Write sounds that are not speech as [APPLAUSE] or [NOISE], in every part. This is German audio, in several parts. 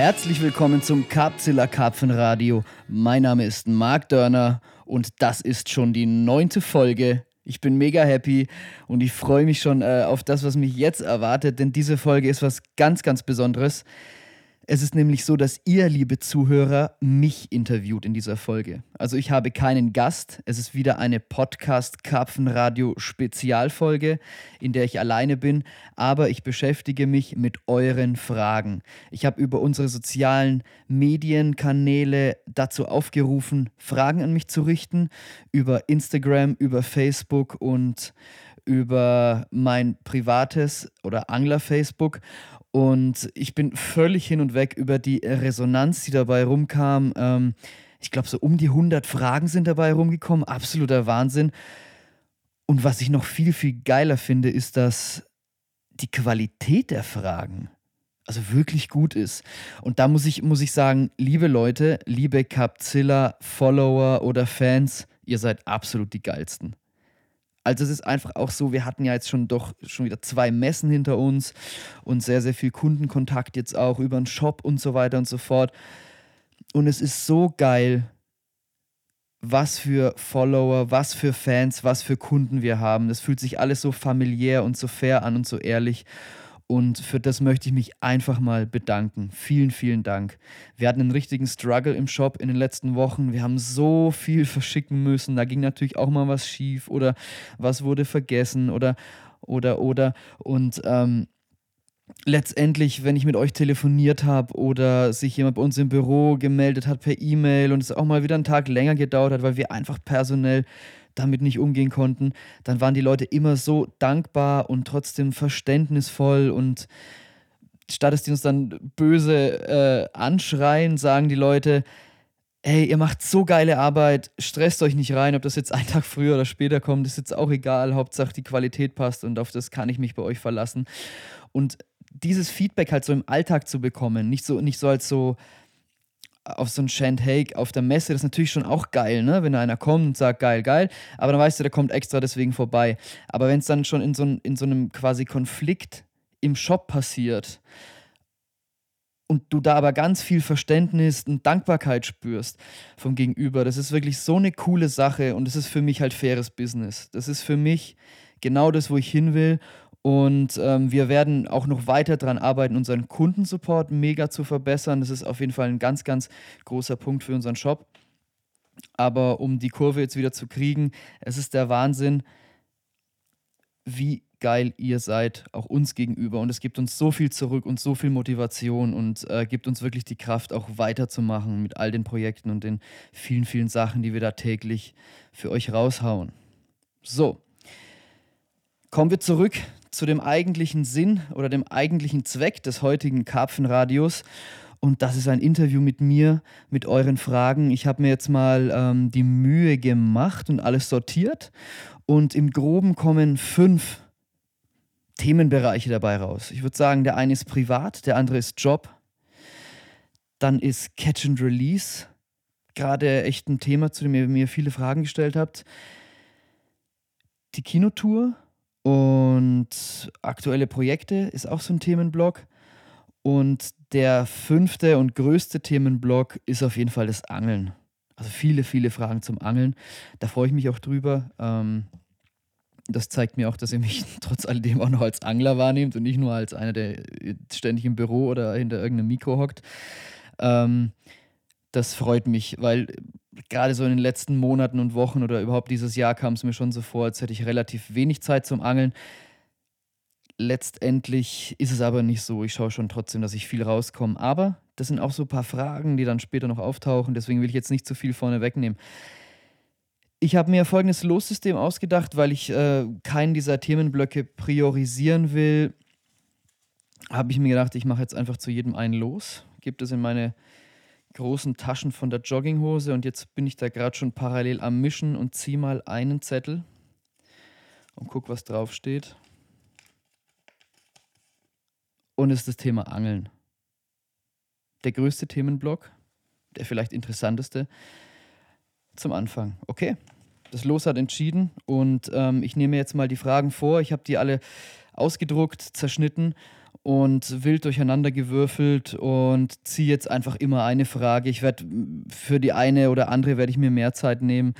Herzlich willkommen zum Karpzilla Karpfenradio. Mein Name ist Marc Dörner und das ist schon die neunte Folge. Ich bin mega happy und ich freue mich schon äh, auf das, was mich jetzt erwartet, denn diese Folge ist was ganz, ganz Besonderes. Es ist nämlich so, dass ihr, liebe Zuhörer, mich interviewt in dieser Folge. Also ich habe keinen Gast. Es ist wieder eine Podcast-Karpfenradio-Spezialfolge, in der ich alleine bin, aber ich beschäftige mich mit euren Fragen. Ich habe über unsere sozialen Medienkanäle dazu aufgerufen, Fragen an mich zu richten, über Instagram, über Facebook und über mein privates oder Angler-Facebook. Und ich bin völlig hin und weg über die Resonanz, die dabei rumkam. Ähm, ich glaube, so um die 100 Fragen sind dabei rumgekommen. Absoluter Wahnsinn. Und was ich noch viel, viel geiler finde, ist, dass die Qualität der Fragen also wirklich gut ist. Und da muss ich, muss ich sagen, liebe Leute, liebe Capzilla-Follower oder Fans, ihr seid absolut die geilsten. Also es ist einfach auch so, wir hatten ja jetzt schon doch schon wieder zwei Messen hinter uns und sehr, sehr viel Kundenkontakt jetzt auch über den Shop und so weiter und so fort. Und es ist so geil, was für Follower, was für Fans, was für Kunden wir haben. Das fühlt sich alles so familiär und so fair an und so ehrlich. Und für das möchte ich mich einfach mal bedanken. Vielen, vielen Dank. Wir hatten einen richtigen Struggle im Shop in den letzten Wochen. Wir haben so viel verschicken müssen. Da ging natürlich auch mal was schief oder was wurde vergessen oder, oder, oder. Und ähm, letztendlich, wenn ich mit euch telefoniert habe oder sich jemand bei uns im Büro gemeldet hat per E-Mail und es auch mal wieder einen Tag länger gedauert hat, weil wir einfach personell damit nicht umgehen konnten, dann waren die Leute immer so dankbar und trotzdem verständnisvoll und statt dass die uns dann böse äh, anschreien, sagen die Leute, hey, ihr macht so geile Arbeit, stresst euch nicht rein, ob das jetzt einen Tag früher oder später kommt, ist jetzt auch egal, Hauptsache die Qualität passt und auf das kann ich mich bei euch verlassen. Und dieses Feedback halt so im Alltag zu bekommen, nicht so, nicht so als so, auf so ein Shandhake auf der Messe, das ist natürlich schon auch geil, ne? Wenn da einer kommt und sagt, geil, geil, aber dann weißt du, der kommt extra deswegen vorbei. Aber wenn es dann schon in so, in so einem quasi Konflikt im Shop passiert und du da aber ganz viel Verständnis und Dankbarkeit spürst vom Gegenüber, das ist wirklich so eine coole Sache und das ist für mich halt faires Business. Das ist für mich genau das, wo ich hin will und ähm, wir werden auch noch weiter daran arbeiten, unseren Kundensupport mega zu verbessern. Das ist auf jeden Fall ein ganz, ganz großer Punkt für unseren Shop. Aber um die Kurve jetzt wieder zu kriegen, es ist der Wahnsinn, wie geil ihr seid, auch uns gegenüber. Und es gibt uns so viel zurück und so viel Motivation und äh, gibt uns wirklich die Kraft, auch weiterzumachen mit all den Projekten und den vielen, vielen Sachen, die wir da täglich für euch raushauen. So, kommen wir zurück zu dem eigentlichen Sinn oder dem eigentlichen Zweck des heutigen Karpfenradios. Und das ist ein Interview mit mir, mit euren Fragen. Ich habe mir jetzt mal ähm, die Mühe gemacht und alles sortiert. Und im Groben kommen fünf Themenbereiche dabei raus. Ich würde sagen, der eine ist privat, der andere ist Job. Dann ist Catch and Release. Gerade echt ein Thema, zu dem ihr mir viele Fragen gestellt habt. Die Kinotour und aktuelle Projekte ist auch so ein Themenblock. Und der fünfte und größte Themenblock ist auf jeden Fall das Angeln. Also viele, viele Fragen zum Angeln. Da freue ich mich auch drüber. Ähm, das zeigt mir auch, dass ihr mich [LAUGHS] trotz alledem auch noch als Angler wahrnehmt und nicht nur als einer, der ständig im Büro oder hinter irgendeinem Mikro hockt. Ähm, das freut mich, weil gerade so in den letzten Monaten und Wochen oder überhaupt dieses Jahr kam es mir schon so vor, als hätte ich relativ wenig Zeit zum Angeln. Letztendlich ist es aber nicht so. Ich schaue schon trotzdem, dass ich viel rauskomme. Aber das sind auch so ein paar Fragen, die dann später noch auftauchen. Deswegen will ich jetzt nicht zu viel vorne wegnehmen. Ich habe mir folgendes Lossystem ausgedacht, weil ich äh, keinen dieser Themenblöcke priorisieren will. Habe ich mir gedacht, ich mache jetzt einfach zu jedem einen los, gebe das in meine großen Taschen von der Jogginghose und jetzt bin ich da gerade schon parallel am Mischen und ziehe mal einen Zettel und guck, was drauf steht. Und es ist das Thema Angeln. Der größte Themenblock, der vielleicht interessanteste zum Anfang. Okay, das Los hat entschieden und ähm, ich nehme jetzt mal die Fragen vor. Ich habe die alle ausgedruckt, zerschnitten und wild durcheinander gewürfelt und ziehe jetzt einfach immer eine Frage. Ich werde für die eine oder andere werde ich mir mehr Zeit nehmen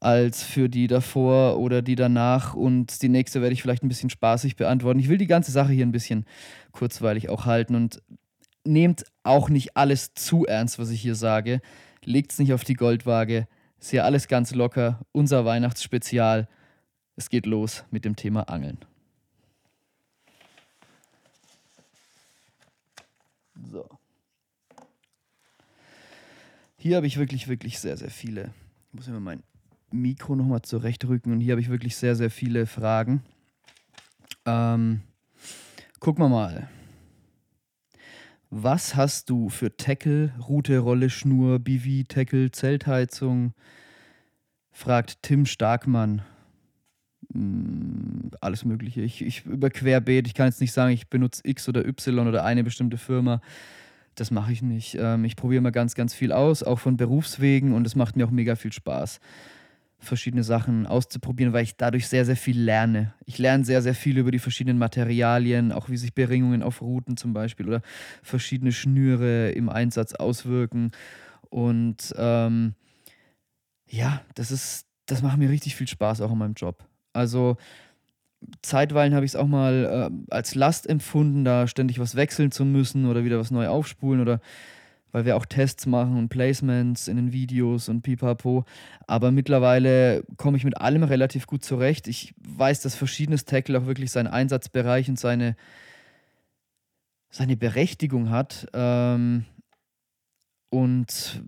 als für die davor oder die danach und die nächste werde ich vielleicht ein bisschen spaßig beantworten. Ich will die ganze Sache hier ein bisschen kurzweilig auch halten und nehmt auch nicht alles zu ernst, was ich hier sage. Legt es nicht auf die Goldwaage. Ist hier alles ganz locker. Unser Weihnachtsspezial. Es geht los mit dem Thema Angeln. So. Hier habe ich wirklich, wirklich sehr, sehr viele. Ich muss immer mein Mikro nochmal zurechtrücken und hier habe ich wirklich sehr, sehr viele Fragen. Ähm, gucken wir mal. Was hast du für Tackle, Route, Rolle, Schnur, BV, Tackle, Zeltheizung? Fragt Tim Starkmann. Hm, alles Mögliche. Ich, ich über Querbeet, ich kann jetzt nicht sagen, ich benutze X oder Y oder eine bestimmte Firma. Das mache ich nicht. Ähm, ich probiere mal ganz, ganz viel aus, auch von Berufswegen und es macht mir auch mega viel Spaß verschiedene Sachen auszuprobieren, weil ich dadurch sehr, sehr viel lerne. Ich lerne sehr, sehr viel über die verschiedenen Materialien, auch wie sich Beringungen auf Routen zum Beispiel oder verschiedene Schnüre im Einsatz auswirken. Und ähm, ja, das ist, das macht mir richtig viel Spaß auch in meinem Job. Also zeitweilen habe ich es auch mal äh, als Last empfunden, da ständig was wechseln zu müssen oder wieder was neu aufspulen oder weil wir auch Tests machen und Placements in den Videos und pipapo. Aber mittlerweile komme ich mit allem relativ gut zurecht. Ich weiß, dass verschiedenes Tackle auch wirklich seinen Einsatzbereich und seine, seine Berechtigung hat. Ähm, und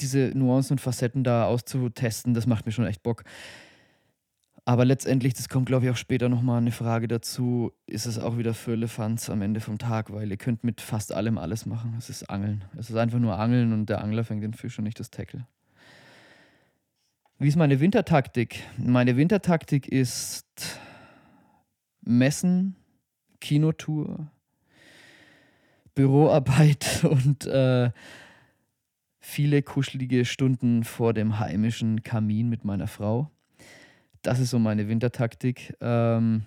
diese Nuancen und Facetten da auszutesten, das macht mir schon echt Bock. Aber letztendlich, das kommt glaube ich auch später nochmal eine Frage dazu, ist es auch wieder für Elefanz am Ende vom Tag, weil ihr könnt mit fast allem alles machen. Es ist Angeln. Es ist einfach nur Angeln und der Angler fängt den Fisch und nicht das Tackle. Wie ist meine Wintertaktik? Meine Wintertaktik ist Messen, Kinotour, Büroarbeit [LAUGHS] und äh, viele kuschelige Stunden vor dem heimischen Kamin mit meiner Frau. Das ist so meine Wintertaktik. Ähm,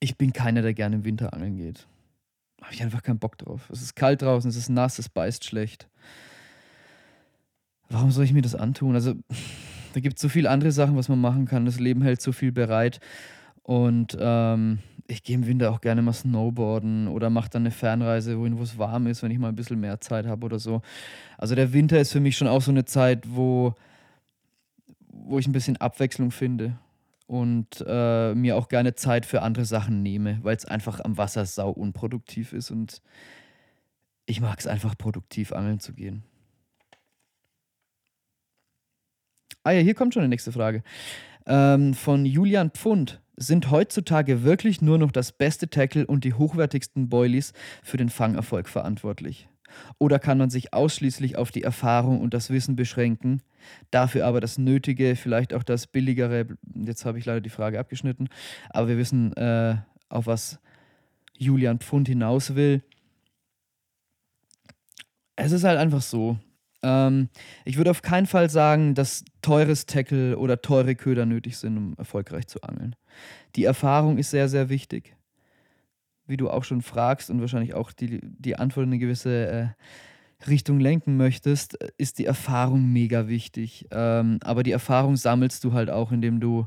ich bin keiner, der gerne im Winter angeln geht. Habe ich einfach keinen Bock drauf. Es ist kalt draußen, es ist nass, es beißt schlecht. Warum soll ich mir das antun? Also, [LAUGHS] da gibt es so viele andere Sachen, was man machen kann. Das Leben hält so viel bereit. Und ähm, ich gehe im Winter auch gerne mal Snowboarden oder mache dann eine Fernreise, wohin, wo es warm ist, wenn ich mal ein bisschen mehr Zeit habe oder so. Also der Winter ist für mich schon auch so eine Zeit, wo wo ich ein bisschen Abwechslung finde und äh, mir auch gerne Zeit für andere Sachen nehme, weil es einfach am Wasser sau unproduktiv ist und ich mag es einfach produktiv angeln zu gehen. Ah ja, hier kommt schon die nächste Frage. Ähm, von Julian Pfund. Sind heutzutage wirklich nur noch das beste Tackle und die hochwertigsten Boilies für den Fangerfolg verantwortlich? Oder kann man sich ausschließlich auf die Erfahrung und das Wissen beschränken, dafür aber das Nötige, vielleicht auch das Billigere, jetzt habe ich leider die Frage abgeschnitten, aber wir wissen, äh, auf was Julian Pfund hinaus will. Es ist halt einfach so. Ähm, ich würde auf keinen Fall sagen, dass teures Tackle oder teure Köder nötig sind, um erfolgreich zu angeln. Die Erfahrung ist sehr, sehr wichtig wie du auch schon fragst und wahrscheinlich auch die, die Antwort in eine gewisse äh, Richtung lenken möchtest, ist die Erfahrung mega wichtig. Ähm, aber die Erfahrung sammelst du halt auch, indem du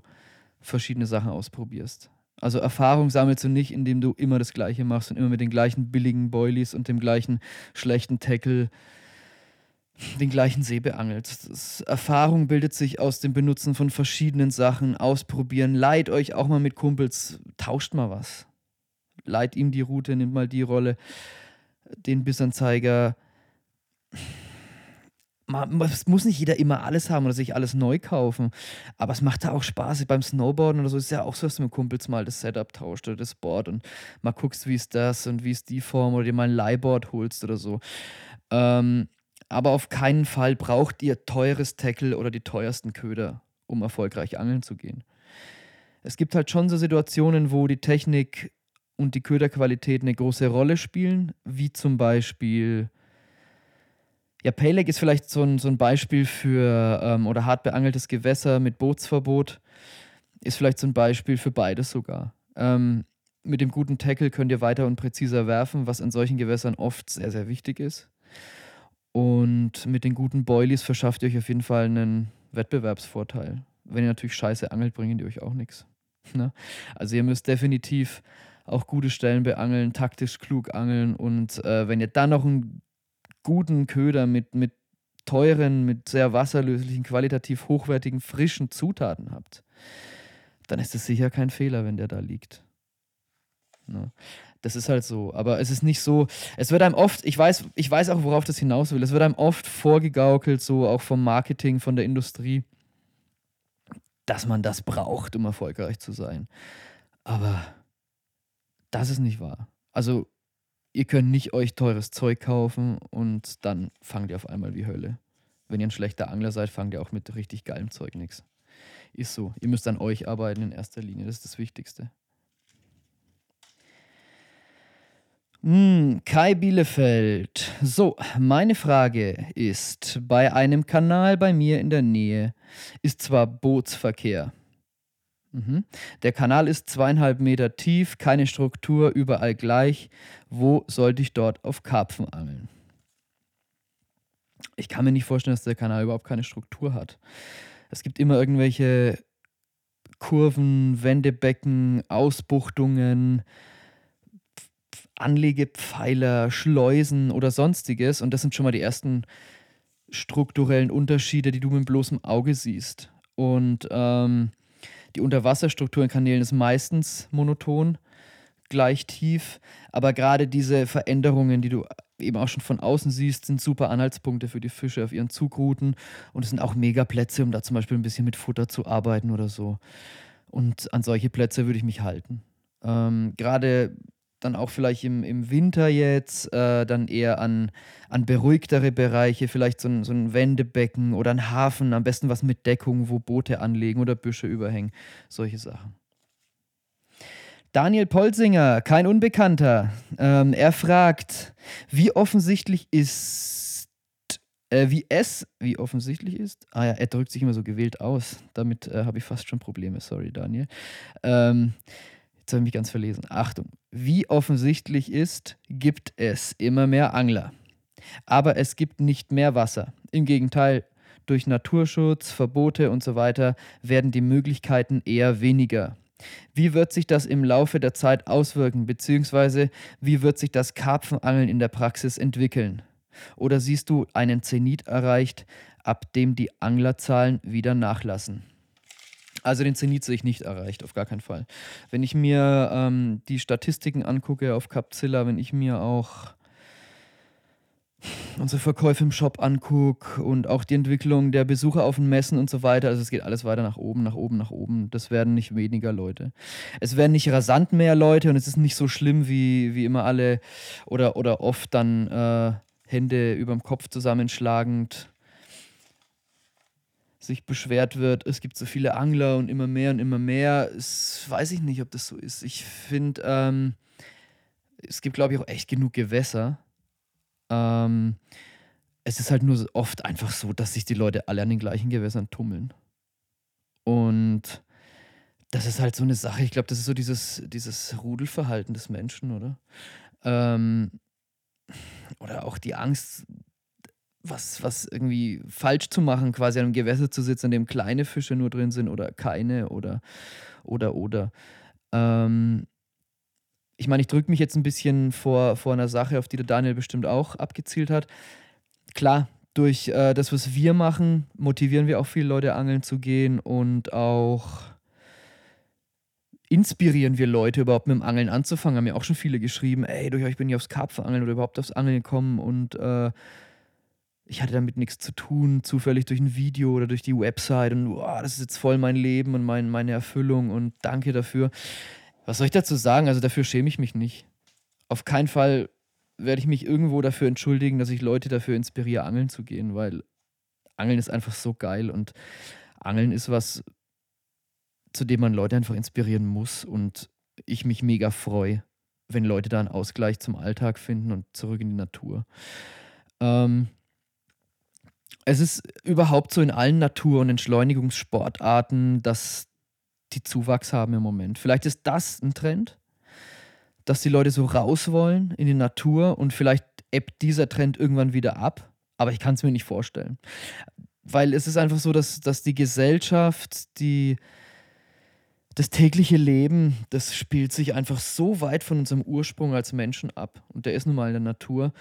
verschiedene Sachen ausprobierst. Also Erfahrung sammelst du nicht, indem du immer das Gleiche machst und immer mit den gleichen billigen Boilies und dem gleichen schlechten Tackle den gleichen See beangelst. Das Erfahrung bildet sich aus dem Benutzen von verschiedenen Sachen, ausprobieren, leiht euch auch mal mit Kumpels, tauscht mal was leiht ihm die Route, nimmt mal die Rolle, den Bissanzeiger. es muss nicht jeder immer alles haben oder sich alles neu kaufen. Aber es macht da auch Spaß. Beim Snowboarden oder so ist ja auch so, dass du mit Kumpels mal das Setup tauscht oder das Board und mal guckst, wie ist das und wie ist die Form oder dir mal ein Leihboard holst oder so. Ähm, aber auf keinen Fall braucht ihr teures Tackle oder die teuersten Köder, um erfolgreich angeln zu gehen. Es gibt halt schon so Situationen, wo die Technik und die Köderqualität eine große Rolle spielen, wie zum Beispiel, ja, Peleg ist vielleicht so ein, so ein Beispiel für, ähm, oder hart beangeltes Gewässer mit Bootsverbot, ist vielleicht so ein Beispiel für beides sogar. Ähm, mit dem guten Tackle könnt ihr weiter und präziser werfen, was in solchen Gewässern oft sehr, sehr wichtig ist. Und mit den guten Boilies verschafft ihr euch auf jeden Fall einen Wettbewerbsvorteil. Wenn ihr natürlich scheiße angelt, bringen die euch auch nichts. Ne? Also ihr müsst definitiv auch gute Stellen beangeln, taktisch klug angeln und äh, wenn ihr dann noch einen guten Köder mit, mit teuren, mit sehr wasserlöslichen, qualitativ hochwertigen, frischen Zutaten habt, dann ist es sicher kein Fehler, wenn der da liegt. Ne? Das ist halt so. Aber es ist nicht so. Es wird einem oft, ich weiß, ich weiß auch, worauf das hinaus will. Es wird einem oft vorgegaukelt, so auch vom Marketing, von der Industrie, dass man das braucht, um erfolgreich zu sein. Aber das ist nicht wahr. Also, ihr könnt nicht euch teures Zeug kaufen und dann fangt ihr auf einmal wie Hölle. Wenn ihr ein schlechter Angler seid, fangt ihr auch mit richtig geilem Zeug nichts. Ist so. Ihr müsst an euch arbeiten in erster Linie. Das ist das Wichtigste. Hm, Kai Bielefeld. So, meine Frage ist, bei einem Kanal bei mir in der Nähe ist zwar Bootsverkehr. Mhm. Der Kanal ist zweieinhalb Meter tief, keine Struktur, überall gleich. Wo sollte ich dort auf Karpfen angeln? Ich kann mir nicht vorstellen, dass der Kanal überhaupt keine Struktur hat. Es gibt immer irgendwelche Kurven, Wendebecken, Ausbuchtungen, Anlegepfeiler, Schleusen oder sonstiges. Und das sind schon mal die ersten strukturellen Unterschiede, die du mit bloßem Auge siehst. Und ähm, die Unterwasserstruktur in Kanälen ist meistens monoton, gleich tief. Aber gerade diese Veränderungen, die du eben auch schon von außen siehst, sind super Anhaltspunkte für die Fische auf ihren Zugrouten. Und es sind auch mega Plätze, um da zum Beispiel ein bisschen mit Futter zu arbeiten oder so. Und an solche Plätze würde ich mich halten. Ähm, gerade dann auch vielleicht im, im Winter jetzt, äh, dann eher an, an beruhigtere Bereiche, vielleicht so ein, so ein Wendebecken oder ein Hafen, am besten was mit Deckung, wo Boote anlegen oder Büsche überhängen, solche Sachen. Daniel Polsinger, kein Unbekannter, ähm, er fragt, wie offensichtlich ist, äh, wie es, wie offensichtlich ist, ah ja, er drückt sich immer so gewählt aus, damit äh, habe ich fast schon Probleme, sorry Daniel. Ähm, Jetzt habe ich mich ganz verlesen. Achtung. Wie offensichtlich ist, gibt es immer mehr Angler. Aber es gibt nicht mehr Wasser. Im Gegenteil, durch Naturschutz, Verbote und so weiter werden die Möglichkeiten eher weniger. Wie wird sich das im Laufe der Zeit auswirken, beziehungsweise wie wird sich das Karpfenangeln in der Praxis entwickeln? Oder siehst du einen Zenit erreicht, ab dem die Anglerzahlen wieder nachlassen? Also den Zenit sehe ich nicht erreicht, auf gar keinen Fall. Wenn ich mir ähm, die Statistiken angucke auf Capzilla, wenn ich mir auch unsere Verkäufe im Shop angucke und auch die Entwicklung der Besucher auf den Messen und so weiter, also es geht alles weiter nach oben, nach oben, nach oben. Das werden nicht weniger Leute. Es werden nicht rasant mehr Leute und es ist nicht so schlimm, wie, wie immer alle oder, oder oft dann äh, Hände über dem Kopf zusammenschlagend sich beschwert wird, es gibt so viele Angler und immer mehr und immer mehr. Es, weiß ich nicht, ob das so ist. Ich finde, ähm, es gibt, glaube ich, auch echt genug Gewässer. Ähm, es ist halt nur oft einfach so, dass sich die Leute alle an den gleichen Gewässern tummeln. Und das ist halt so eine Sache. Ich glaube, das ist so dieses, dieses Rudelverhalten des Menschen, oder? Ähm, oder auch die Angst, was, was irgendwie falsch zu machen, quasi an einem Gewässer zu sitzen, in dem kleine Fische nur drin sind oder keine oder oder oder. Ähm, ich meine, ich drücke mich jetzt ein bisschen vor, vor einer Sache, auf die der Daniel bestimmt auch abgezielt hat. Klar, durch äh, das, was wir machen, motivieren wir auch viele Leute, angeln zu gehen und auch inspirieren wir Leute überhaupt mit dem Angeln anzufangen. Haben ja auch schon viele geschrieben, ey, durch euch bin ich aufs Karpfenangeln oder überhaupt aufs Angeln gekommen und äh, ich hatte damit nichts zu tun, zufällig durch ein Video oder durch die Website und wow, das ist jetzt voll mein Leben und mein, meine Erfüllung und danke dafür. Was soll ich dazu sagen? Also dafür schäme ich mich nicht. Auf keinen Fall werde ich mich irgendwo dafür entschuldigen, dass ich Leute dafür inspiriere, angeln zu gehen, weil Angeln ist einfach so geil und Angeln ist was, zu dem man Leute einfach inspirieren muss und ich mich mega freue, wenn Leute da einen Ausgleich zum Alltag finden und zurück in die Natur. Ähm, es ist überhaupt so in allen Natur- und Entschleunigungssportarten, dass die Zuwachs haben im Moment. Vielleicht ist das ein Trend. dass die Leute so raus wollen in die Natur und vielleicht ebbt dieser Trend irgendwann wieder ab. Aber ich kann es mir nicht vorstellen. Weil es ist einfach so, dass, dass die Gesellschaft, die, das tägliche Leben, das spielt sich einfach so weit von unserem Ursprung als Menschen ab. Und der ist nun mal in der Natur,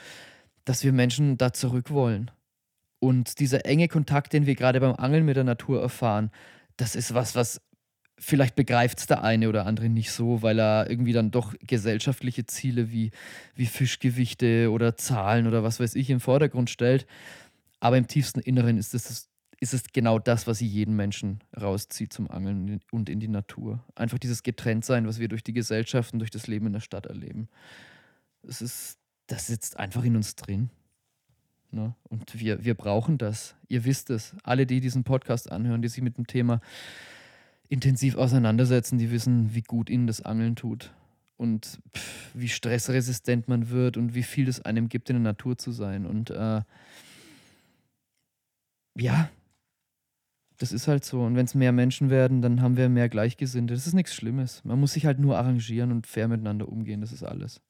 dass wir Menschen da zurück wollen. Und dieser enge Kontakt, den wir gerade beim Angeln mit der Natur erfahren, das ist was, was vielleicht begreift der eine oder andere nicht so, weil er irgendwie dann doch gesellschaftliche Ziele wie, wie Fischgewichte oder Zahlen oder was weiß ich im Vordergrund stellt. Aber im tiefsten Inneren ist es, ist es genau das, was jeden Menschen rauszieht zum Angeln und in die Natur. Einfach dieses Getrenntsein, was wir durch die Gesellschaft und durch das Leben in der Stadt erleben. Es ist, das sitzt einfach in uns drin. Ne? Und wir, wir brauchen das. Ihr wisst es. Alle, die diesen Podcast anhören, die sich mit dem Thema intensiv auseinandersetzen, die wissen, wie gut ihnen das Angeln tut. Und pff, wie stressresistent man wird und wie viel es einem gibt, in der Natur zu sein. Und äh, ja, das ist halt so. Und wenn es mehr Menschen werden, dann haben wir mehr Gleichgesinnte. Das ist nichts Schlimmes. Man muss sich halt nur arrangieren und fair miteinander umgehen. Das ist alles.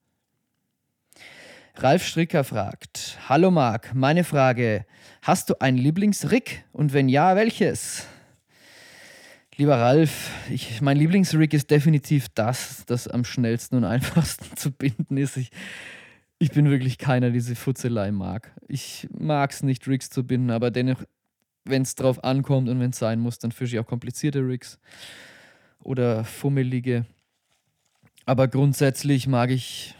Ralf Stricker fragt: Hallo Marc, meine Frage: Hast du ein Lieblingsrick und wenn ja, welches? Lieber Ralf, ich, mein Lieblingsrig ist definitiv das, das am schnellsten und [LAUGHS] einfachsten zu binden ist. Ich, ich bin wirklich keiner, der diese Futzelei mag. Ich mag es nicht, Rigs zu binden, aber dennoch, wenn es drauf ankommt und wenn es sein muss, dann fische ich auch komplizierte Rigs oder fummelige. Aber grundsätzlich mag ich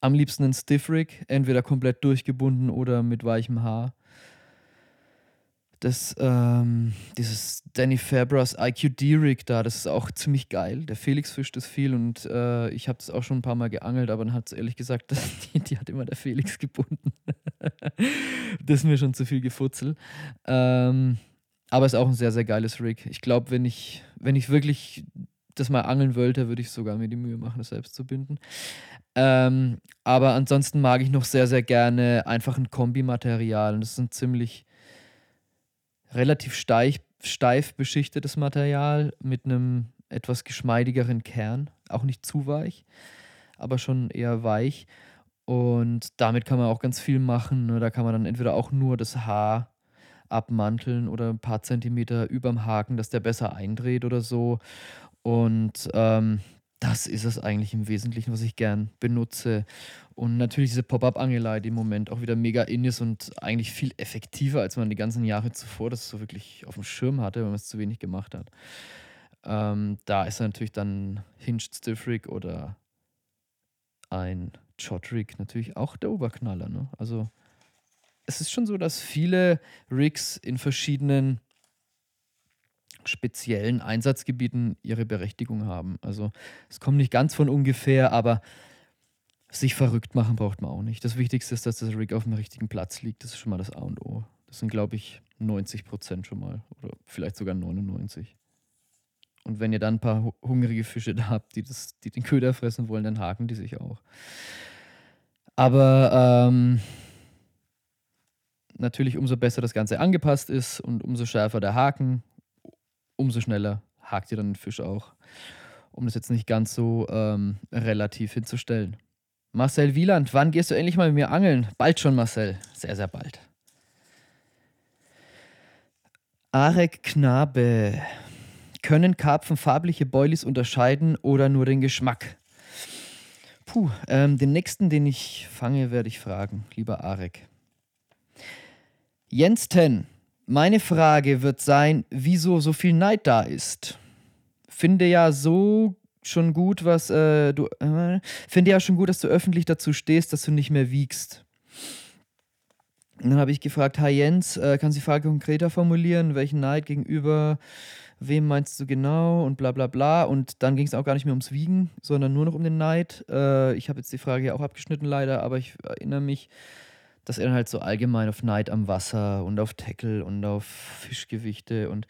am liebsten ein Stiff Rig, entweder komplett durchgebunden oder mit weichem Haar. Das, ähm, dieses Danny Fabras IQD-Rig da, das ist auch ziemlich geil. Der Felix fischt das viel und äh, ich habe das auch schon ein paar Mal geangelt, aber dann hat es ehrlich gesagt, [LAUGHS] die, die, hat immer der Felix gebunden. [LAUGHS] das ist mir schon zu viel gefutzel. Ähm, aber ist auch ein sehr, sehr geiles Rig. Ich glaube, wenn ich, wenn ich wirklich das mal angeln wollte, würde ich sogar mir die Mühe machen, das selbst zu binden. Ähm, aber ansonsten mag ich noch sehr, sehr gerne einfach ein Kombimaterial. Das ist ein ziemlich relativ steif, steif beschichtetes Material mit einem etwas geschmeidigeren Kern. Auch nicht zu weich, aber schon eher weich. Und damit kann man auch ganz viel machen. Ne? Da kann man dann entweder auch nur das Haar abmanteln oder ein paar Zentimeter überm Haken, dass der besser eindreht oder so. Und ähm, das ist es eigentlich im Wesentlichen, was ich gern benutze. Und natürlich diese Pop-Up-Angelei, die im Moment auch wieder mega in ist und eigentlich viel effektiver, als man die ganzen Jahre zuvor das so wirklich auf dem Schirm hatte, wenn man es zu wenig gemacht hat. Ähm, da ist natürlich dann Hinged Stiff Rig oder ein Shot Rig natürlich auch der Oberknaller. Ne? Also es ist schon so, dass viele Rigs in verschiedenen speziellen Einsatzgebieten ihre Berechtigung haben. Also es kommt nicht ganz von ungefähr, aber sich verrückt machen braucht man auch nicht. Das Wichtigste ist, dass das Rig auf dem richtigen Platz liegt. Das ist schon mal das A und O. Das sind, glaube ich, 90 Prozent schon mal oder vielleicht sogar 99. Und wenn ihr dann ein paar hungrige Fische da habt, die, das, die den Köder fressen wollen, dann haken die sich auch. Aber ähm, natürlich, umso besser das Ganze angepasst ist und umso schärfer der Haken, umso schneller hakt ihr dann den Fisch auch. Um das jetzt nicht ganz so ähm, relativ hinzustellen. Marcel Wieland, wann gehst du endlich mal mit mir angeln? Bald schon, Marcel. Sehr, sehr bald. Arek Knabe. Können Karpfen farbliche Boilies unterscheiden oder nur den Geschmack? Puh, ähm, den nächsten, den ich fange, werde ich fragen, lieber Arek. Jens Ten. Meine Frage wird sein, wieso so viel Neid da ist. Finde ja so schon gut, was äh, du. Äh, finde ja schon gut, dass du öffentlich dazu stehst, dass du nicht mehr wiegst. Und dann habe ich gefragt, hi Jens, äh, kannst du die Frage konkreter formulieren? Welchen Neid gegenüber wem meinst du genau? Und bla bla bla. Und dann ging es auch gar nicht mehr ums Wiegen, sondern nur noch um den Neid. Äh, ich habe jetzt die Frage ja auch abgeschnitten leider, aber ich erinnere mich, dass er dann halt so allgemein auf Neid am Wasser und auf Tackle und auf Fischgewichte und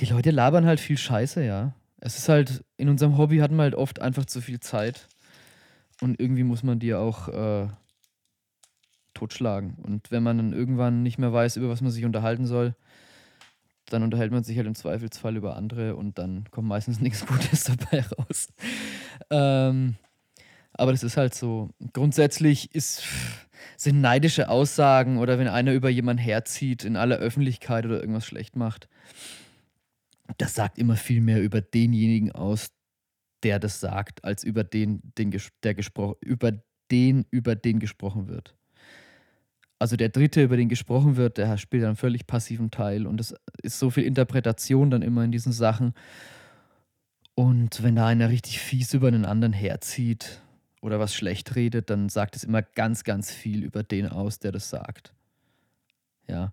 die Leute labern halt viel Scheiße, ja. Es ist halt, in unserem Hobby hat man halt oft einfach zu viel Zeit und irgendwie muss man die auch äh, totschlagen. Und wenn man dann irgendwann nicht mehr weiß, über was man sich unterhalten soll, dann unterhält man sich halt im Zweifelsfall über andere und dann kommt meistens [LAUGHS] nichts Gutes dabei raus. Ähm, Aber das ist halt so. Grundsätzlich ist, sind neidische Aussagen oder wenn einer über jemanden herzieht in aller Öffentlichkeit oder irgendwas schlecht macht, das sagt immer viel mehr über denjenigen aus, der das sagt, als über den, den der gesprochen, über den, über den gesprochen wird. Also der Dritte, über den gesprochen wird, der spielt einen völlig passiven Teil und es ist so viel Interpretation dann immer in diesen Sachen. Und wenn da einer richtig fies über einen anderen herzieht oder was schlecht redet, dann sagt es immer ganz, ganz viel über den aus, der das sagt. Ja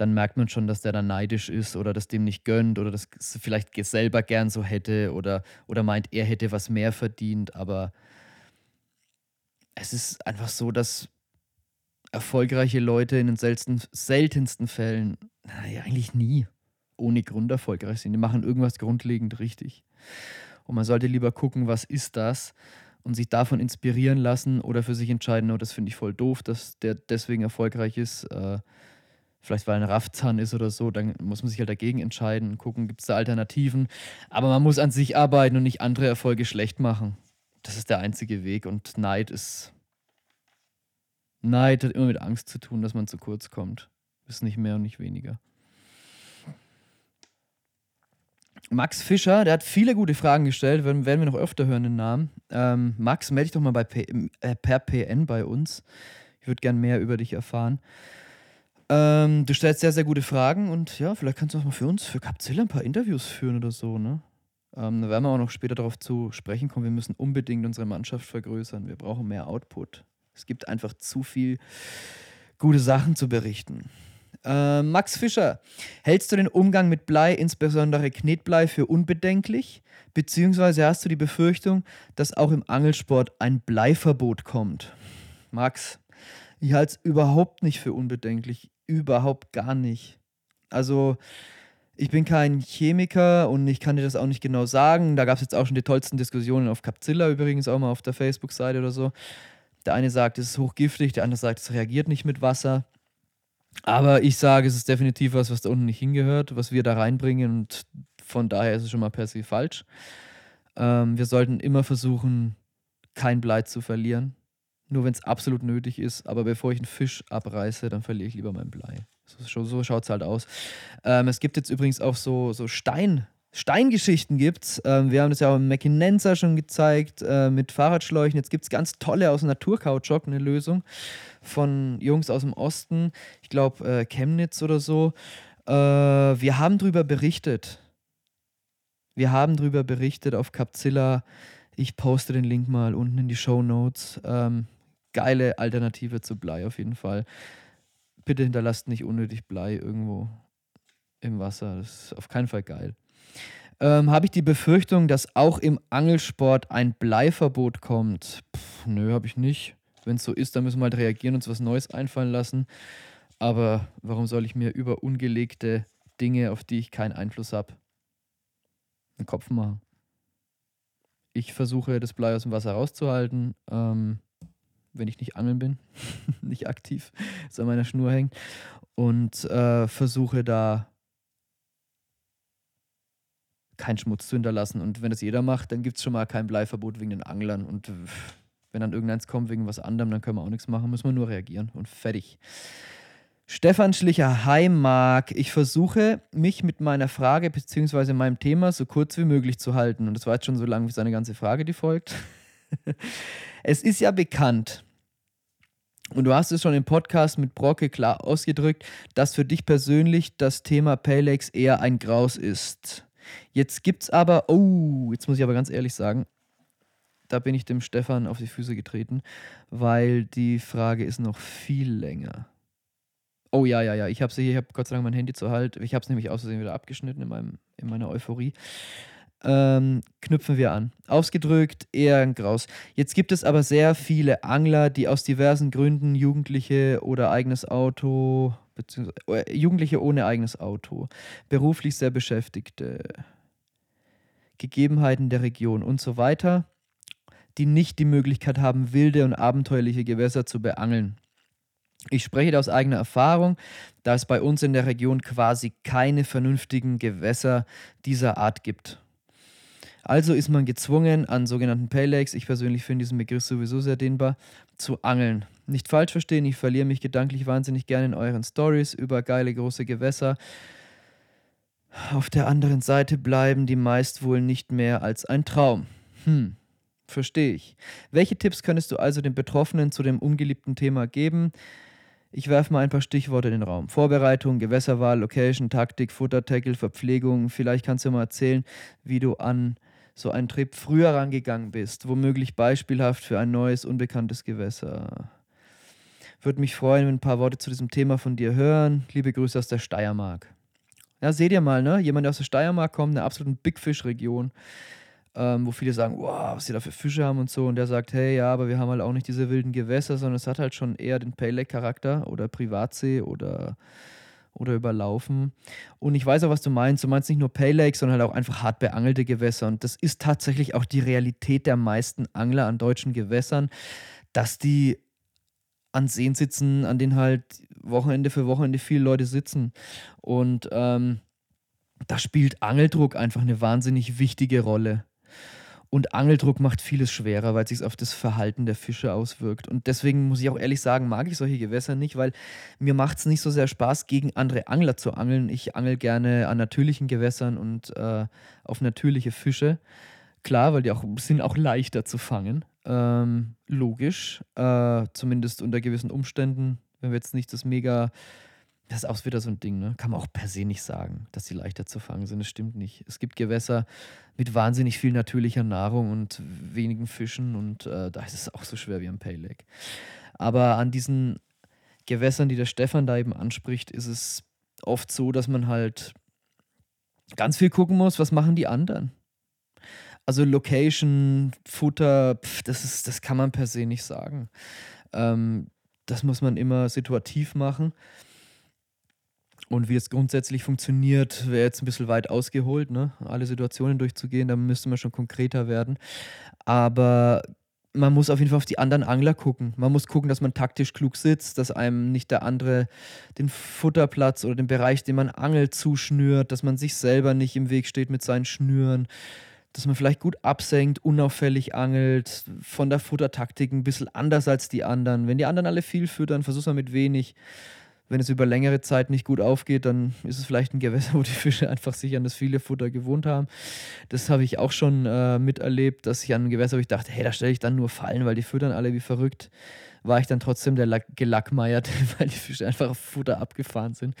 dann merkt man schon, dass der dann neidisch ist oder das dem nicht gönnt oder das vielleicht selber gern so hätte oder, oder meint, er hätte was mehr verdient. Aber es ist einfach so, dass erfolgreiche Leute in den seltensten, seltensten Fällen, naja, eigentlich nie ohne Grund erfolgreich sind. Die machen irgendwas grundlegend richtig. Und man sollte lieber gucken, was ist das und sich davon inspirieren lassen oder für sich entscheiden, oh, das finde ich voll doof, dass der deswegen erfolgreich ist. Äh, vielleicht weil ein Raffzahn ist oder so, dann muss man sich halt dagegen entscheiden gucken, gibt es da Alternativen. Aber man muss an sich arbeiten und nicht andere Erfolge schlecht machen. Das ist der einzige Weg und Neid ist. Neid hat immer mit Angst zu tun, dass man zu kurz kommt. Ist nicht mehr und nicht weniger. Max Fischer, der hat viele gute Fragen gestellt, werden, werden wir noch öfter hören den Namen. Ähm, Max, melde dich doch mal bei P äh, per PN bei uns. Ich würde gern mehr über dich erfahren. Ähm, du stellst sehr, sehr gute Fragen und ja, vielleicht kannst du auch mal für uns, für Capzilla, ein paar Interviews führen oder so, ne? Ähm, da werden wir auch noch später darauf zu sprechen kommen. Wir müssen unbedingt unsere Mannschaft vergrößern. Wir brauchen mehr Output. Es gibt einfach zu viel gute Sachen zu berichten. Äh, Max Fischer, hältst du den Umgang mit Blei, insbesondere Knetblei, für unbedenklich? Beziehungsweise hast du die Befürchtung, dass auch im Angelsport ein Bleiverbot kommt? Max, ich halte es überhaupt nicht für unbedenklich überhaupt gar nicht. Also, ich bin kein Chemiker und ich kann dir das auch nicht genau sagen. Da gab es jetzt auch schon die tollsten Diskussionen auf Capzilla übrigens auch mal auf der Facebook-Seite oder so. Der eine sagt, es ist hochgiftig, der andere sagt, es reagiert nicht mit Wasser. Aber ich sage, es ist definitiv was, was da unten nicht hingehört, was wir da reinbringen und von daher ist es schon mal per se falsch. Ähm, wir sollten immer versuchen, kein Blei zu verlieren. Nur wenn es absolut nötig ist. Aber bevor ich einen Fisch abreiße, dann verliere ich lieber mein Blei. So, so schaut es halt aus. Ähm, es gibt jetzt übrigens auch so, so Stein. Steingeschichten gibt's. Ähm, wir haben das ja auch im Mackinenza schon gezeigt äh, mit Fahrradschläuchen. Jetzt gibt es ganz tolle aus Naturkautschuk, eine Lösung von Jungs aus dem Osten. Ich glaube äh, Chemnitz oder so. Äh, wir haben darüber berichtet. Wir haben darüber berichtet auf Capzilla. Ich poste den Link mal unten in die Show Notes. Ähm, geile Alternative zu Blei auf jeden Fall. Bitte hinterlasst nicht unnötig Blei irgendwo im Wasser. Das ist auf keinen Fall geil. Ähm, habe ich die Befürchtung, dass auch im Angelsport ein Bleiverbot kommt? Pff, nö, habe ich nicht. Wenn es so ist, dann müssen wir halt reagieren und uns was Neues einfallen lassen. Aber warum soll ich mir über ungelegte Dinge, auf die ich keinen Einfluss habe, einen Kopf machen? Ich versuche, das Blei aus dem Wasser rauszuhalten. Ähm, wenn ich nicht angeln bin, [LAUGHS] nicht aktiv, es an meiner Schnur hängt. Und äh, versuche da keinen Schmutz zu hinterlassen. Und wenn das jeder macht, dann gibt es schon mal kein Bleiverbot wegen den Anglern. Und äh, wenn dann irgendeins kommt wegen was anderem, dann können wir auch nichts machen, müssen wir nur reagieren und fertig. Stefan Schlicher, hi Marc. Ich versuche, mich mit meiner Frage bzw. meinem Thema so kurz wie möglich zu halten. Und das war jetzt schon so lang wie seine ganze Frage, die folgt. [LAUGHS] es ist ja bekannt, und du hast es schon im Podcast mit Brocke klar ausgedrückt, dass für dich persönlich das Thema Paylex eher ein Graus ist. Jetzt gibt es aber, oh, jetzt muss ich aber ganz ehrlich sagen, da bin ich dem Stefan auf die Füße getreten, weil die Frage ist noch viel länger. Oh ja, ja, ja, ich habe ich habe Gott sei Dank mein Handy zu halt. Ich habe es nämlich aus Versehen wieder abgeschnitten in, meinem, in meiner Euphorie ähm, knüpfen wir an. Ausgedrückt eher ein Graus. Jetzt gibt es aber sehr viele Angler, die aus diversen Gründen Jugendliche oder eigenes Auto, beziehungsweise äh, Jugendliche ohne eigenes Auto, beruflich sehr Beschäftigte, Gegebenheiten der Region und so weiter, die nicht die Möglichkeit haben, wilde und abenteuerliche Gewässer zu beangeln. Ich spreche da aus eigener Erfahrung, da es bei uns in der Region quasi keine vernünftigen Gewässer dieser Art gibt. Also ist man gezwungen, an sogenannten Paylakes, ich persönlich finde diesen Begriff sowieso sehr dehnbar, zu angeln. Nicht falsch verstehen, ich verliere mich gedanklich wahnsinnig gerne in euren Stories über geile große Gewässer. Auf der anderen Seite bleiben die meist wohl nicht mehr als ein Traum. Hm, verstehe ich. Welche Tipps könntest du also den Betroffenen zu dem ungeliebten Thema geben? Ich werfe mal ein paar Stichworte in den Raum. Vorbereitung, Gewässerwahl, Location, Taktik, Futtertackle, Verpflegung. Vielleicht kannst du mal erzählen, wie du an so einen Trip früher rangegangen bist, womöglich beispielhaft für ein neues, unbekanntes Gewässer. Würde mich freuen, wenn ein paar Worte zu diesem Thema von dir hören. Liebe Grüße aus der Steiermark. Ja, seht ihr mal, ne? Jemand, der aus der Steiermark kommt, eine absolute Big Fish-Region, ähm, wo viele sagen, wow, was sie da für Fische haben und so. Und der sagt, hey, ja, aber wir haben halt auch nicht diese wilden Gewässer, sondern es hat halt schon eher den Pay Lake-Charakter oder Privatsee oder, oder überlaufen. Und ich weiß auch, was du meinst. Du meinst nicht nur Pay Lake, sondern halt auch einfach hart beangelte Gewässer. Und das ist tatsächlich auch die Realität der meisten Angler an deutschen Gewässern, dass die an Seen sitzen, an denen halt Wochenende für Wochenende viele Leute sitzen. Und ähm, da spielt Angeldruck einfach eine wahnsinnig wichtige Rolle. Und Angeldruck macht vieles schwerer, weil es sich auf das Verhalten der Fische auswirkt. Und deswegen muss ich auch ehrlich sagen, mag ich solche Gewässer nicht, weil mir macht es nicht so sehr Spaß, gegen andere Angler zu angeln. Ich angel gerne an natürlichen Gewässern und äh, auf natürliche Fische. Klar, weil die auch sind auch leichter zu fangen. Ähm, logisch. Äh, zumindest unter gewissen Umständen. Wenn wir jetzt nicht das mega. Das ist auch wieder so ein Ding, ne? Kann man auch per se nicht sagen, dass sie leichter zu fangen sind. Das stimmt nicht. Es gibt Gewässer mit wahnsinnig viel natürlicher Nahrung und wenigen Fischen und äh, da ist es auch so schwer wie am Pay Lake. Aber an diesen Gewässern, die der Stefan da eben anspricht, ist es oft so, dass man halt ganz viel gucken muss, was machen die anderen. Also Location, Futter, pf, das, ist, das kann man per se nicht sagen. Ähm, das muss man immer situativ machen. Und wie es grundsätzlich funktioniert, wäre jetzt ein bisschen weit ausgeholt, ne? alle Situationen durchzugehen, da müsste man schon konkreter werden. Aber man muss auf jeden Fall auf die anderen Angler gucken. Man muss gucken, dass man taktisch klug sitzt, dass einem nicht der andere den Futterplatz oder den Bereich, den man angelt, zuschnürt, dass man sich selber nicht im Weg steht mit seinen Schnüren dass man vielleicht gut absenkt, unauffällig angelt, von der Futtertaktik ein bisschen anders als die anderen. Wenn die anderen alle viel füttern, versucht man mit wenig. Wenn es über längere Zeit nicht gut aufgeht, dann ist es vielleicht ein Gewässer, [LAUGHS] wo die Fische einfach sich an das viele Futter gewohnt haben. Das habe ich auch schon äh, miterlebt, dass ich an einem Gewässer, wo ich dachte, hey, da stelle ich dann nur Fallen, weil die füttern alle wie verrückt war ich dann trotzdem der Gelackmeierte, [LAUGHS] weil die Fische einfach auf Futter abgefahren sind.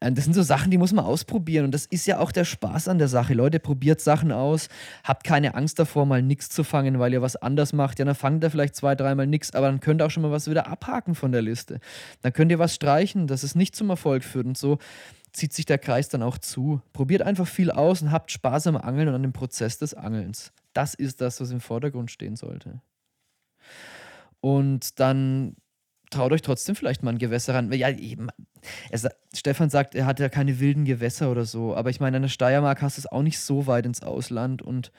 Ähm, das sind so Sachen, die muss man ausprobieren. Und das ist ja auch der Spaß an der Sache. Leute, probiert Sachen aus. Habt keine Angst davor, mal nichts zu fangen, weil ihr was anders macht. Ja, dann fangt ihr vielleicht zwei, dreimal nichts, aber dann könnt ihr auch schon mal was wieder abhaken von der Liste. Dann könnt ihr was streichen, dass es nicht zum Erfolg führt. Und so zieht sich der Kreis dann auch zu. Probiert einfach viel aus und habt Spaß am Angeln und an dem Prozess des Angelns. Das ist das, was im Vordergrund stehen sollte. Und dann traut euch trotzdem vielleicht mal ein Gewässer ran. Ja, eben. Er, Stefan sagt, er hat ja keine wilden Gewässer oder so. Aber ich meine, an der Steiermark hast du es auch nicht so weit ins Ausland. Und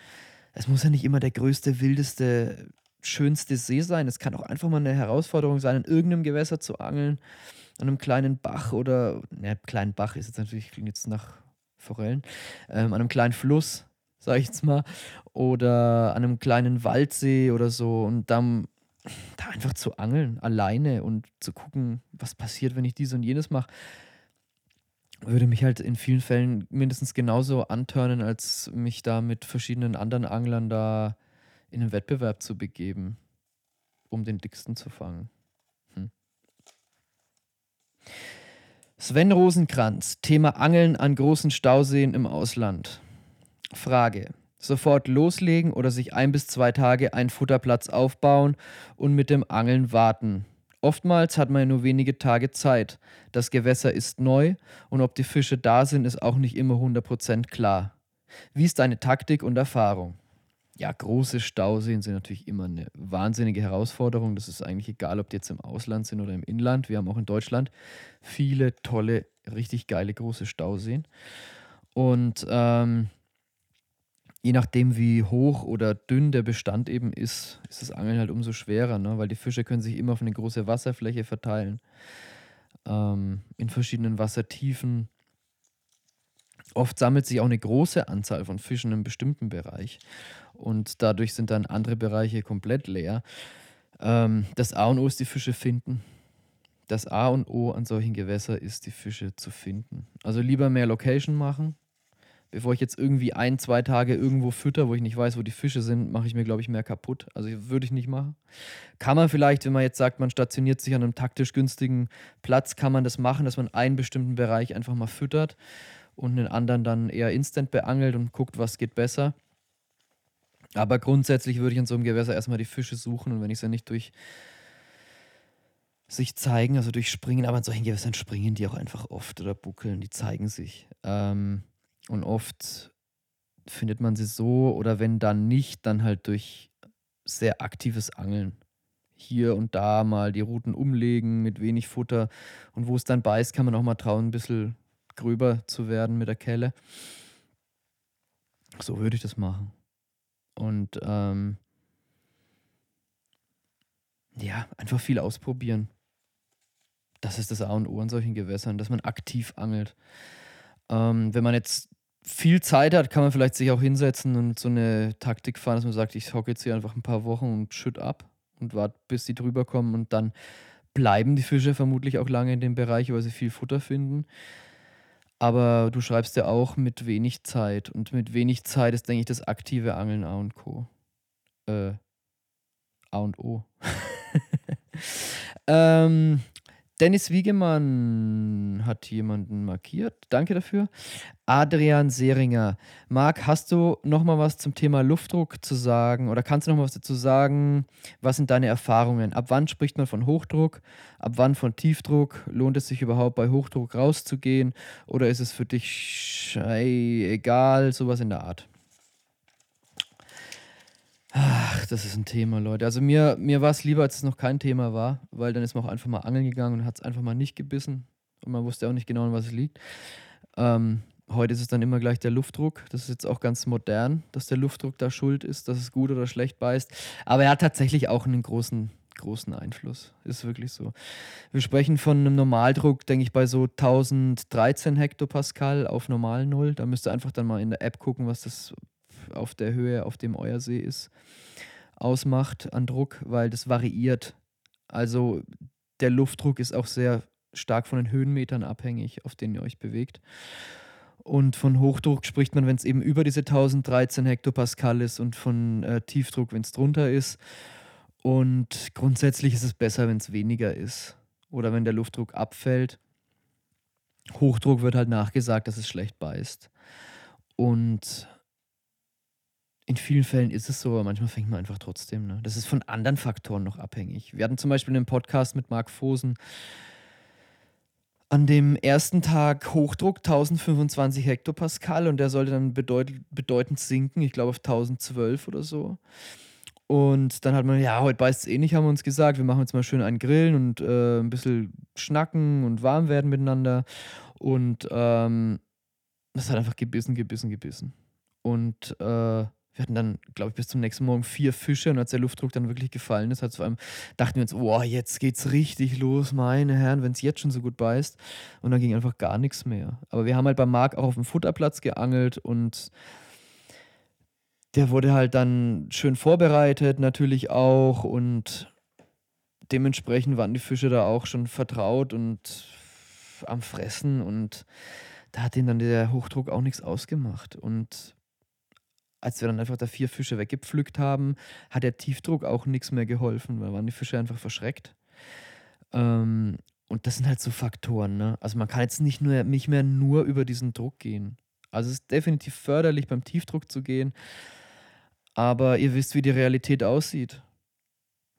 es muss ja nicht immer der größte, wildeste, schönste See sein. Es kann auch einfach mal eine Herausforderung sein, in irgendeinem Gewässer zu angeln. An einem kleinen Bach oder, ne, kleinen Bach ist jetzt natürlich, klingt jetzt nach Forellen, ähm, an einem kleinen Fluss, sage ich jetzt mal, oder an einem kleinen Waldsee oder so. Und dann da einfach zu angeln, alleine und zu gucken, was passiert, wenn ich dies und jenes mache, würde mich halt in vielen Fällen mindestens genauso antörnen, als mich da mit verschiedenen anderen Anglern da in einen Wettbewerb zu begeben, um den dicksten zu fangen. Hm. Sven Rosenkranz, Thema Angeln an großen Stauseen im Ausland. Frage: Sofort loslegen oder sich ein bis zwei Tage einen Futterplatz aufbauen und mit dem Angeln warten. Oftmals hat man ja nur wenige Tage Zeit. Das Gewässer ist neu und ob die Fische da sind, ist auch nicht immer 100% klar. Wie ist deine Taktik und Erfahrung? Ja, große Stauseen sind natürlich immer eine wahnsinnige Herausforderung. Das ist eigentlich egal, ob die jetzt im Ausland sind oder im Inland. Wir haben auch in Deutschland viele tolle, richtig geile große Stauseen. Und ähm, je nachdem, wie hoch oder dünn der Bestand eben ist, ist das Angeln halt umso schwerer, ne? weil die Fische können sich immer auf eine große Wasserfläche verteilen. Ähm, in verschiedenen Wassertiefen. Oft sammelt sich auch eine große Anzahl von Fischen in einem bestimmten Bereich und dadurch sind dann andere Bereiche komplett leer. Ähm, das A und O ist die Fische finden. Das A und O an solchen Gewässern ist, die Fische zu finden. Also lieber mehr Location machen. Bevor ich jetzt irgendwie ein, zwei Tage irgendwo fütter, wo ich nicht weiß, wo die Fische sind, mache ich mir, glaube ich, mehr kaputt. Also würde ich nicht machen. Kann man vielleicht, wenn man jetzt sagt, man stationiert sich an einem taktisch günstigen Platz, kann man das machen, dass man einen bestimmten Bereich einfach mal füttert und den anderen dann eher instant beangelt und guckt, was geht besser. Aber grundsätzlich würde ich in so einem Gewässer erstmal die Fische suchen und wenn ich sie nicht durch sich zeigen, also durch Springen, aber in solchen Gewässern springen die auch einfach oft oder buckeln, die zeigen sich. Ähm, und oft findet man sie so oder wenn dann nicht, dann halt durch sehr aktives Angeln. Hier und da mal die Routen umlegen mit wenig Futter und wo es dann beißt, kann man auch mal trauen, ein bisschen gröber zu werden mit der Kelle. So würde ich das machen. Und ähm, ja, einfach viel ausprobieren. Das ist das A und O an solchen Gewässern, dass man aktiv angelt. Ähm, wenn man jetzt viel Zeit hat, kann man vielleicht sich auch hinsetzen und so eine Taktik fahren, dass man sagt, ich hocke jetzt hier einfach ein paar Wochen und schütt ab und warte, bis sie drüber kommen und dann bleiben die Fische vermutlich auch lange in dem Bereich, weil sie viel Futter finden. Aber du schreibst ja auch mit wenig Zeit und mit wenig Zeit ist, denke ich, das aktive Angeln A und Co. Äh, A und O. [LAUGHS] ähm, Dennis Wiegemann hat jemanden markiert. Danke dafür. Adrian Seringer. Marc, hast du noch mal was zum Thema Luftdruck zu sagen oder kannst du noch mal was dazu sagen? Was sind deine Erfahrungen? Ab wann spricht man von Hochdruck? Ab wann von Tiefdruck? Lohnt es sich überhaupt bei Hochdruck rauszugehen oder ist es für dich egal, sowas in der Art? Ach, das ist ein Thema, Leute. Also mir, mir war es lieber, als es noch kein Thema war, weil dann ist man auch einfach mal angeln gegangen und hat es einfach mal nicht gebissen. Und man wusste auch nicht genau, an was es liegt. Ähm, heute ist es dann immer gleich der Luftdruck. Das ist jetzt auch ganz modern, dass der Luftdruck da schuld ist, dass es gut oder schlecht beißt. Aber er hat tatsächlich auch einen großen, großen Einfluss. Ist wirklich so. Wir sprechen von einem Normaldruck, denke ich, bei so 1013 Hektopascal auf Normal Null. Da müsst ihr einfach dann mal in der App gucken, was das auf der Höhe, auf dem euer See ist, ausmacht an Druck, weil das variiert. Also der Luftdruck ist auch sehr stark von den Höhenmetern abhängig, auf denen ihr euch bewegt. Und von Hochdruck spricht man, wenn es eben über diese 1013 Hektopascal ist und von äh, Tiefdruck, wenn es drunter ist. Und grundsätzlich ist es besser, wenn es weniger ist oder wenn der Luftdruck abfällt. Hochdruck wird halt nachgesagt, dass es schlecht beißt. Und in vielen Fällen ist es so, aber manchmal fängt man einfach trotzdem. Ne? Das ist von anderen Faktoren noch abhängig. Wir hatten zum Beispiel einen Podcast mit Marc Fosen. An dem ersten Tag Hochdruck 1025 Hektopascal und der sollte dann bedeut bedeutend sinken, ich glaube auf 1012 oder so. Und dann hat man, ja, heute beißt es eh nicht, haben wir uns gesagt. Wir machen jetzt mal schön einen Grillen und äh, ein bisschen schnacken und warm werden miteinander. Und ähm, das hat einfach gebissen, gebissen, gebissen. Und äh, wir hatten dann, glaube ich, bis zum nächsten Morgen vier Fische und als der Luftdruck dann wirklich gefallen ist, hat vor allem dachten wir uns, boah, jetzt geht's richtig los, meine Herren, wenn es jetzt schon so gut beißt. Und dann ging einfach gar nichts mehr. Aber wir haben halt beim Marc auch auf dem Futterplatz geangelt und der wurde halt dann schön vorbereitet, natürlich auch. Und dementsprechend waren die Fische da auch schon vertraut und am Fressen und da hat ihnen dann der Hochdruck auch nichts ausgemacht. Und als wir dann einfach da vier Fische weggepflückt haben, hat der Tiefdruck auch nichts mehr geholfen, weil waren die Fische einfach verschreckt. Ähm, und das sind halt so Faktoren, ne? Also man kann jetzt nicht, nur, nicht mehr nur über diesen Druck gehen. Also es ist definitiv förderlich, beim Tiefdruck zu gehen, aber ihr wisst, wie die Realität aussieht.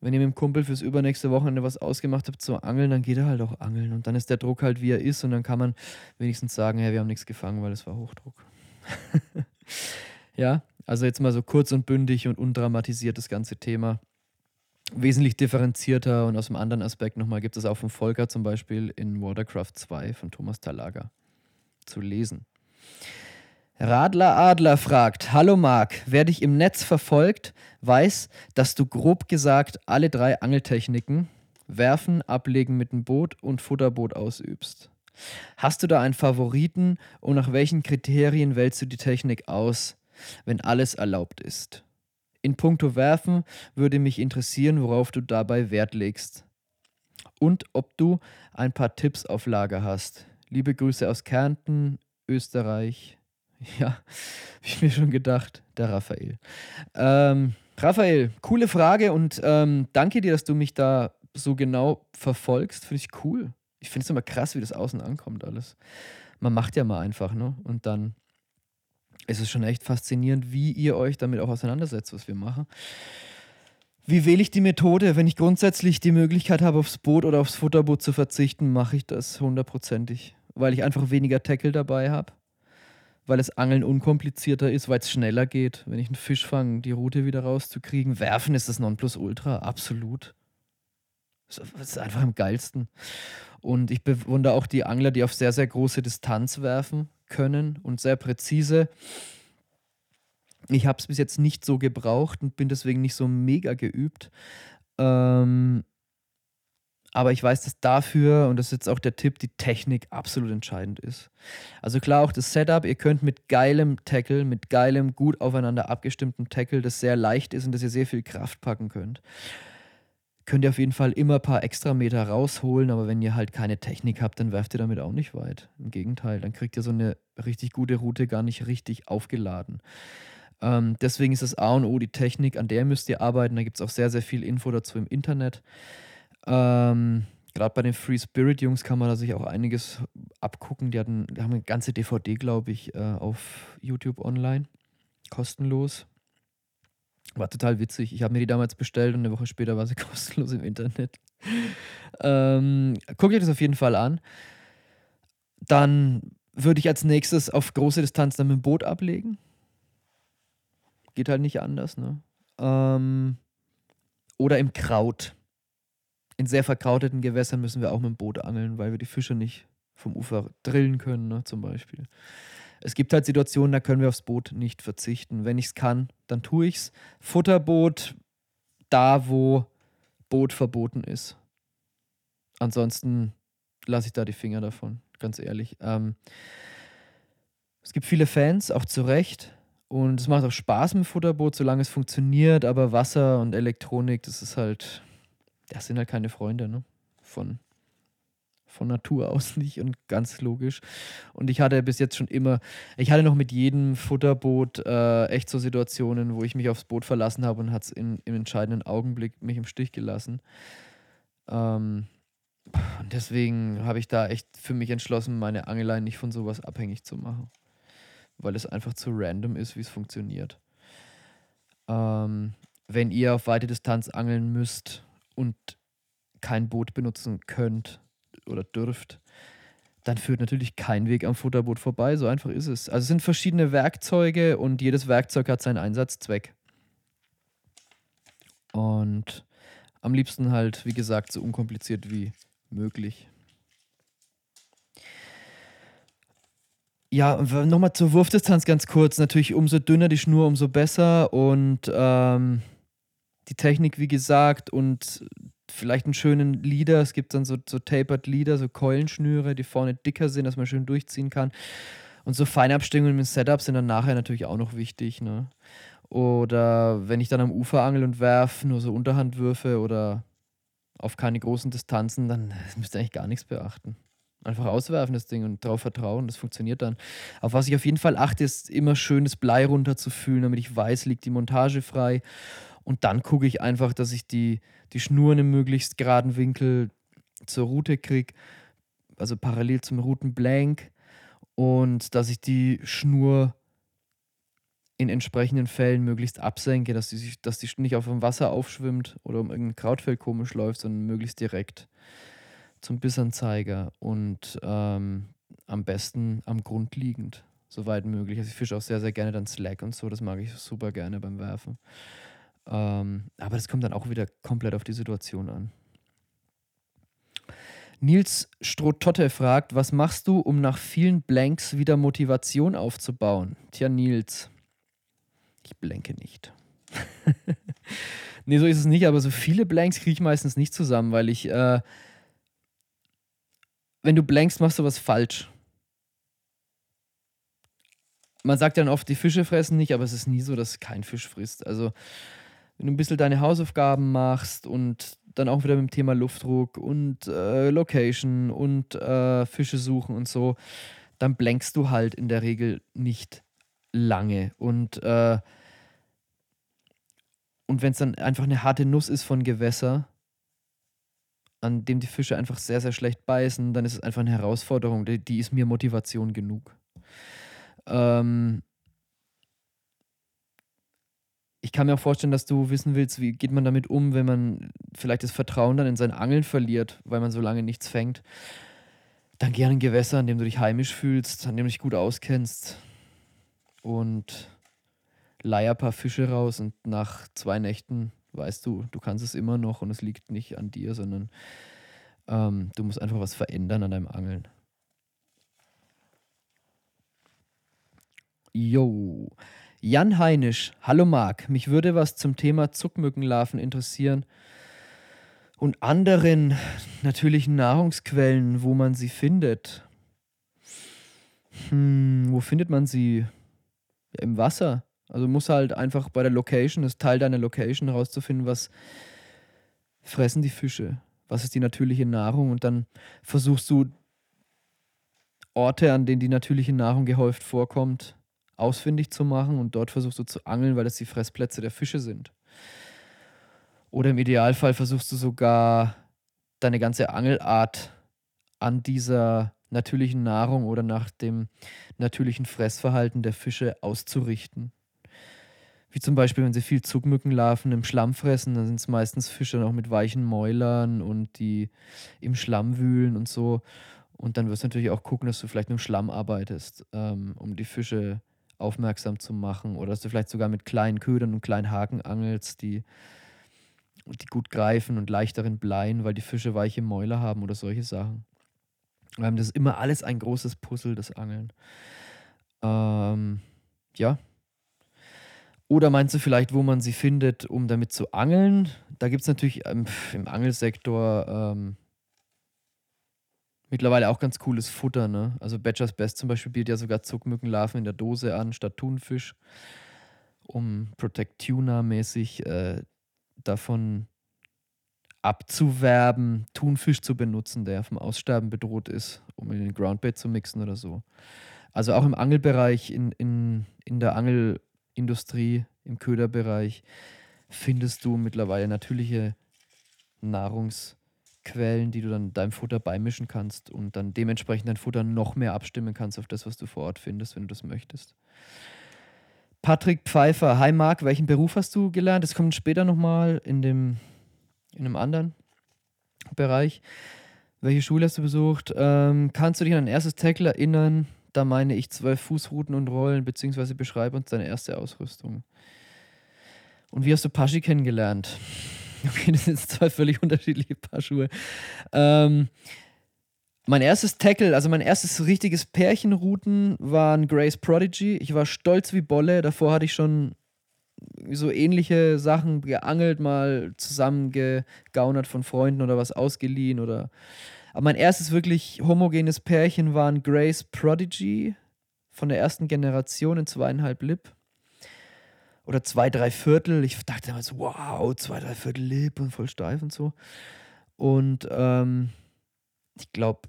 Wenn ihr mit dem Kumpel fürs übernächste Wochenende was ausgemacht habt zu angeln, dann geht er halt auch angeln. Und dann ist der Druck halt, wie er ist. Und dann kann man wenigstens sagen, hey, wir haben nichts gefangen, weil es war Hochdruck. [LAUGHS] ja, also jetzt mal so kurz und bündig und undramatisiert das ganze Thema. Wesentlich differenzierter und aus einem anderen Aspekt nochmal gibt es auch von Volker zum Beispiel in Watercraft 2 von Thomas Talaga zu lesen. Radler Adler fragt: Hallo Marc, wer dich im Netz verfolgt, weiß, dass du grob gesagt alle drei Angeltechniken, Werfen, Ablegen mit dem Boot und Futterboot ausübst. Hast du da einen Favoriten und nach welchen Kriterien wählst du die Technik aus, wenn alles erlaubt ist? In puncto Werfen würde mich interessieren, worauf du dabei Wert legst. Und ob du ein paar Tipps auf Lager hast. Liebe Grüße aus Kärnten, Österreich. [LAUGHS] Ja, hab ich mir schon gedacht, der Raphael. Ähm, Raphael, coole Frage und ähm, danke dir, dass du mich da so genau verfolgst. Finde ich cool. Ich finde es immer krass, wie das außen ankommt alles. Man macht ja mal einfach, ne? Und dann ist es schon echt faszinierend, wie ihr euch damit auch auseinandersetzt, was wir machen. Wie wähle ich die Methode? Wenn ich grundsätzlich die Möglichkeit habe, aufs Boot oder aufs Futterboot zu verzichten, mache ich das hundertprozentig. Weil ich einfach weniger Tackle dabei habe. Weil das Angeln unkomplizierter ist, weil es schneller geht. Wenn ich einen Fisch fange, die Route wieder rauszukriegen. Werfen ist das Nonplusultra, absolut. Das ist einfach am geilsten. Und ich bewundere auch die Angler, die auf sehr, sehr große Distanz werfen können und sehr präzise. Ich habe es bis jetzt nicht so gebraucht und bin deswegen nicht so mega geübt. Ähm, aber ich weiß, dass dafür, und das ist jetzt auch der Tipp, die Technik absolut entscheidend ist. Also klar, auch das Setup, ihr könnt mit geilem Tackle, mit geilem, gut aufeinander abgestimmtem Tackle, das sehr leicht ist und das ihr sehr viel Kraft packen könnt, könnt ihr auf jeden Fall immer ein paar extra Meter rausholen, aber wenn ihr halt keine Technik habt, dann werft ihr damit auch nicht weit. Im Gegenteil, dann kriegt ihr so eine richtig gute Route gar nicht richtig aufgeladen. Ähm, deswegen ist das A und O die Technik, an der müsst ihr arbeiten. Da gibt es auch sehr, sehr viel Info dazu im Internet. Ähm, Gerade bei den Free Spirit Jungs kann man da sich auch einiges abgucken. Die, hatten, die haben eine ganze DVD, glaube ich, äh, auf YouTube online. Kostenlos. War total witzig. Ich habe mir die damals bestellt und eine Woche später war sie [LAUGHS] kostenlos im Internet. ähm, guckt euch das auf jeden Fall an. Dann würde ich als nächstes auf große Distanz dann mit dem Boot ablegen. Geht halt nicht anders, ne? Ähm, oder im Kraut. In sehr verkrauteten Gewässern müssen wir auch mit dem Boot angeln, weil wir die Fische nicht vom Ufer drillen können, ne, zum Beispiel. Es gibt halt Situationen, da können wir aufs Boot nicht verzichten. Wenn ich es kann, dann tue ich es. Futterboot, da wo Boot verboten ist. Ansonsten lasse ich da die Finger davon, ganz ehrlich. Ähm, es gibt viele Fans, auch zu Recht. Und es macht auch Spaß mit Futterboot, solange es funktioniert. Aber Wasser und Elektronik, das ist halt, das sind halt keine Freunde ne? von von Natur aus [LAUGHS] nicht und ganz logisch. Und ich hatte bis jetzt schon immer, ich hatte noch mit jedem Futterboot äh, echt so Situationen, wo ich mich aufs Boot verlassen habe und hat es im entscheidenden Augenblick mich im Stich gelassen. Ähm, und deswegen habe ich da echt für mich entschlossen, meine Angeleien nicht von sowas abhängig zu machen. Weil es einfach zu random ist, wie es funktioniert. Ähm, wenn ihr auf weite Distanz angeln müsst und kein Boot benutzen könnt, oder dürft, dann führt natürlich kein Weg am Futterboot vorbei. So einfach ist es. Also es sind verschiedene Werkzeuge und jedes Werkzeug hat seinen Einsatzzweck. Und am liebsten halt, wie gesagt, so unkompliziert wie möglich. Ja, nochmal zur Wurfdistanz ganz kurz. Natürlich, umso dünner die Schnur, umso besser. Und ähm, die Technik, wie gesagt, und vielleicht einen schönen Leader. Es gibt dann so, so tapered Leader, so Keulenschnüre, die vorne dicker sind, dass man schön durchziehen kann. Und so Feinabstimmungen mit Setup sind dann nachher natürlich auch noch wichtig. Ne? Oder wenn ich dann am Ufer angel und werfe, nur so Unterhandwürfe oder auf keine großen Distanzen, dann [LAUGHS] müsst ihr eigentlich gar nichts beachten. Einfach auswerfen das Ding und darauf vertrauen, das funktioniert dann. Auf was ich auf jeden Fall achte, ist immer schön das Blei runterzufühlen, damit ich weiß, liegt die Montage frei. Und dann gucke ich einfach, dass ich die, die Schnur in einem möglichst geraden Winkel zur Route kriege, also parallel zum Routenblank. Und dass ich die Schnur in entsprechenden Fällen möglichst absenke, dass die, dass die nicht auf dem Wasser aufschwimmt oder um irgendein Krautfeld komisch läuft, sondern möglichst direkt zum Bissanzeiger und ähm, am besten am Grund liegend, soweit möglich. Also ich fische auch sehr, sehr gerne dann Slack und so, das mag ich super gerne beim Werfen. Ähm, aber das kommt dann auch wieder komplett auf die Situation an. Nils Strototte fragt, was machst du, um nach vielen Blanks wieder Motivation aufzubauen? Tja, Nils, ich blenke nicht. [LAUGHS] nee, so ist es nicht, aber so viele Blanks kriege ich meistens nicht zusammen, weil ich äh, wenn du blankst, machst du was falsch. Man sagt dann oft, die Fische fressen nicht, aber es ist nie so, dass kein Fisch frisst. Also, wenn du ein bisschen deine Hausaufgaben machst und dann auch wieder mit dem Thema Luftdruck und äh, Location und äh, Fische suchen und so, dann blankst du halt in der Regel nicht lange. Und, äh, und wenn es dann einfach eine harte Nuss ist von Gewässer, an dem die Fische einfach sehr, sehr schlecht beißen, dann ist es einfach eine Herausforderung. Die, die ist mir Motivation genug. Ähm ich kann mir auch vorstellen, dass du wissen willst, wie geht man damit um, wenn man vielleicht das Vertrauen dann in sein Angeln verliert, weil man so lange nichts fängt. Dann geh an ein Gewässer, an dem du dich heimisch fühlst, an dem du dich gut auskennst und leih ein paar Fische raus und nach zwei Nächten weißt du, du kannst es immer noch und es liegt nicht an dir, sondern ähm, du musst einfach was verändern an deinem Angeln. Jo. Jan Heinisch, hallo Marc, mich würde was zum Thema Zuckmückenlarven interessieren und anderen natürlichen Nahrungsquellen, wo man sie findet. Hm, wo findet man sie? Ja, Im Wasser. Also muss halt einfach bei der Location, das Teil deiner Location herauszufinden, was fressen die Fische, was ist die natürliche Nahrung und dann versuchst du Orte, an denen die natürliche Nahrung gehäuft vorkommt, ausfindig zu machen und dort versuchst du zu angeln, weil das die Fressplätze der Fische sind. Oder im Idealfall versuchst du sogar deine ganze Angelart an dieser natürlichen Nahrung oder nach dem natürlichen Fressverhalten der Fische auszurichten. Wie zum Beispiel, wenn sie viel Zugmückenlarven im Schlamm fressen, dann sind es meistens Fische noch mit weichen Mäulern und die im Schlamm wühlen und so. Und dann wirst du natürlich auch gucken, dass du vielleicht mit dem Schlamm arbeitest, ähm, um die Fische aufmerksam zu machen. Oder dass du vielleicht sogar mit kleinen Ködern und kleinen Haken angelst, die, die gut greifen und leichteren Bleien, weil die Fische weiche Mäuler haben oder solche Sachen. Ähm, das ist immer alles ein großes Puzzle, das Angeln. Ähm, ja, oder meinst du vielleicht, wo man sie findet, um damit zu angeln? Da gibt es natürlich ähm, im Angelsektor ähm, mittlerweile auch ganz cooles Futter. Ne? Also Badgers Best zum Beispiel bietet ja sogar Zuckmückenlarven in der Dose an, statt Thunfisch, um Protect Tuna-mäßig äh, davon abzuwerben, Thunfisch zu benutzen, der vom Aussterben bedroht ist, um in den Groundbait zu mixen oder so. Also auch im Angelbereich, in, in, in der Angel- Industrie, im Köderbereich, findest du mittlerweile natürliche Nahrungsquellen, die du dann deinem Futter beimischen kannst und dann dementsprechend dein Futter noch mehr abstimmen kannst auf das, was du vor Ort findest, wenn du das möchtest. Patrick Pfeiffer, hi Marc, welchen Beruf hast du gelernt? Das kommt später nochmal in dem in einem anderen Bereich. Welche Schule hast du besucht? Ähm, kannst du dich an dein erstes Tackle erinnern? Da meine ich zwölf Fußrouten und Rollen, beziehungsweise beschreibe uns deine erste Ausrüstung. Und wie hast du Paschi kennengelernt? Okay, das sind zwei völlig unterschiedliche Paar Schuhe. Ähm, mein erstes Tackle, also mein erstes richtiges Pärchenrouten waren Grace Prodigy. Ich war stolz wie Bolle. Davor hatte ich schon so ähnliche Sachen geangelt, mal zusammengegaunert von Freunden oder was ausgeliehen oder aber mein erstes wirklich homogenes Pärchen waren Grace Prodigy von der ersten Generation in zweieinhalb Lip. Oder zwei, drei Viertel. Ich dachte damals, wow, zwei, drei Viertel Lip und voll steif und so. Und ähm, ich glaube,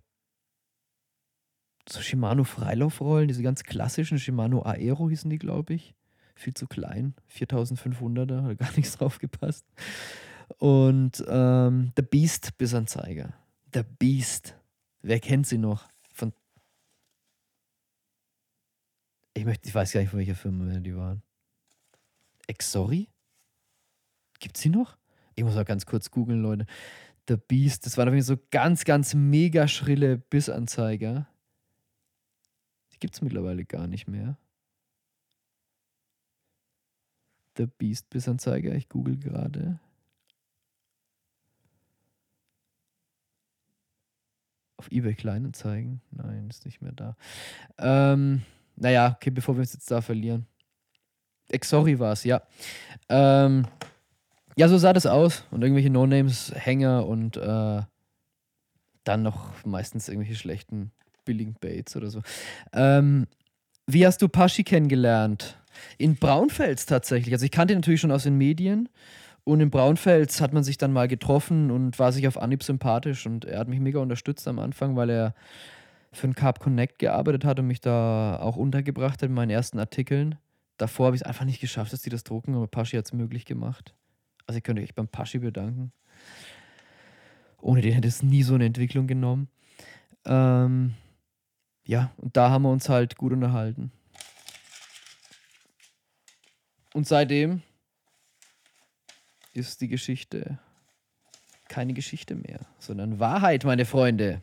so Shimano Freilaufrollen, diese ganz klassischen Shimano Aero hießen die, glaube ich. Viel zu klein, 4500er, hat gar [LAUGHS] nichts drauf gepasst. Und ähm, The Beast Bissanzeiger. The Beast. Wer kennt sie noch? Von ich, möchte, ich weiß gar nicht, von welcher Firma die waren. Exori? Gibt's sie noch? Ich muss mal ganz kurz googeln, Leute. The Beast, das jeden Fall so ganz, ganz mega schrille Bissanzeiger. Die gibt es mittlerweile gar nicht mehr. The Beast Bissanzeiger, ich google gerade. Auf eBay Kleinanzeigen? Nein, ist nicht mehr da. Ähm, naja, okay, bevor wir uns jetzt da verlieren. Exori war es, ja. Ähm, ja, so sah das aus. Und irgendwelche No-Names, Hänger und äh, Dann noch meistens irgendwelche schlechten, billigen Baits oder so. Ähm, wie hast du Paschi kennengelernt? In Braunfels tatsächlich. Also ich kannte ihn natürlich schon aus den Medien. Und in Braunfels hat man sich dann mal getroffen und war sich auf Anhieb sympathisch. Und er hat mich mega unterstützt am Anfang, weil er für den Carb Connect gearbeitet hat und mich da auch untergebracht hat in meinen ersten Artikeln. Davor habe ich es einfach nicht geschafft, dass die das drucken, aber Paschi hat es möglich gemacht. Also ich könnte euch beim Paschi bedanken. Ohne den hätte es nie so eine Entwicklung genommen. Ähm, ja, und da haben wir uns halt gut unterhalten. Und seitdem ist die Geschichte keine Geschichte mehr, sondern Wahrheit, meine Freunde.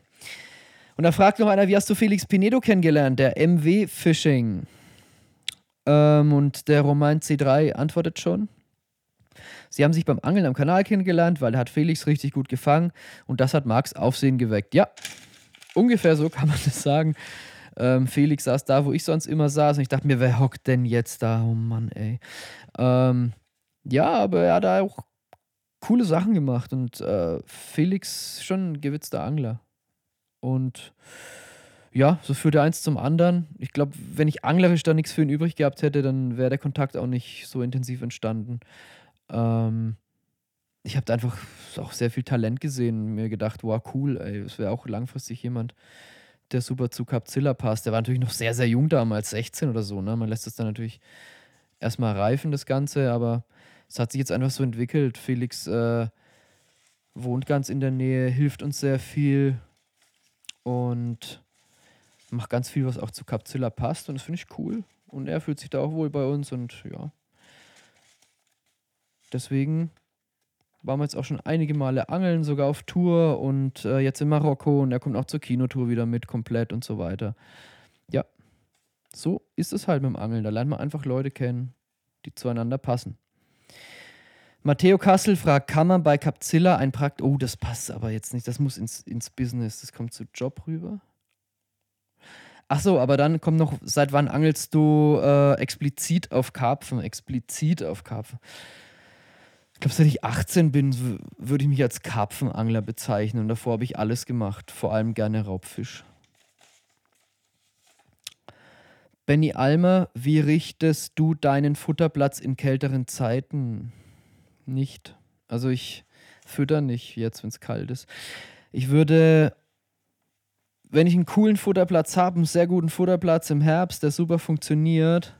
Und da fragt noch einer, wie hast du Felix Pinedo kennengelernt? Der MW Fishing. Ähm, und der Roman C3 antwortet schon. Sie haben sich beim Angeln am Kanal kennengelernt, weil er hat Felix richtig gut gefangen und das hat Marx Aufsehen geweckt. Ja, ungefähr so [LAUGHS] kann man das sagen. Ähm, Felix saß da, wo ich sonst immer saß und ich dachte mir, wer hockt denn jetzt da? Oh Mann, ey. Ähm, ja, aber er hat auch coole Sachen gemacht und äh, Felix schon ein gewitzter Angler. Und ja, so führte eins zum anderen. Ich glaube, wenn ich anglerisch da nichts für ihn übrig gehabt hätte, dann wäre der Kontakt auch nicht so intensiv entstanden. Ähm, ich habe da einfach auch sehr viel Talent gesehen mir gedacht, wow, cool, ey, das wäre auch langfristig jemand, der super zu Capzilla passt. Der war natürlich noch sehr, sehr jung damals, 16 oder so. Ne? Man lässt es dann natürlich erstmal reifen, das Ganze, aber es hat sich jetzt einfach so entwickelt. Felix äh, wohnt ganz in der Nähe, hilft uns sehr viel und macht ganz viel, was auch zu Capzilla passt und das finde ich cool. Und er fühlt sich da auch wohl bei uns und ja, Deswegen waren wir jetzt auch schon einige Male angeln, sogar auf Tour und äh, jetzt in Marokko und er kommt auch zur Kinotour wieder mit komplett und so weiter. Ja, so ist es halt mit dem Angeln. Da lernt man einfach Leute kennen, die zueinander passen. Matteo Kassel fragt, kann man bei Capzilla ein Prakt... Oh, das passt aber jetzt nicht. Das muss ins, ins Business. Das kommt zu Job rüber. Ach so, aber dann kommt noch, seit wann angelst du äh, explizit auf Karpfen? Explizit auf Karpfen. Ich glaube, seit ich 18 bin, würde ich mich als Karpfenangler bezeichnen. Und davor habe ich alles gemacht, vor allem gerne Raubfisch. Benny Almer, wie richtest du deinen Futterplatz in kälteren Zeiten? Nicht. Also ich fütter nicht jetzt, wenn es kalt ist. Ich würde, wenn ich einen coolen Futterplatz habe, einen sehr guten Futterplatz im Herbst, der super funktioniert,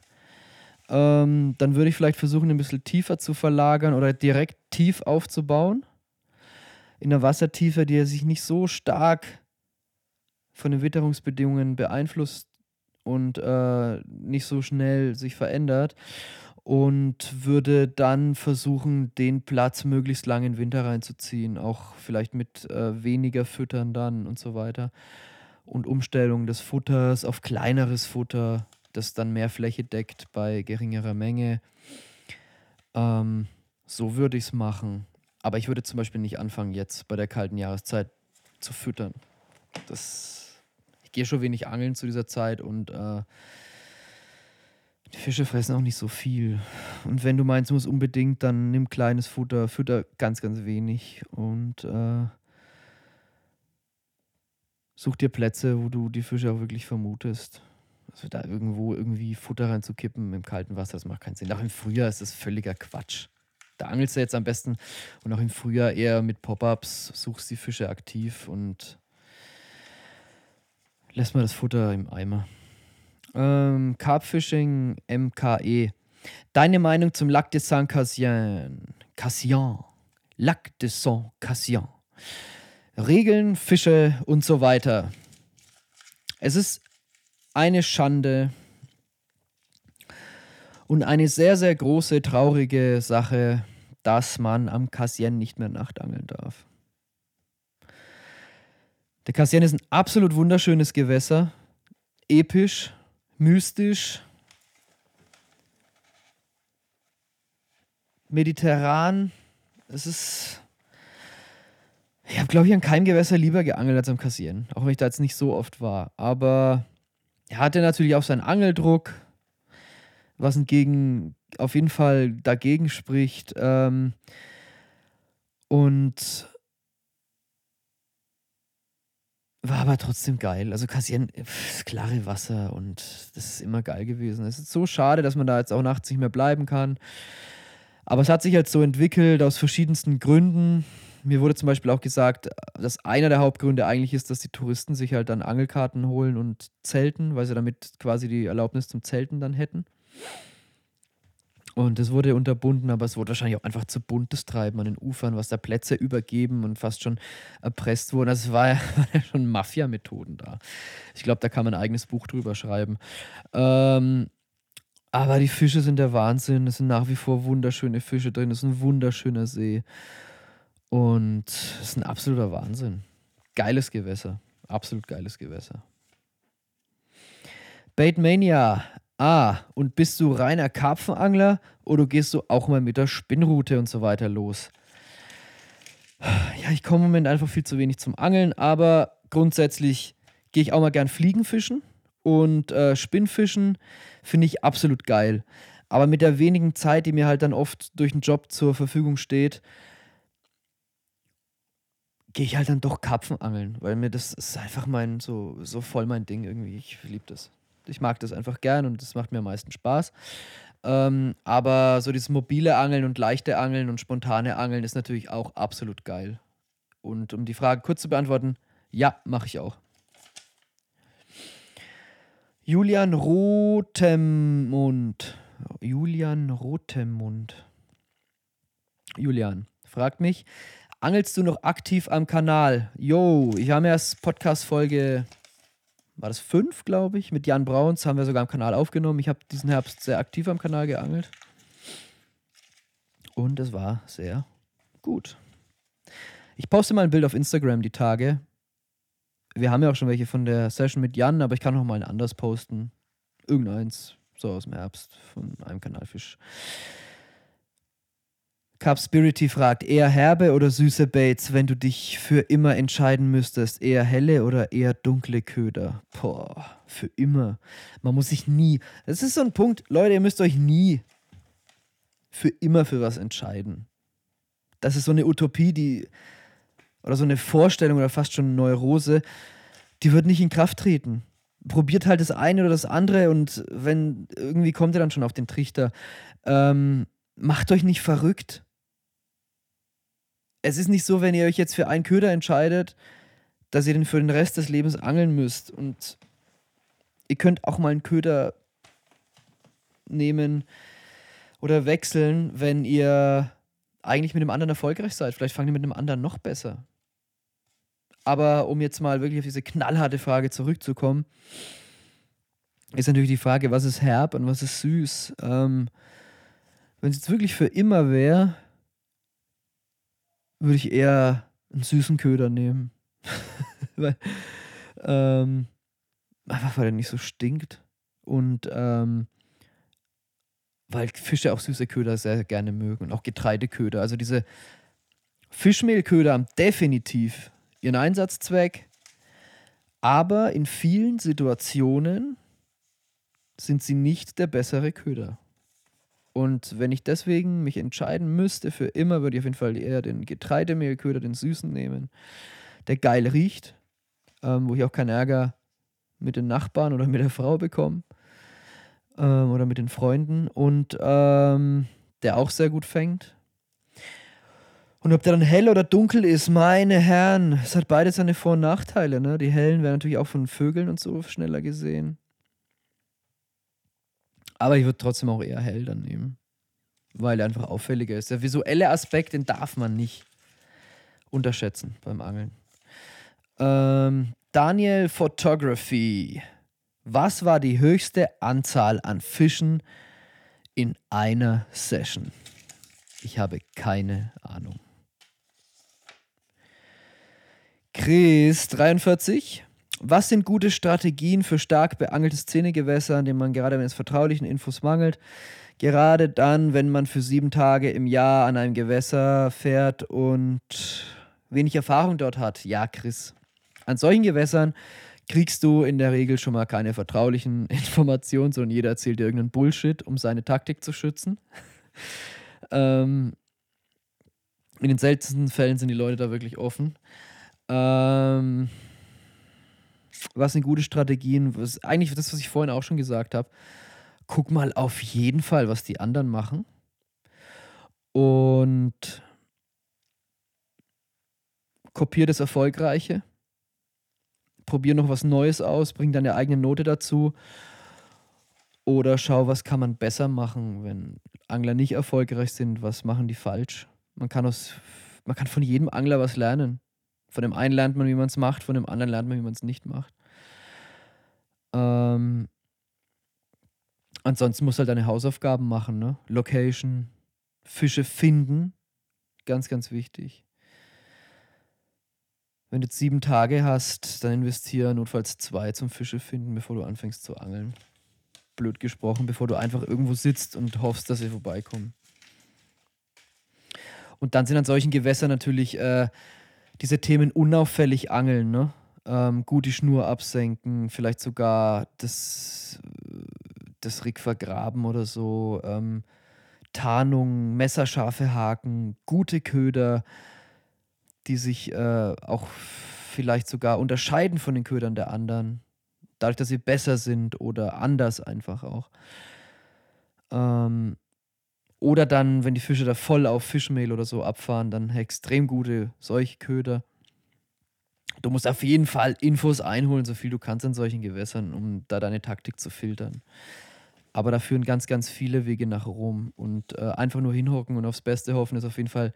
ähm, dann würde ich vielleicht versuchen, ein bisschen tiefer zu verlagern oder direkt tief aufzubauen. In der Wassertiefe, die sich nicht so stark von den Witterungsbedingungen beeinflusst und äh, nicht so schnell sich verändert. Und würde dann versuchen, den Platz möglichst lang in den Winter reinzuziehen. Auch vielleicht mit äh, weniger Füttern dann und so weiter. Und Umstellung des Futters auf kleineres Futter das dann mehr Fläche deckt bei geringerer Menge. Ähm, so würde ich es machen. Aber ich würde zum Beispiel nicht anfangen, jetzt bei der kalten Jahreszeit zu füttern. Das, ich gehe schon wenig angeln zu dieser Zeit und äh, die Fische fressen auch nicht so viel. Und wenn du meinst, du musst unbedingt, dann nimm kleines Futter, fütter ganz, ganz wenig und äh, such dir Plätze, wo du die Fische auch wirklich vermutest. Also da irgendwo irgendwie Futter reinzukippen im kalten Wasser, das macht keinen Sinn. Auch im Frühjahr ist das völliger Quatsch. Da angelst du jetzt am besten und auch im Frühjahr eher mit Pop-ups, suchst die Fische aktiv und lässt mal das Futter im Eimer. Ähm, Carpfishing MKE. Deine Meinung zum Lac de Saint-Cassien? Cassien. Lac de Saint-Cassien. Regeln, Fische und so weiter. Es ist eine Schande und eine sehr, sehr große, traurige Sache, dass man am Cassien nicht mehr nachtangeln darf. Der Cassien ist ein absolut wunderschönes Gewässer, episch, mystisch, mediterran. Es ist. Ich habe, glaube ich, an keinem Gewässer lieber geangelt als am Cassien, auch wenn ich da jetzt nicht so oft war. Aber er hatte natürlich auch seinen Angeldruck, was entgegen, auf jeden Fall dagegen spricht. Ähm, und war aber trotzdem geil. Also kassieren, das klare Wasser und das ist immer geil gewesen. Es ist so schade, dass man da jetzt auch nachts nicht mehr bleiben kann. Aber es hat sich halt so entwickelt aus verschiedensten Gründen. Mir wurde zum Beispiel auch gesagt, dass einer der Hauptgründe eigentlich ist, dass die Touristen sich halt dann Angelkarten holen und zelten, weil sie damit quasi die Erlaubnis zum Zelten dann hätten. Und es wurde unterbunden, aber es wurde wahrscheinlich auch einfach zu buntes Treiben an den Ufern, was da Plätze übergeben und fast schon erpresst wurden. Also es war ja, [LAUGHS] schon Mafia-Methoden da. Ich glaube, da kann man ein eigenes Buch drüber schreiben. Ähm, aber die Fische sind der Wahnsinn. Es sind nach wie vor wunderschöne Fische drin. Es ist ein wunderschöner See. Und es ist ein absoluter Wahnsinn. Geiles Gewässer. Absolut geiles Gewässer. Baitmania Ah, und bist du reiner Karpfenangler oder gehst du auch mal mit der Spinnrute und so weiter los? Ja, ich komme im Moment einfach viel zu wenig zum Angeln, aber grundsätzlich gehe ich auch mal gern Fliegenfischen und äh, Spinnfischen finde ich absolut geil. Aber mit der wenigen Zeit, die mir halt dann oft durch den Job zur Verfügung steht, gehe ich halt dann doch Karpfenangeln, weil mir das ist einfach mein so, so voll mein Ding irgendwie. Ich liebe das. Ich mag das einfach gern und das macht mir am meisten Spaß. Ähm, aber so dieses mobile Angeln und leichte Angeln und spontane Angeln ist natürlich auch absolut geil. Und um die Frage kurz zu beantworten, ja, mache ich auch. Julian Rotemund. Julian Rotemund. Julian fragt mich, angelst du noch aktiv am Kanal? Yo, ich habe erst Podcast-Folge war das fünf, glaube ich, mit Jan Brauns, haben wir sogar am Kanal aufgenommen. Ich habe diesen Herbst sehr aktiv am Kanal geangelt. Und es war sehr gut. Ich poste mal ein Bild auf Instagram die Tage. Wir haben ja auch schon welche von der Session mit Jan, aber ich kann noch mal ein anderes posten. Irgendeins, so aus dem Herbst von einem Kanalfisch. Capspirity fragt, eher herbe oder süße Baits, wenn du dich für immer entscheiden müsstest? Eher helle oder eher dunkle Köder? Boah, für immer. Man muss sich nie. Das ist so ein Punkt, Leute, ihr müsst euch nie für immer für was entscheiden. Das ist so eine Utopie, die. Oder so eine Vorstellung oder fast schon eine Neurose, die wird nicht in Kraft treten. Probiert halt das eine oder das andere und wenn irgendwie kommt ihr dann schon auf den Trichter. Ähm, macht euch nicht verrückt es ist nicht so, wenn ihr euch jetzt für einen Köder entscheidet, dass ihr den für den Rest des Lebens angeln müsst. Und ihr könnt auch mal einen Köder nehmen oder wechseln, wenn ihr eigentlich mit dem anderen erfolgreich seid. Vielleicht fangt ihr mit dem anderen noch besser. Aber um jetzt mal wirklich auf diese knallharte Frage zurückzukommen, ist natürlich die Frage, was ist herb und was ist süß. Ähm, wenn es jetzt wirklich für immer wäre, würde ich eher einen süßen Köder nehmen. [LAUGHS] weil, ähm, einfach weil er nicht so stinkt. Und ähm, weil Fische auch süße Köder sehr gerne mögen und auch Getreideköder. Also diese Fischmehlköder haben definitiv ihren Einsatzzweck, aber in vielen Situationen sind sie nicht der bessere Köder. Und wenn ich deswegen mich entscheiden müsste für immer, würde ich auf jeden Fall eher den Getreidemehlköder, den süßen nehmen, der geil riecht, ähm, wo ich auch keinen Ärger mit den Nachbarn oder mit der Frau bekomme ähm, oder mit den Freunden und ähm, der auch sehr gut fängt. Und ob der dann hell oder dunkel ist, meine Herren, es hat beides seine Vor- und Nachteile. Ne? Die hellen werden natürlich auch von Vögeln und so schneller gesehen. Aber ich würde trotzdem auch eher hell dann nehmen. Weil er einfach auffälliger ist. Der visuelle Aspekt, den darf man nicht unterschätzen beim Angeln. Ähm, Daniel Photography. Was war die höchste Anzahl an Fischen in einer Session? Ich habe keine Ahnung. Chris 43. Was sind gute Strategien für stark beangelte Szenegewässer, in denen man gerade, wenn es vertraulichen Infos mangelt, gerade dann, wenn man für sieben Tage im Jahr an einem Gewässer fährt und wenig Erfahrung dort hat? Ja, Chris. An solchen Gewässern kriegst du in der Regel schon mal keine vertraulichen [LAUGHS] Informationen, sondern jeder erzählt dir irgendeinen Bullshit, um seine Taktik zu schützen. [LAUGHS] ähm, in den seltensten Fällen sind die Leute da wirklich offen. Ähm, was sind gute Strategien? Was, eigentlich das, was ich vorhin auch schon gesagt habe. Guck mal auf jeden Fall, was die anderen machen. Und kopier das Erfolgreiche. Probier noch was Neues aus, bring deine eigene Note dazu. Oder schau, was kann man besser machen, wenn Angler nicht erfolgreich sind, was machen die falsch. Man kann, aus, man kann von jedem Angler was lernen. Von dem einen lernt man, wie man es macht, von dem anderen lernt man, wie man es nicht macht. Ähm, ansonsten musst du halt deine Hausaufgaben machen, ne? Location, Fische finden, ganz, ganz wichtig. Wenn du jetzt sieben Tage hast, dann investiere notfalls zwei zum Fische finden, bevor du anfängst zu angeln. Blöd gesprochen, bevor du einfach irgendwo sitzt und hoffst, dass sie vorbeikommen. Und dann sind an solchen Gewässern natürlich äh, diese Themen unauffällig angeln, ne? Ähm, gut die Schnur absenken, vielleicht sogar das, das Rick vergraben oder so. Ähm, Tarnung, messerscharfe Haken, gute Köder, die sich äh, auch vielleicht sogar unterscheiden von den Ködern der anderen. Dadurch, dass sie besser sind oder anders einfach auch. Ähm, oder dann, wenn die Fische da voll auf Fischmehl oder so abfahren, dann extrem gute solche Köder. Du musst auf jeden Fall Infos einholen, so viel du kannst in solchen Gewässern, um da deine Taktik zu filtern. Aber da führen ganz, ganz viele Wege nach Rom. Und äh, einfach nur hinhocken und aufs Beste hoffen, ist auf jeden Fall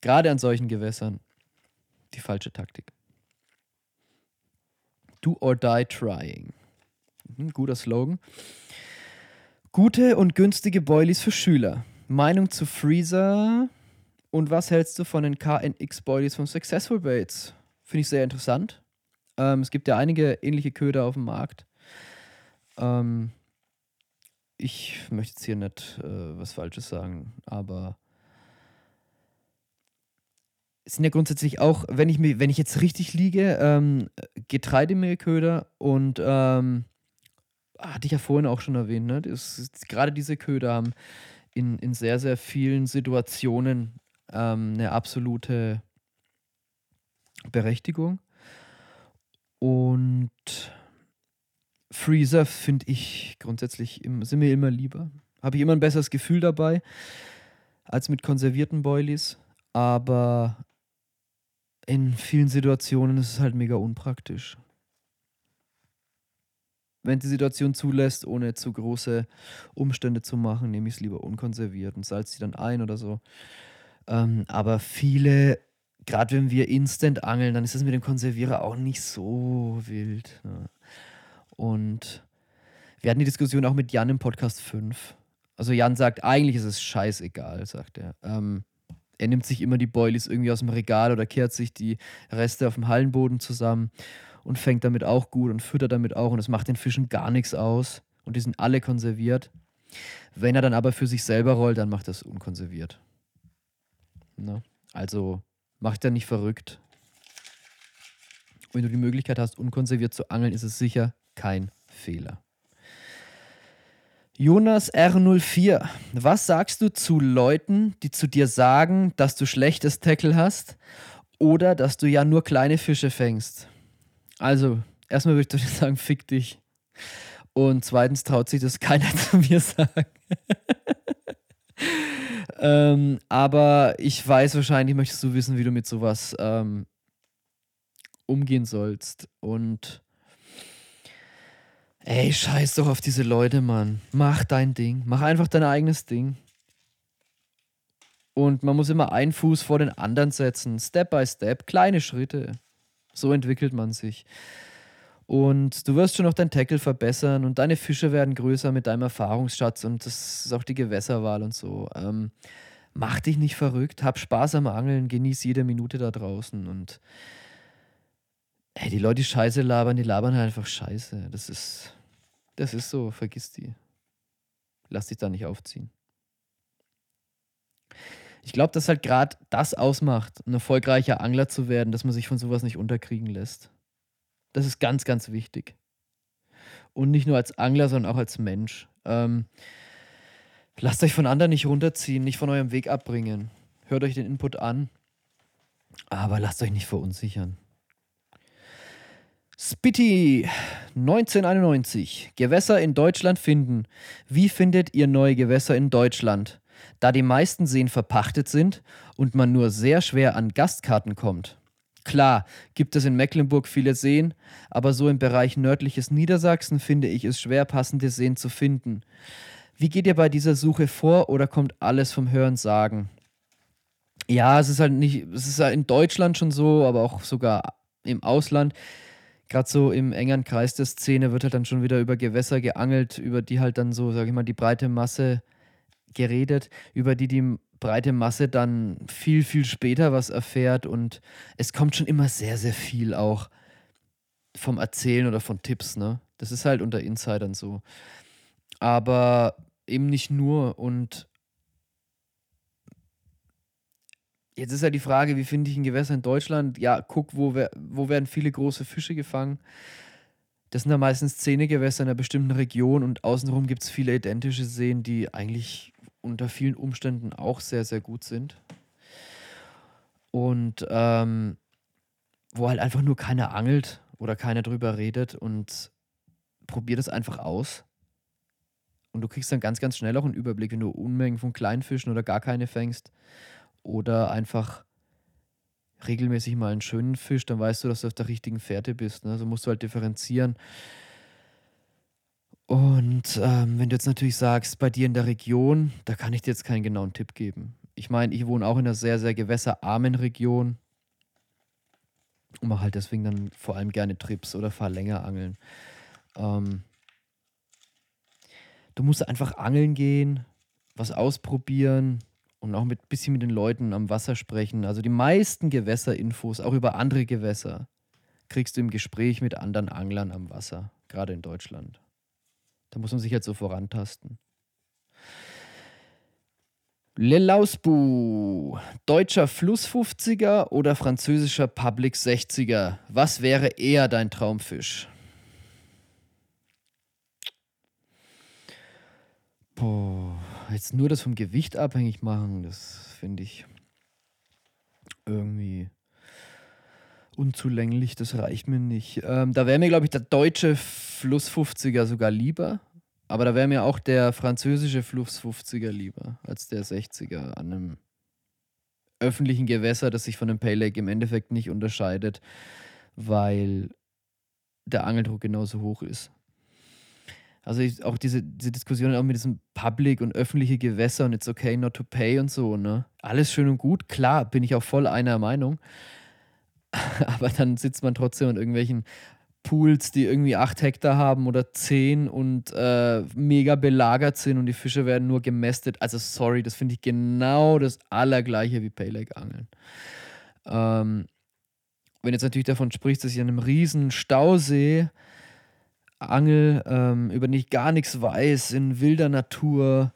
gerade an solchen Gewässern die falsche Taktik. Do or die trying. Mhm, guter Slogan. Gute und günstige Boilies für Schüler. Meinung zu Freezer. Und was hältst du von den KNX-Boilies von Successful Baits? Finde ich sehr interessant. Ähm, es gibt ja einige ähnliche Köder auf dem Markt. Ähm, ich möchte jetzt hier nicht äh, was Falsches sagen, aber es sind ja grundsätzlich auch, wenn ich, mir, wenn ich jetzt richtig liege, ähm, Getreidemehlköder und ähm, hatte ich ja vorhin auch schon erwähnt, ne? Das, gerade diese Köder haben in, in sehr, sehr vielen Situationen ähm, eine absolute Berechtigung. Und Freezer finde ich grundsätzlich im, sind mir immer lieber. Habe ich immer ein besseres Gefühl dabei als mit konservierten Boilies. Aber in vielen Situationen ist es halt mega unpraktisch. Wenn die Situation zulässt, ohne zu große Umstände zu machen, nehme ich es lieber unkonserviert und salze sie dann ein oder so. Ähm, aber viele gerade wenn wir instant angeln, dann ist das mit dem Konservierer auch nicht so wild. Ne? Und wir hatten die Diskussion auch mit Jan im Podcast 5. Also Jan sagt, eigentlich ist es scheißegal, sagt er. Ähm, er nimmt sich immer die Boilies irgendwie aus dem Regal oder kehrt sich die Reste auf dem Hallenboden zusammen und fängt damit auch gut und füttert damit auch und es macht den Fischen gar nichts aus und die sind alle konserviert. Wenn er dann aber für sich selber rollt, dann macht er es unkonserviert. Ne? Also Mach dich nicht verrückt. Wenn du die Möglichkeit hast, unkonserviert zu angeln, ist es sicher kein Fehler. Jonas R04, was sagst du zu Leuten, die zu dir sagen, dass du schlechtes Tackle hast oder dass du ja nur kleine Fische fängst? Also, erstmal würde ich [LAUGHS] sagen, fick dich. Und zweitens traut sich das [LAUGHS] keiner zu mir sagen. [LAUGHS] Ähm, aber ich weiß wahrscheinlich, möchtest du wissen, wie du mit sowas ähm, umgehen sollst. Und ey, scheiß doch auf diese Leute, Mann. Mach dein Ding. Mach einfach dein eigenes Ding. Und man muss immer einen Fuß vor den anderen setzen. Step by Step, kleine Schritte. So entwickelt man sich. Und du wirst schon noch dein Tackle verbessern und deine Fische werden größer mit deinem Erfahrungsschatz und das ist auch die Gewässerwahl und so. Ähm, mach dich nicht verrückt, hab Spaß am Angeln, genieß jede Minute da draußen und ey, die Leute, die Scheiße labern, die labern halt einfach Scheiße. Das ist, das ist so, vergiss die. Lass dich da nicht aufziehen. Ich glaube, dass halt gerade das ausmacht, ein erfolgreicher Angler zu werden, dass man sich von sowas nicht unterkriegen lässt. Das ist ganz, ganz wichtig. Und nicht nur als Angler, sondern auch als Mensch. Ähm, lasst euch von anderen nicht runterziehen, nicht von eurem Weg abbringen. Hört euch den Input an, aber lasst euch nicht verunsichern. Spitty 1991. Gewässer in Deutschland finden. Wie findet ihr neue Gewässer in Deutschland? Da die meisten Seen verpachtet sind und man nur sehr schwer an Gastkarten kommt. Klar, gibt es in Mecklenburg viele Seen, aber so im Bereich nördliches Niedersachsen finde ich es schwer, passende Seen zu finden. Wie geht ihr bei dieser Suche vor oder kommt alles vom Hören sagen? Ja, es ist halt nicht, es ist halt in Deutschland schon so, aber auch sogar im Ausland gerade so im engeren Kreis der Szene wird halt dann schon wieder über Gewässer geangelt, über die halt dann so, sage ich mal, die breite Masse geredet, über die die breite Masse dann viel, viel später was erfährt und es kommt schon immer sehr, sehr viel auch vom Erzählen oder von Tipps, ne? Das ist halt unter Insidern so. Aber eben nicht nur und Jetzt ist ja die Frage, wie finde ich ein Gewässer in Deutschland? Ja, guck, wo, wo werden viele große Fische gefangen. Das sind ja meistens Zähnegewässer in einer bestimmten Region und außenrum gibt es viele identische Seen, die eigentlich unter vielen Umständen auch sehr, sehr gut sind. Und ähm, wo halt einfach nur keiner angelt oder keiner drüber redet und probier das einfach aus. Und du kriegst dann ganz, ganz schnell auch einen Überblick, wenn du Unmengen von Kleinfischen oder gar keine fängst oder einfach regelmäßig mal einen schönen Fisch, dann weißt du, dass du auf der richtigen Fährte bist. Ne? Also musst du halt differenzieren. Und ähm, wenn du jetzt natürlich sagst, bei dir in der Region, da kann ich dir jetzt keinen genauen Tipp geben. Ich meine, ich wohne auch in einer sehr, sehr gewässerarmen Region und mache halt deswegen dann vor allem gerne Trips oder fahr länger angeln. Ähm, du musst einfach angeln gehen, was ausprobieren, und auch mit bisschen mit den Leuten am Wasser sprechen. Also die meisten Gewässerinfos, auch über andere Gewässer, kriegst du im Gespräch mit anderen Anglern am Wasser, gerade in Deutschland. Da muss man sich jetzt so vorantasten. Lelausbu, deutscher Fluss 50er oder französischer Public 60er? Was wäre eher dein Traumfisch? Boah jetzt nur das vom Gewicht abhängig machen, das finde ich irgendwie unzulänglich, das reicht mir nicht. Ähm, da wäre mir, glaube ich, der deutsche Fluss 50er sogar lieber. Aber da wäre mir auch der französische Fluss 50er lieber als der 60er an einem öffentlichen Gewässer, das sich von dem Pay Lake im Endeffekt nicht unterscheidet, weil der Angeldruck genauso hoch ist. Also ich, auch diese, diese Diskussion auch mit diesem Public und öffentliche Gewässer und it's okay not to pay und so, ne? Alles schön und gut, klar, bin ich auch voll einer Meinung. [LAUGHS] Aber dann sitzt man trotzdem in irgendwelchen Pools, die irgendwie acht Hektar haben oder zehn und äh, mega belagert sind und die Fische werden nur gemästet. Also sorry, das finde ich genau das allergleiche wie Paylake-Angeln. Ähm, wenn jetzt natürlich davon sprichst, dass ich an einem riesen Stausee Angel, ähm, über ich gar nichts weiß, in wilder Natur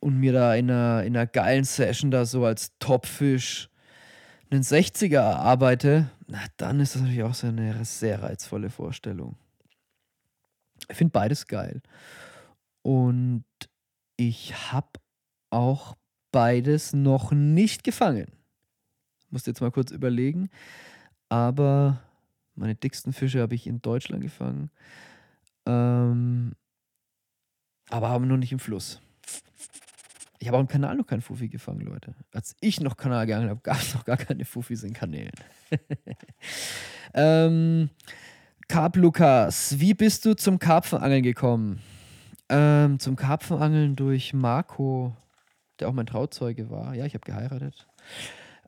und mir da in einer, in einer geilen Session da so als Topfisch einen 60er erarbeite, na, dann ist das natürlich auch so eine sehr reizvolle Vorstellung. Ich finde beides geil. Und ich habe auch beides noch nicht gefangen. Muss jetzt mal kurz überlegen. Aber meine dicksten Fische habe ich in Deutschland gefangen. Ähm, aber haben nur nicht im Fluss. Ich habe auch im Kanal noch keinen Fuffi gefangen, Leute. Als ich noch Kanal geangelt habe, [LAUGHS] gab es noch gar keine Fuffis in Kanälen. [LAUGHS] ähm, Carp Lukas, wie bist du zum Karpfenangeln gekommen? Ähm, zum Karpfenangeln durch Marco, der auch mein Trauzeuge war. Ja, ich habe geheiratet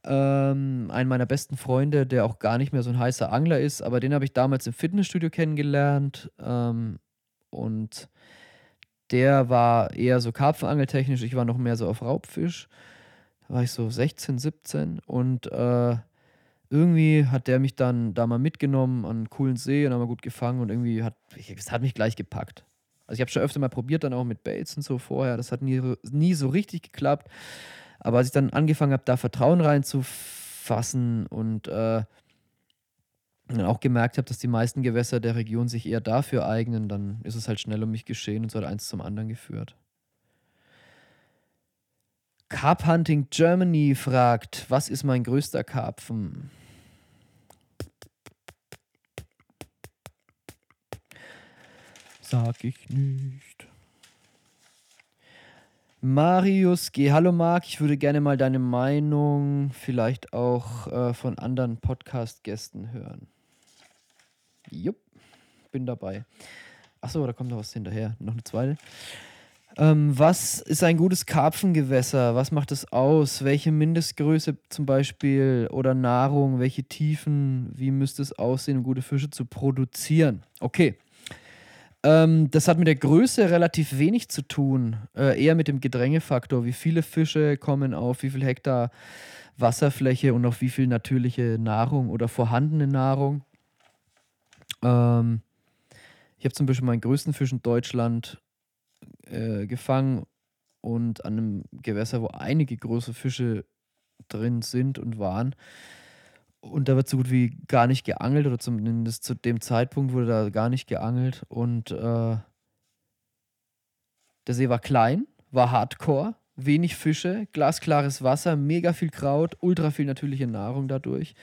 ähm, einen meiner besten Freunde, der auch gar nicht mehr so ein heißer Angler ist, aber den habe ich damals im Fitnessstudio kennengelernt. Ähm, und der war eher so karpfenangeltechnisch, ich war noch mehr so auf Raubfisch. Da war ich so 16, 17 und äh, irgendwie hat der mich dann da mal mitgenommen an einen coolen See und haben wir gut gefangen und irgendwie hat, es hat mich gleich gepackt. Also ich habe schon öfter mal probiert, dann auch mit Baits und so vorher. Das hat nie, nie so richtig geklappt. Aber als ich dann angefangen habe, da Vertrauen reinzufassen und äh, dann auch gemerkt habe, dass die meisten Gewässer der Region sich eher dafür eignen, dann ist es halt schnell um mich geschehen und so hat eins zum anderen geführt. Carp Hunting Germany fragt, was ist mein größter Karpfen? Sag ich nicht. Marius G. Hallo Marc, ich würde gerne mal deine Meinung vielleicht auch äh, von anderen Podcast-Gästen hören. Jupp, bin dabei. Achso, da kommt noch was hinterher. Noch eine zweite. Ähm, was ist ein gutes Karpfengewässer? Was macht es aus? Welche Mindestgröße zum Beispiel oder Nahrung? Welche Tiefen? Wie müsste es aussehen, um gute Fische zu produzieren? Okay. Ähm, das hat mit der Größe relativ wenig zu tun. Äh, eher mit dem Gedrängefaktor. Wie viele Fische kommen auf wie viel Hektar Wasserfläche und auf wie viel natürliche Nahrung oder vorhandene Nahrung. Ähm, ich habe zum Beispiel meinen größten Fisch in Deutschland äh, gefangen und an einem Gewässer, wo einige große Fische drin sind und waren. Und da wird so gut wie gar nicht geangelt, oder zumindest zu dem Zeitpunkt wurde da gar nicht geangelt. Und äh, der See war klein, war hardcore, wenig Fische, glasklares Wasser, mega viel Kraut, ultra viel natürliche Nahrung dadurch,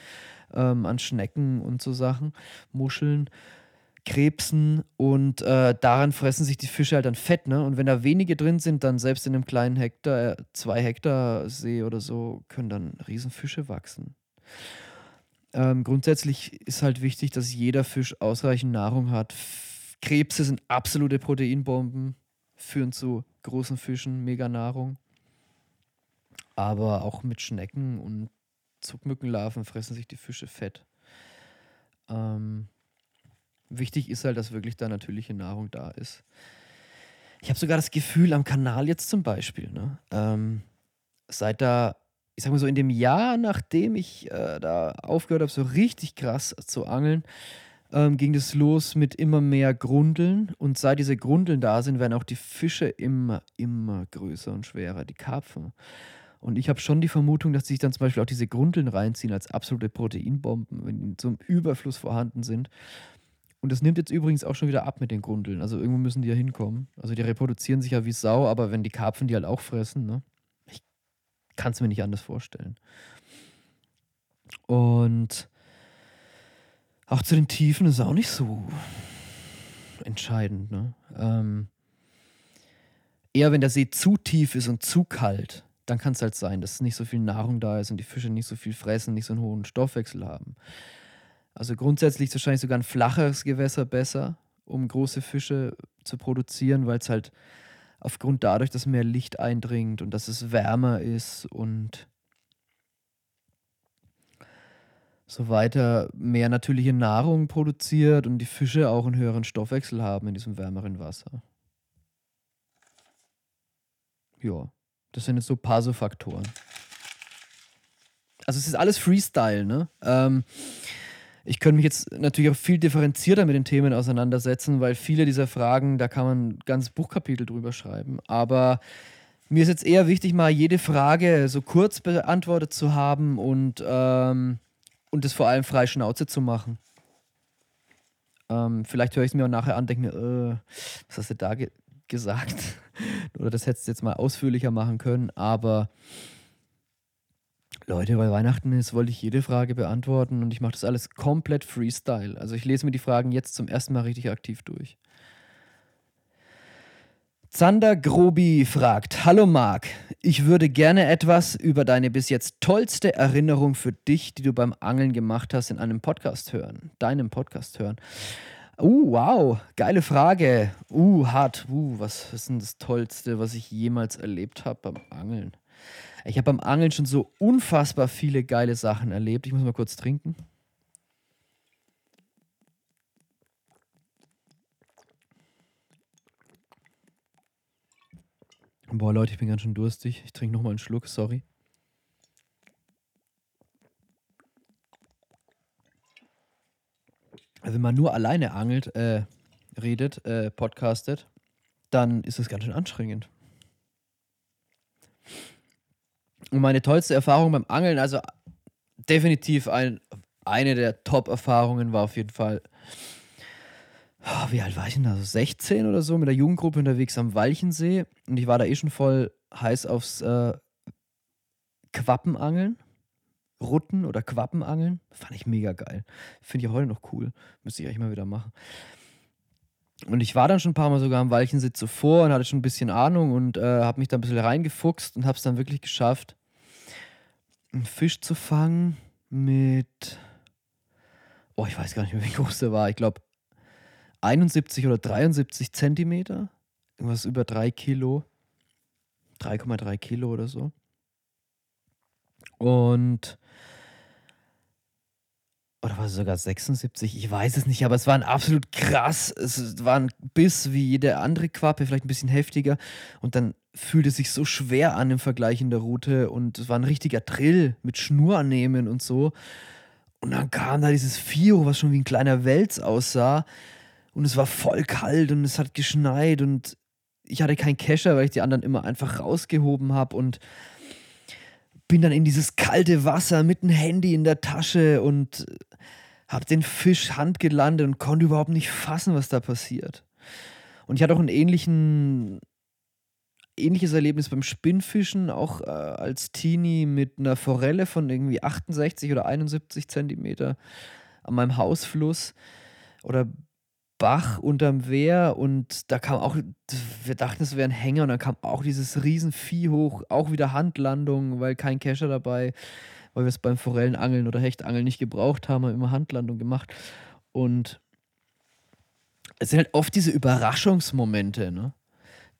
ähm, an Schnecken und so Sachen, Muscheln. Krebsen und äh, daran fressen sich die Fische halt dann fett, ne? Und wenn da wenige drin sind, dann selbst in einem kleinen Hektar, äh, zwei Hektar See oder so, können dann Riesenfische wachsen. Ähm, grundsätzlich ist halt wichtig, dass jeder Fisch ausreichend Nahrung hat. F Krebse sind absolute Proteinbomben, führen zu großen Fischen, mega Nahrung. Aber auch mit Schnecken und Zuckmückenlarven fressen sich die Fische fett. Ähm, Wichtig ist halt, dass wirklich da natürliche Nahrung da ist. Ich habe sogar das Gefühl, am Kanal jetzt zum Beispiel, ne, ähm, seit da, ich sag mal so, in dem Jahr, nachdem ich äh, da aufgehört habe, so richtig krass zu angeln, ähm, ging es los mit immer mehr Grundeln. Und seit diese Grundeln da sind, werden auch die Fische immer, immer größer und schwerer, die Karpfen. Und ich habe schon die Vermutung, dass sich dann zum Beispiel auch diese Grundeln reinziehen als absolute Proteinbomben, wenn die zum Überfluss vorhanden sind. Und das nimmt jetzt übrigens auch schon wieder ab mit den Grundeln. Also irgendwo müssen die ja hinkommen. Also die reproduzieren sich ja wie Sau, aber wenn die Karpfen die halt auch fressen, ne? Ich kann es mir nicht anders vorstellen. Und auch zu den Tiefen ist auch nicht so entscheidend, ne? Ähm, eher wenn der See zu tief ist und zu kalt, dann kann es halt sein, dass nicht so viel Nahrung da ist und die Fische nicht so viel fressen, nicht so einen hohen Stoffwechsel haben. Also grundsätzlich ist wahrscheinlich sogar ein flacheres Gewässer besser, um große Fische zu produzieren, weil es halt aufgrund dadurch, dass mehr Licht eindringt und dass es wärmer ist und so weiter mehr natürliche Nahrung produziert und die Fische auch einen höheren Stoffwechsel haben in diesem wärmeren Wasser. Ja, das sind jetzt so paar so Faktoren. Also es ist alles Freestyle, ne? Ähm, ich könnte mich jetzt natürlich auch viel differenzierter mit den Themen auseinandersetzen, weil viele dieser Fragen, da kann man ganzes Buchkapitel drüber schreiben. Aber mir ist jetzt eher wichtig, mal jede Frage so kurz beantwortet zu haben und, ähm, und das vor allem frei Schnauze zu machen. Ähm, vielleicht höre ich es mir auch nachher an, denke mir, äh, was hast du da gesagt? [LAUGHS] Oder das hättest du jetzt mal ausführlicher machen können, aber Leute, weil Weihnachten ist, wollte ich jede Frage beantworten und ich mache das alles komplett Freestyle. Also ich lese mir die Fragen jetzt zum ersten Mal richtig aktiv durch. Zander Grobi fragt: Hallo Marc, ich würde gerne etwas über deine bis jetzt tollste Erinnerung für dich, die du beim Angeln gemacht hast, in einem Podcast hören. Deinem Podcast hören. Uh, wow, geile Frage. Uh, hart. Uh, was ist denn das Tollste, was ich jemals erlebt habe beim Angeln? Ich habe beim Angeln schon so unfassbar viele geile Sachen erlebt. Ich muss mal kurz trinken. Boah, Leute, ich bin ganz schön durstig. Ich trinke nochmal einen Schluck, sorry. Wenn man nur alleine angelt, äh, redet, äh, podcastet, dann ist es ganz schön anstrengend. Und meine tollste Erfahrung beim Angeln, also definitiv ein, eine der Top-Erfahrungen war auf jeden Fall, oh, wie alt war ich denn da? So 16 oder so, mit der Jugendgruppe unterwegs am Walchensee. Und ich war da eh schon voll heiß aufs äh, Quappenangeln. Rutten oder Quappenangeln. Fand ich mega geil. Finde ich heute noch cool. Müsste ich eigentlich mal wieder machen. Und ich war dann schon ein paar Mal sogar am Walchensitz zuvor und hatte schon ein bisschen Ahnung und äh, habe mich da ein bisschen reingefuchst und habe es dann wirklich geschafft, einen Fisch zu fangen mit, oh, ich weiß gar nicht mehr, wie groß der war. Ich glaube 71 oder 73 Zentimeter. Irgendwas über 3 Kilo. 3,3 Kilo oder so. Und oder war es sogar 76? Ich weiß es nicht, aber es war ein absolut krass. Es war ein Biss wie jede andere Quappe, vielleicht ein bisschen heftiger. Und dann fühlte es sich so schwer an im Vergleich in der Route. Und es war ein richtiger Drill mit Schnur annehmen und so. Und dann kam da dieses Fio, was schon wie ein kleiner Wels aussah. Und es war voll kalt und es hat geschneit. Und ich hatte keinen Kescher, weil ich die anderen immer einfach rausgehoben habe. Und bin dann in dieses kalte Wasser mit dem Handy in der Tasche und habe den Fisch handgelandet und konnte überhaupt nicht fassen, was da passiert. Und ich hatte auch ein ähnlichen, ähnliches Erlebnis beim Spinnfischen, auch äh, als Teenie mit einer Forelle von irgendwie 68 oder 71 Zentimeter an meinem Hausfluss. Oder Bach unterm Wehr und da kam auch, wir dachten, es wäre ein Hänger und dann kam auch dieses Riesenvieh hoch, auch wieder Handlandung, weil kein Kescher dabei, weil wir es beim Forellenangeln oder Hechtangeln nicht gebraucht haben, haben immer Handlandung gemacht. Und es sind halt oft diese Überraschungsmomente, ne?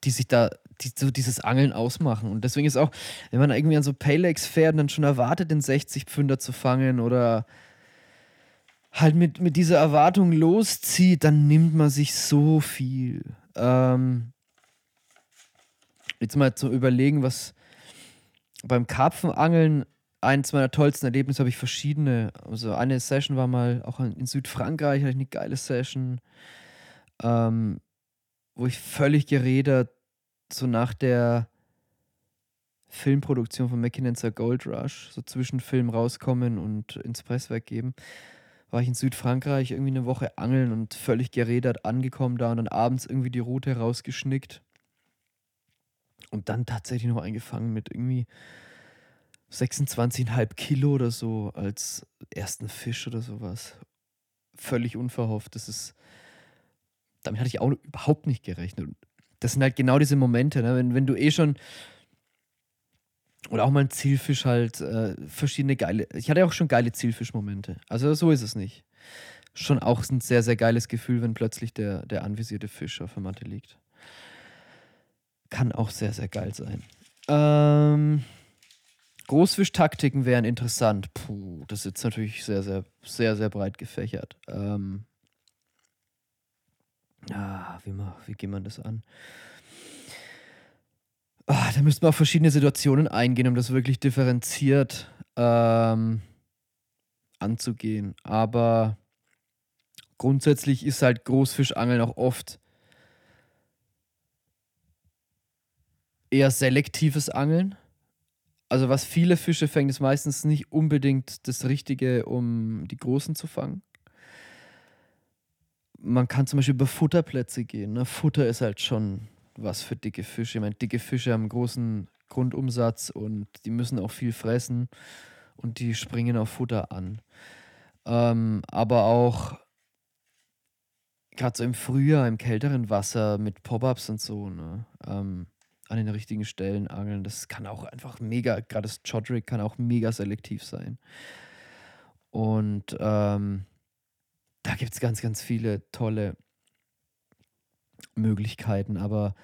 die sich da, die so dieses Angeln ausmachen. Und deswegen ist auch, wenn man irgendwie an so Paylegs fährt und dann schon erwartet, den 60 Pfünder zu fangen oder halt mit, mit dieser Erwartung loszieht, dann nimmt man sich so viel. Ähm, jetzt mal zu überlegen, was beim Karpfenangeln eins meiner tollsten Erlebnisse habe ich verschiedene. Also eine Session war mal auch in Südfrankreich, hatte ich eine geile Session, ähm, wo ich völlig geredet, so nach der Filmproduktion von McKinnon's Gold Rush, so zwischen Film rauskommen und ins Presswerk geben war ich in Südfrankreich irgendwie eine Woche angeln und völlig gerädert angekommen da und dann abends irgendwie die Route rausgeschnickt. Und dann tatsächlich noch eingefangen mit irgendwie 26,5 Kilo oder so als ersten Fisch oder sowas. Völlig unverhofft. Das ist. Damit hatte ich auch überhaupt nicht gerechnet. Das sind halt genau diese Momente, ne? wenn, wenn du eh schon oder auch mal ein Zielfisch halt, äh, verschiedene geile. Ich hatte auch schon geile Zielfischmomente. Also so ist es nicht. Schon auch ein sehr, sehr geiles Gefühl, wenn plötzlich der, der anvisierte Fisch auf der Matte liegt. Kann auch sehr, sehr geil sein. Ähm, Großfischtaktiken wären interessant. Puh, das ist jetzt natürlich sehr, sehr, sehr, sehr breit gefächert. Ähm, ah, wie, wie geht man das an? Oh, da müsste man auf verschiedene Situationen eingehen, um das wirklich differenziert ähm, anzugehen. Aber grundsätzlich ist halt Großfischangeln auch oft eher selektives Angeln. Also was viele Fische fängt, ist meistens nicht unbedingt das Richtige, um die Großen zu fangen. Man kann zum Beispiel über Futterplätze gehen. Ne? Futter ist halt schon was für dicke Fische. Ich meine, dicke Fische haben einen großen Grundumsatz und die müssen auch viel fressen und die springen auf Futter an. Ähm, aber auch gerade so im Frühjahr, im kälteren Wasser mit Pop-Ups und so, ne? Ähm, an den richtigen Stellen angeln, das kann auch einfach mega, gerade das Chodrick kann auch mega selektiv sein. Und ähm, da gibt es ganz, ganz viele tolle Möglichkeiten, aber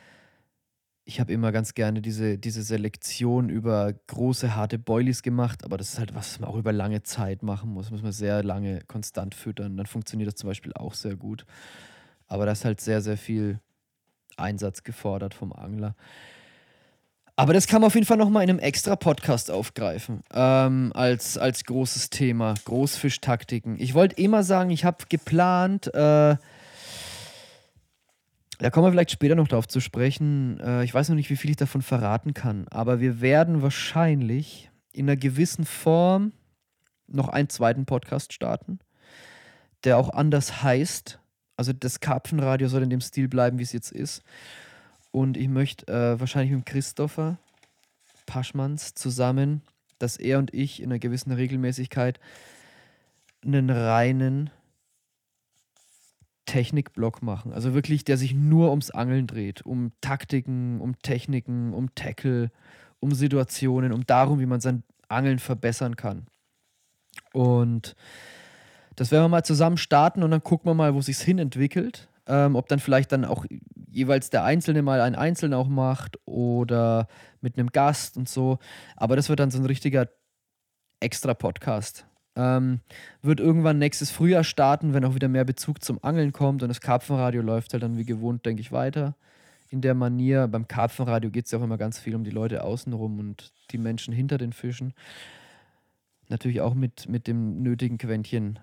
ich habe immer ganz gerne diese, diese Selektion über große, harte Boilies gemacht, aber das ist halt was, was man auch über lange Zeit machen muss. Muss man sehr lange konstant füttern. Dann funktioniert das zum Beispiel auch sehr gut. Aber da ist halt sehr, sehr viel Einsatz gefordert vom Angler. Aber das kann man auf jeden Fall nochmal in einem extra Podcast aufgreifen, ähm, als, als großes Thema. Großfischtaktiken. Ich wollte mal sagen, ich habe geplant, äh, da kommen wir vielleicht später noch darauf zu sprechen. Äh, ich weiß noch nicht, wie viel ich davon verraten kann, aber wir werden wahrscheinlich in einer gewissen Form noch einen zweiten Podcast starten, der auch anders heißt. Also das Karpfenradio soll in dem Stil bleiben, wie es jetzt ist. Und ich möchte äh, wahrscheinlich mit Christopher Paschmanns zusammen, dass er und ich in einer gewissen Regelmäßigkeit einen reinen Technikblock machen. Also wirklich, der sich nur ums Angeln dreht, um Taktiken, um Techniken, um Tackle, um Situationen, um darum, wie man sein Angeln verbessern kann. Und das werden wir mal zusammen starten und dann gucken wir mal, wo sich hin entwickelt. Ähm, ob dann vielleicht dann auch jeweils der Einzelne mal einen Einzelnen auch macht oder mit einem Gast und so. Aber das wird dann so ein richtiger extra Podcast. Ähm, wird irgendwann nächstes Frühjahr starten, wenn auch wieder mehr Bezug zum Angeln kommt und das Karpfenradio läuft halt dann wie gewohnt, denke ich, weiter. In der Manier. Beim Karpfenradio geht es ja auch immer ganz viel um die Leute außenrum und die Menschen hinter den Fischen. Natürlich auch mit, mit dem nötigen Quäntchen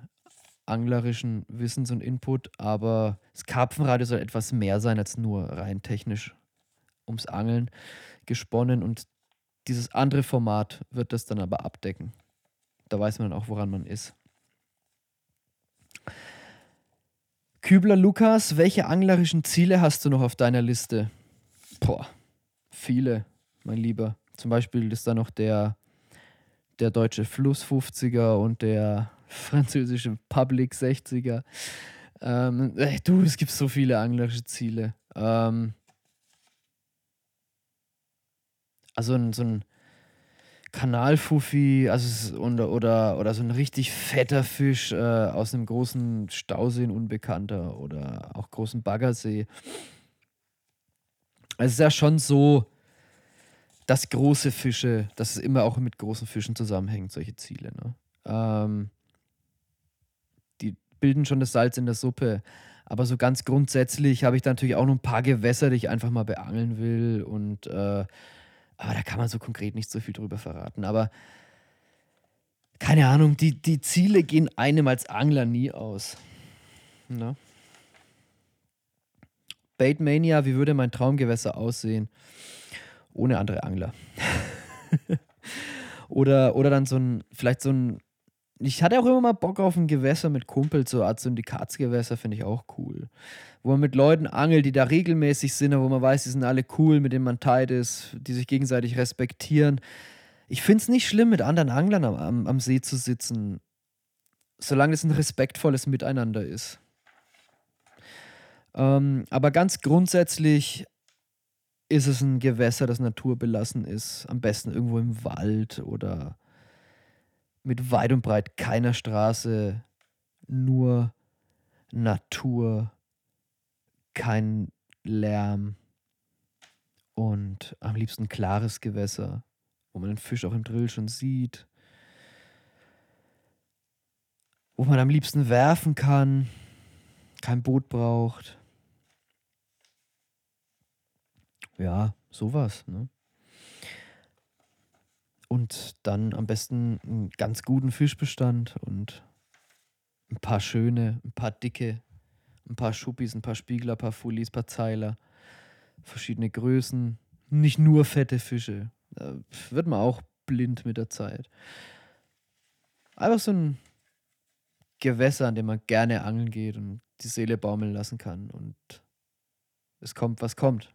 anglerischen Wissens und Input, aber das Karpfenradio soll etwas mehr sein als nur rein technisch ums Angeln gesponnen und dieses andere Format wird das dann aber abdecken. Da weiß man auch, woran man ist. Kübler Lukas, welche anglerischen Ziele hast du noch auf deiner Liste? Boah, viele, mein Lieber. Zum Beispiel ist da noch der, der deutsche Fluss 50er und der französische Public 60er. Ähm, du, es gibt so viele anglerische Ziele. Ähm, also ein, so ein Kanalfuffi, also oder, oder, oder so ein richtig fetter Fisch äh, aus einem großen Stausee, ein Unbekannter oder auch großen Baggersee. Es ist ja schon so, dass große Fische, dass es immer auch mit großen Fischen zusammenhängt, solche Ziele. Ne? Ähm, bilden schon das Salz in der Suppe. Aber so ganz grundsätzlich habe ich da natürlich auch noch ein paar Gewässer, die ich einfach mal beangeln will. Und äh, aber da kann man so konkret nicht so viel drüber verraten. Aber keine Ahnung, die, die Ziele gehen einem als Angler nie aus. Ne? Baitmania, wie würde mein Traumgewässer aussehen? Ohne andere Angler. [LAUGHS] oder, oder dann so ein, vielleicht so ein ich hatte auch immer mal Bock auf ein Gewässer mit Kumpels, so Art Syndikatsgewässer finde ich auch cool. Wo man mit Leuten angelt, die da regelmäßig sind, wo man weiß, die sind alle cool, mit denen man tight ist, die sich gegenseitig respektieren. Ich finde es nicht schlimm, mit anderen Anglern am, am, am See zu sitzen, solange es ein respektvolles Miteinander ist. Ähm, aber ganz grundsätzlich ist es ein Gewässer, das naturbelassen ist. Am besten irgendwo im Wald oder mit weit und breit keiner Straße, nur Natur, kein Lärm und am liebsten klares Gewässer, wo man den Fisch auch im Drill schon sieht, wo man am liebsten werfen kann, kein Boot braucht. Ja, sowas, ne? Und dann am besten einen ganz guten Fischbestand und ein paar schöne, ein paar dicke, ein paar Schuppis, ein paar Spiegler, ein paar Fullis, ein paar Zeiler, verschiedene Größen, nicht nur fette Fische. Da wird man auch blind mit der Zeit. Einfach so ein Gewässer, an dem man gerne angeln geht und die Seele baumeln lassen kann und es kommt, was kommt.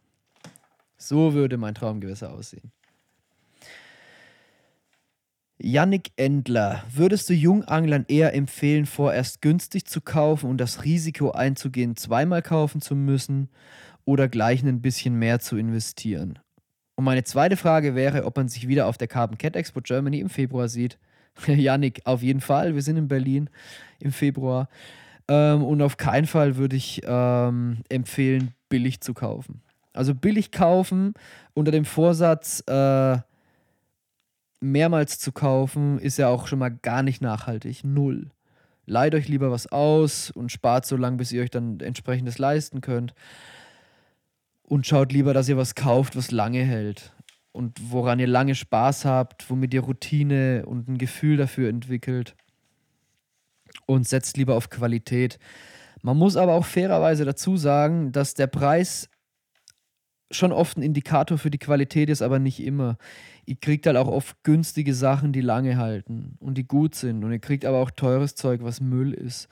So würde mein Traumgewässer aussehen. Yannick Endler, würdest du Junganglern eher empfehlen, vorerst günstig zu kaufen und das Risiko einzugehen, zweimal kaufen zu müssen oder gleich ein bisschen mehr zu investieren? Und meine zweite Frage wäre, ob man sich wieder auf der Carbon Cat Expo Germany im Februar sieht. [LAUGHS] Yannick, auf jeden Fall. Wir sind in Berlin im Februar. Ähm, und auf keinen Fall würde ich ähm, empfehlen, billig zu kaufen. Also billig kaufen unter dem Vorsatz, äh, mehrmals zu kaufen, ist ja auch schon mal gar nicht nachhaltig. Null. Leiht euch lieber was aus und spart so lange, bis ihr euch dann entsprechendes leisten könnt. Und schaut lieber, dass ihr was kauft, was lange hält. Und woran ihr lange Spaß habt, womit ihr Routine und ein Gefühl dafür entwickelt. Und setzt lieber auf Qualität. Man muss aber auch fairerweise dazu sagen, dass der Preis schon oft ein Indikator für die Qualität ist, aber nicht immer. Ihr kriegt halt auch oft günstige Sachen, die lange halten und die gut sind. Und ihr kriegt aber auch teures Zeug, was Müll ist.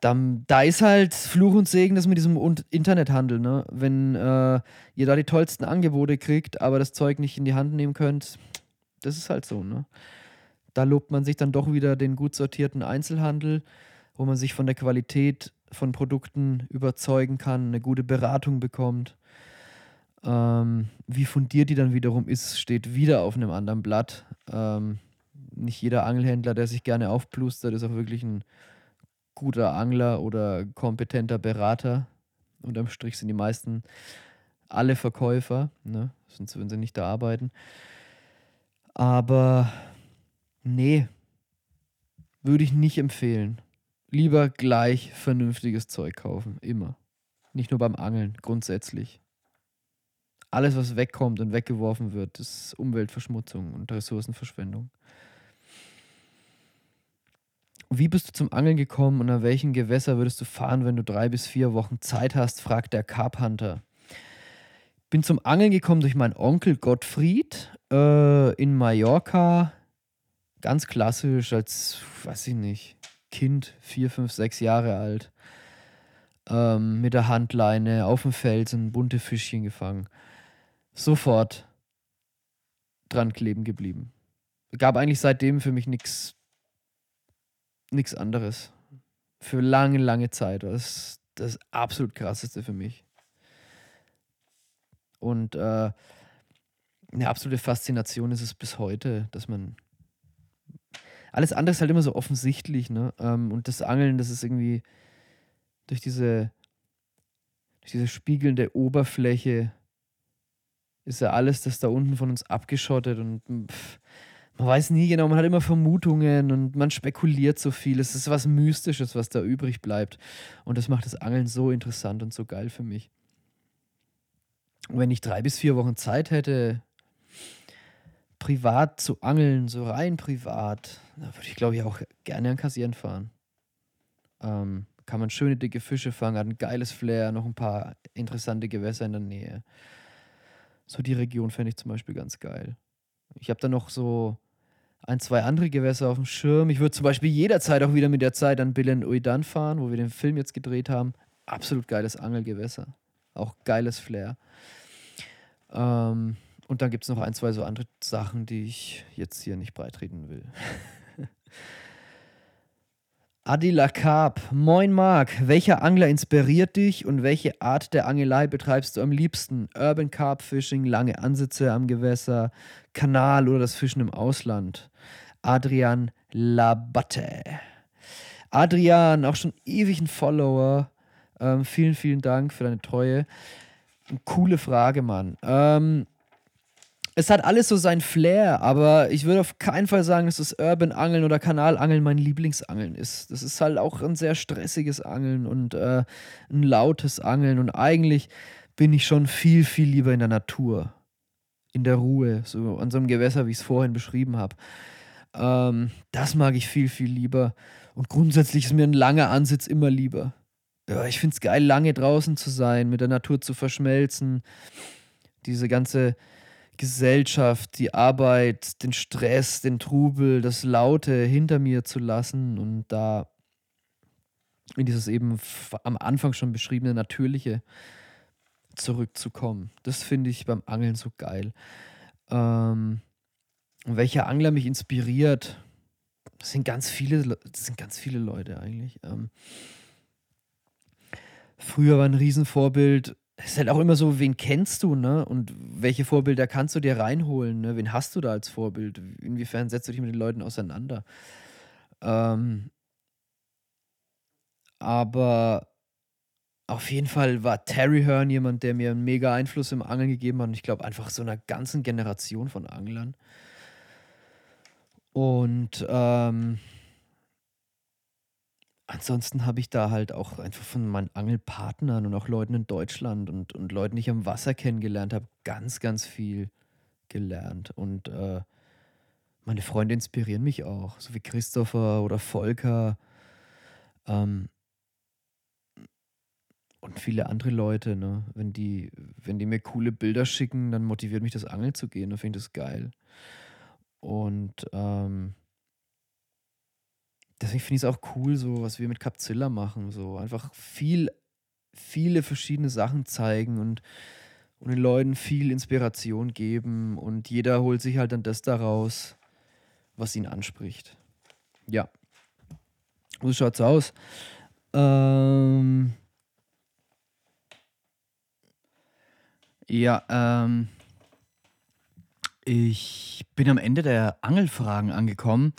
Dann, da ist halt Fluch und Segen das mit diesem Internethandel, ne? Wenn äh, ihr da die tollsten Angebote kriegt, aber das Zeug nicht in die Hand nehmen könnt, das ist halt so, ne? Da lobt man sich dann doch wieder den gut sortierten Einzelhandel, wo man sich von der Qualität von Produkten überzeugen kann, eine gute Beratung bekommt. Ähm, wie fundiert die dann wiederum ist, steht wieder auf einem anderen Blatt. Ähm, nicht jeder Angelhändler, der sich gerne aufplustert, ist auch wirklich ein guter Angler oder kompetenter Berater. Unterm Strich sind die meisten alle Verkäufer, ne? sonst würden sie nicht da arbeiten. Aber nee, würde ich nicht empfehlen. Lieber gleich vernünftiges Zeug kaufen, immer. Nicht nur beim Angeln, grundsätzlich. Alles, was wegkommt und weggeworfen wird, ist Umweltverschmutzung und Ressourcenverschwendung. Wie bist du zum Angeln gekommen und an welchen Gewässer würdest du fahren, wenn du drei bis vier Wochen Zeit hast, fragt der Carphunter. Bin zum Angeln gekommen durch meinen Onkel Gottfried äh, in Mallorca. Ganz klassisch, als, weiß ich nicht, Kind, vier, fünf, sechs Jahre alt. Ähm, mit der Handleine auf dem Felsen bunte Fischchen gefangen. Sofort dran kleben geblieben. Gab eigentlich seitdem für mich nichts nichts anderes. Für lange, lange Zeit. Das das absolut krasseste für mich. Und äh, eine absolute Faszination ist es bis heute, dass man. Alles andere ist halt immer so offensichtlich, ne? Ähm, und das Angeln, das ist irgendwie durch diese, durch diese spiegelnde Oberfläche ist ja alles das da unten von uns abgeschottet und pff, man weiß nie genau, man hat immer Vermutungen und man spekuliert so viel. Es ist was Mystisches, was da übrig bleibt. Und das macht das Angeln so interessant und so geil für mich. Und wenn ich drei bis vier Wochen Zeit hätte, privat zu angeln, so rein privat, da würde ich glaube ich auch gerne an Kassieren fahren. Ähm, kann man schöne dicke Fische fangen, hat ein geiles Flair, noch ein paar interessante Gewässer in der Nähe. So die Region fände ich zum Beispiel ganz geil. Ich habe da noch so ein, zwei andere Gewässer auf dem Schirm. Ich würde zum Beispiel jederzeit auch wieder mit der Zeit an Bilen Uidan fahren, wo wir den Film jetzt gedreht haben. Absolut geiles Angelgewässer. Auch geiles Flair. Ähm, und dann gibt es noch ein, zwei so andere Sachen, die ich jetzt hier nicht breitreten will. [LAUGHS] Adila Carp. Moin Marc, welcher Angler inspiriert dich und welche Art der Angelei betreibst du am liebsten? Urban Carp Fishing, lange Ansitze am Gewässer, Kanal oder das Fischen im Ausland? Adrian Labatte. Adrian, auch schon ewig ein Follower. Ähm, vielen, vielen Dank für deine Treue. Coole Frage, Mann. Ähm, es hat alles so sein Flair, aber ich würde auf keinen Fall sagen, dass das Urban Angeln oder Kanalangeln mein Lieblingsangeln ist. Das ist halt auch ein sehr stressiges Angeln und äh, ein lautes Angeln und eigentlich bin ich schon viel, viel lieber in der Natur, in der Ruhe, so an so einem Gewässer, wie ich es vorhin beschrieben habe. Ähm, das mag ich viel, viel lieber und grundsätzlich ist mir ein langer Ansitz immer lieber. Ja, ich finde es geil, lange draußen zu sein, mit der Natur zu verschmelzen, diese ganze Gesellschaft, die Arbeit, den Stress, den Trubel, das Laute hinter mir zu lassen und da in dieses eben am Anfang schon beschriebene Natürliche zurückzukommen. Das finde ich beim Angeln so geil. Ähm, welcher Angler mich inspiriert? Das sind ganz viele, das sind ganz viele Leute eigentlich. Ähm, früher war ein Riesenvorbild es ist halt auch immer so, wen kennst du, ne? Und welche Vorbilder kannst du dir reinholen, ne? Wen hast du da als Vorbild? Inwiefern setzt du dich mit den Leuten auseinander? Ähm, aber auf jeden Fall war Terry Hearn jemand, der mir einen mega Einfluss im Angeln gegeben hat. Und ich glaube, einfach so einer ganzen Generation von Anglern. Und ähm, Ansonsten habe ich da halt auch einfach von meinen Angelpartnern und auch Leuten in Deutschland und, und Leuten, die ich am Wasser kennengelernt habe, ganz, ganz viel gelernt. Und äh, meine Freunde inspirieren mich auch, so wie Christopher oder Volker ähm, und viele andere Leute. Ne? Wenn, die, wenn die mir coole Bilder schicken, dann motiviert mich das Angeln zu gehen. Dann finde ich das geil. Und ähm, deswegen finde ich es auch cool, so was wir mit Capzilla machen. So einfach viel, viele verschiedene Sachen zeigen und, und den Leuten viel Inspiration geben und jeder holt sich halt dann das daraus, was ihn anspricht. Ja. So schaut's aus. Ähm. Ja, ähm. Ich bin am Ende der Angelfragen angekommen.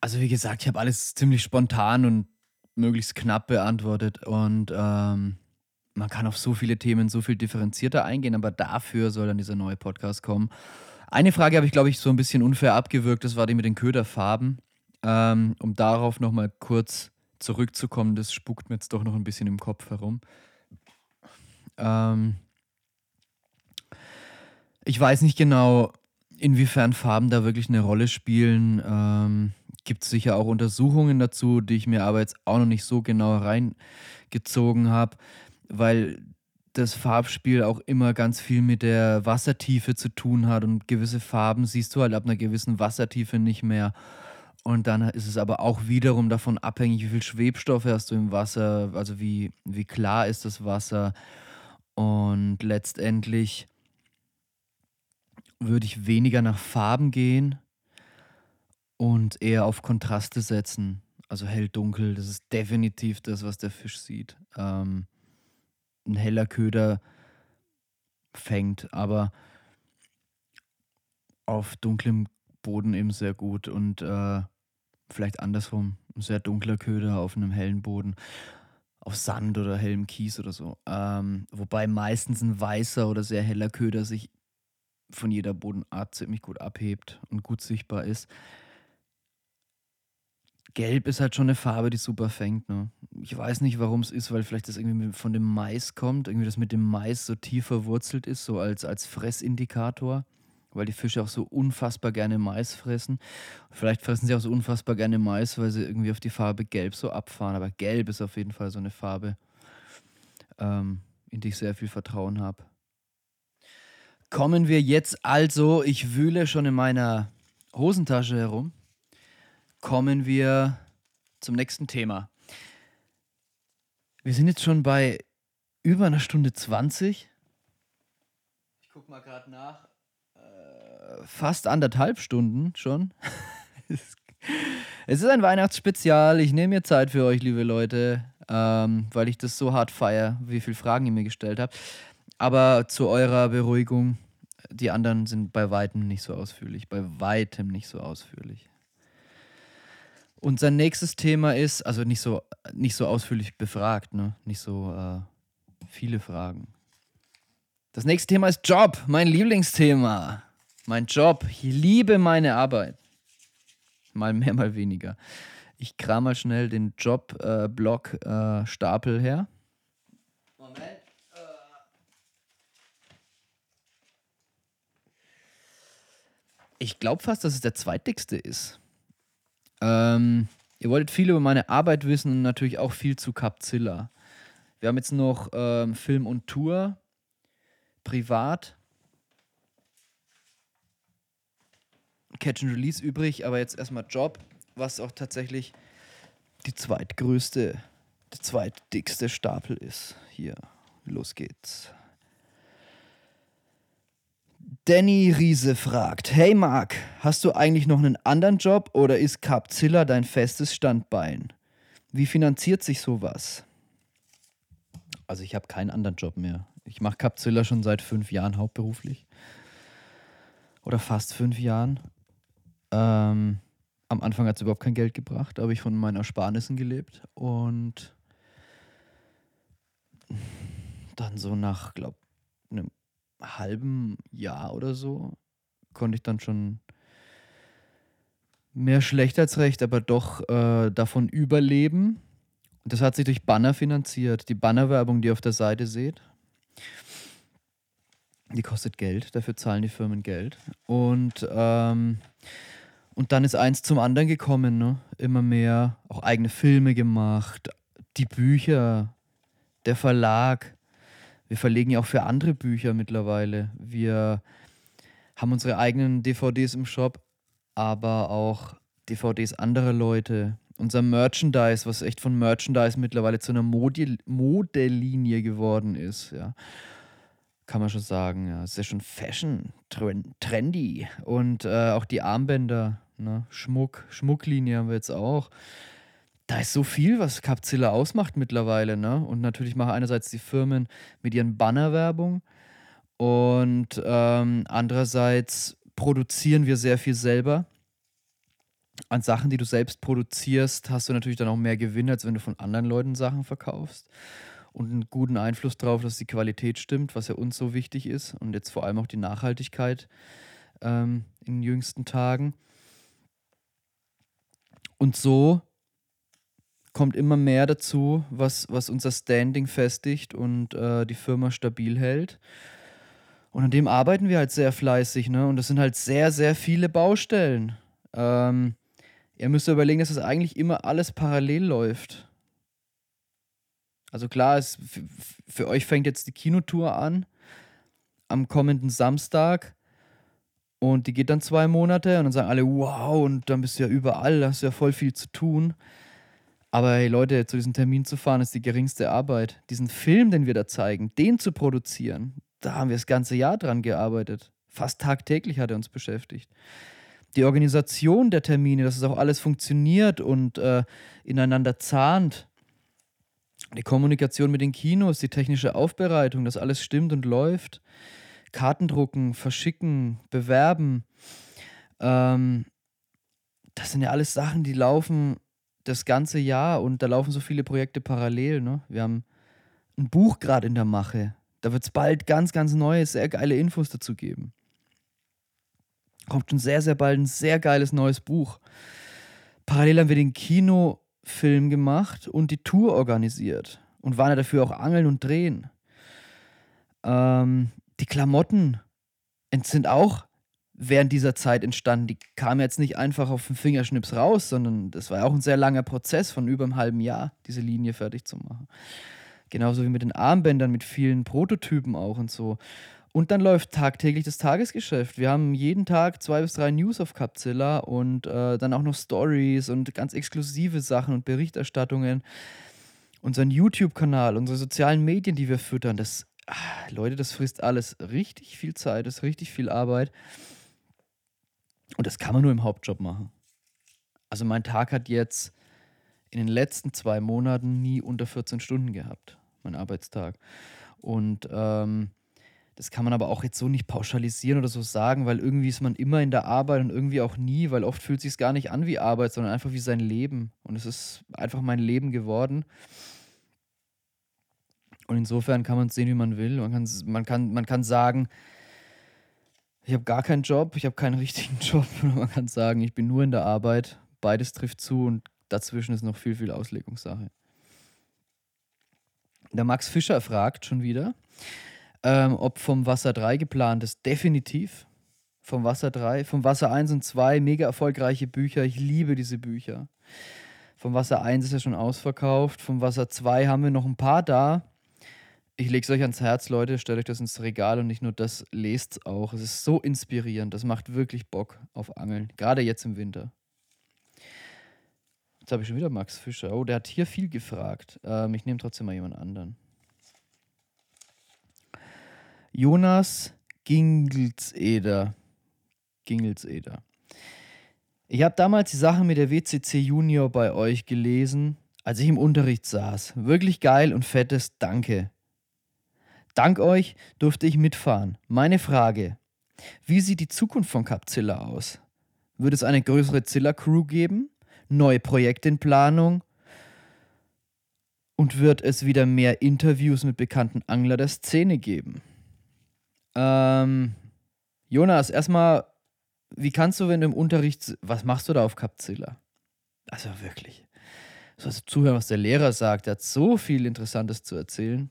Also wie gesagt, ich habe alles ziemlich spontan und möglichst knapp beantwortet und ähm, man kann auf so viele Themen so viel differenzierter eingehen, aber dafür soll dann dieser neue Podcast kommen. Eine Frage habe ich, glaube ich, so ein bisschen unfair abgewürgt, das war die mit den Köderfarben. Ähm, um darauf nochmal kurz zurückzukommen, das spuckt mir jetzt doch noch ein bisschen im Kopf herum. Ähm, ich weiß nicht genau, inwiefern Farben da wirklich eine Rolle spielen. Ähm, Gibt es sicher auch Untersuchungen dazu, die ich mir aber jetzt auch noch nicht so genau reingezogen habe, weil das Farbspiel auch immer ganz viel mit der Wassertiefe zu tun hat und gewisse Farben siehst du halt ab einer gewissen Wassertiefe nicht mehr. Und dann ist es aber auch wiederum davon abhängig, wie viel Schwebstoff hast du im Wasser, also wie, wie klar ist das Wasser. Und letztendlich würde ich weniger nach Farben gehen und eher auf Kontraste setzen. Also hell, dunkel, das ist definitiv das, was der Fisch sieht. Ähm, ein heller Köder fängt, aber auf dunklem Boden eben sehr gut und äh, vielleicht andersrum, ein sehr dunkler Köder auf einem hellen Boden, auf Sand oder hellem Kies oder so. Ähm, wobei meistens ein weißer oder sehr heller Köder sich von jeder Bodenart ziemlich gut abhebt und gut sichtbar ist. Gelb ist halt schon eine Farbe, die super fängt. Ne? Ich weiß nicht, warum es ist, weil vielleicht das irgendwie von dem Mais kommt, irgendwie das mit dem Mais so tief verwurzelt ist, so als, als Fressindikator, weil die Fische auch so unfassbar gerne Mais fressen. Vielleicht fressen sie auch so unfassbar gerne Mais, weil sie irgendwie auf die Farbe Gelb so abfahren. Aber Gelb ist auf jeden Fall so eine Farbe, ähm, in die ich sehr viel Vertrauen habe. Kommen wir jetzt also, ich wühle schon in meiner Hosentasche herum kommen wir zum nächsten Thema. Wir sind jetzt schon bei über einer Stunde 20. Ich gucke mal gerade nach. Äh, fast anderthalb Stunden schon. [LAUGHS] es ist ein Weihnachtsspezial. Ich nehme mir Zeit für euch, liebe Leute, ähm, weil ich das so hart feiere, wie viele Fragen ihr mir gestellt habt. Aber zu eurer Beruhigung, die anderen sind bei weitem nicht so ausführlich. Bei weitem nicht so ausführlich. Unser nächstes Thema ist, also nicht so, nicht so ausführlich befragt, ne? nicht so äh, viele Fragen. Das nächste Thema ist Job, mein Lieblingsthema. Mein Job. Ich liebe meine Arbeit. Mal mehr, mal weniger. Ich kram mal schnell den Job-Blog-Stapel äh, äh, her. Moment. Äh. Ich glaube fast, dass es der zweitdickste ist. Ähm, ihr wolltet viel über meine Arbeit wissen und natürlich auch viel zu Capzilla. Wir haben jetzt noch ähm, Film und Tour, privat, Catch and Release übrig, aber jetzt erstmal Job, was auch tatsächlich die zweitgrößte, der zweitdickste Stapel ist. Hier, los geht's. Danny Riese fragt: Hey Marc, hast du eigentlich noch einen anderen Job oder ist Capzilla dein festes Standbein? Wie finanziert sich sowas? Also, ich habe keinen anderen Job mehr. Ich mache Capzilla schon seit fünf Jahren hauptberuflich. Oder fast fünf Jahren. Ähm, am Anfang hat es überhaupt kein Geld gebracht, habe ich von meinen Ersparnissen gelebt. Und dann so nach, glaube einem halben Jahr oder so konnte ich dann schon mehr schlecht als recht, aber doch äh, davon überleben. Das hat sich durch Banner finanziert. Die Bannerwerbung, die ihr auf der Seite seht, die kostet Geld, dafür zahlen die Firmen Geld. Und, ähm, und dann ist eins zum anderen gekommen, ne? immer mehr, auch eigene Filme gemacht, die Bücher, der Verlag, wir verlegen ja auch für andere Bücher mittlerweile. Wir haben unsere eigenen DVDs im Shop, aber auch DVDs anderer Leute. Unser Merchandise, was echt von Merchandise mittlerweile zu einer Modi Modellinie geworden ist, ja. Kann man schon sagen, ja. Es ist ja schon Fashion, trendy. Und äh, auch die Armbänder, ne? Schmuck, Schmucklinie haben wir jetzt auch. Da ist so viel, was Capzilla ausmacht mittlerweile, ne? Und natürlich machen einerseits die Firmen mit ihren Bannerwerbung und ähm, andererseits produzieren wir sehr viel selber. An Sachen, die du selbst produzierst, hast du natürlich dann auch mehr Gewinn, als wenn du von anderen Leuten Sachen verkaufst. Und einen guten Einfluss darauf, dass die Qualität stimmt, was ja uns so wichtig ist. Und jetzt vor allem auch die Nachhaltigkeit ähm, in den jüngsten Tagen. Und so kommt immer mehr dazu, was, was unser Standing festigt und äh, die Firma stabil hält. Und an dem arbeiten wir halt sehr fleißig, ne? Und das sind halt sehr, sehr viele Baustellen. Ähm, ihr müsst überlegen, dass das eigentlich immer alles parallel läuft. Also klar, es, für euch fängt jetzt die Kinotour an am kommenden Samstag. Und die geht dann zwei Monate und dann sagen alle, wow, und dann bist du ja überall, hast du ja voll viel zu tun. Aber hey Leute, zu diesem Termin zu fahren, ist die geringste Arbeit. Diesen Film, den wir da zeigen, den zu produzieren, da haben wir das ganze Jahr dran gearbeitet. Fast tagtäglich hat er uns beschäftigt. Die Organisation der Termine, dass es auch alles funktioniert und äh, ineinander zahnt. Die Kommunikation mit den Kinos, die technische Aufbereitung, dass alles stimmt und läuft. Karten drucken, verschicken, bewerben. Ähm, das sind ja alles Sachen, die laufen das ganze Jahr und da laufen so viele Projekte parallel. Ne? Wir haben ein Buch gerade in der Mache. Da wird es bald ganz, ganz neue, sehr geile Infos dazu geben. Kommt schon sehr, sehr bald ein sehr geiles neues Buch. Parallel haben wir den Kinofilm gemacht und die Tour organisiert und waren ja dafür auch angeln und drehen. Ähm, die Klamotten sind auch während dieser Zeit entstanden. Die kamen jetzt nicht einfach auf den Fingerschnips raus, sondern das war auch ein sehr langer Prozess von über einem halben Jahr, diese Linie fertig zu machen. Genauso wie mit den Armbändern, mit vielen Prototypen auch und so. Und dann läuft tagtäglich das Tagesgeschäft. Wir haben jeden Tag zwei bis drei News auf Capzilla und äh, dann auch noch Stories und ganz exklusive Sachen und Berichterstattungen. Unseren YouTube-Kanal, unsere sozialen Medien, die wir füttern, das, ach, Leute, das frisst alles richtig viel Zeit, das ist richtig viel Arbeit. Und das kann man nur im Hauptjob machen. Also mein Tag hat jetzt in den letzten zwei Monaten nie unter 14 Stunden gehabt, mein Arbeitstag. Und ähm, das kann man aber auch jetzt so nicht pauschalisieren oder so sagen, weil irgendwie ist man immer in der Arbeit und irgendwie auch nie, weil oft fühlt es sich gar nicht an wie Arbeit, sondern einfach wie sein Leben. Und es ist einfach mein Leben geworden. Und insofern kann man es sehen, wie man will. Man kann, man kann, man kann sagen, ich habe gar keinen Job, ich habe keinen [LAUGHS] richtigen Job. Man kann sagen, ich bin nur in der Arbeit. Beides trifft zu und dazwischen ist noch viel, viel Auslegungssache. Der Max Fischer fragt schon wieder, ähm, ob vom Wasser 3 geplant ist. Definitiv. Vom Wasser 3. Vom Wasser 1 und 2 mega erfolgreiche Bücher. Ich liebe diese Bücher. Vom Wasser 1 ist ja schon ausverkauft. Vom Wasser 2 haben wir noch ein paar da. Ich lege es euch ans Herz, Leute. Stellt euch das ins Regal und nicht nur das, lest es auch. Es ist so inspirierend. Das macht wirklich Bock auf Angeln. Gerade jetzt im Winter. Jetzt habe ich schon wieder Max Fischer. Oh, der hat hier viel gefragt. Ähm, ich nehme trotzdem mal jemand anderen. Jonas Gingelseder. Gingelseder. Ich habe damals die Sache mit der WCC Junior bei euch gelesen, als ich im Unterricht saß. Wirklich geil und fettes Danke. Dank euch durfte ich mitfahren. Meine Frage: Wie sieht die Zukunft von Capzilla aus? Wird es eine größere Zilla-Crew geben? neue Projekte in Planung und wird es wieder mehr Interviews mit bekannten Angler der Szene geben. Ähm, Jonas, erstmal, wie kannst du, wenn du im Unterricht, was machst du da auf Capzilla? Also wirklich. So also zuhören, was der Lehrer sagt, der hat so viel Interessantes zu erzählen.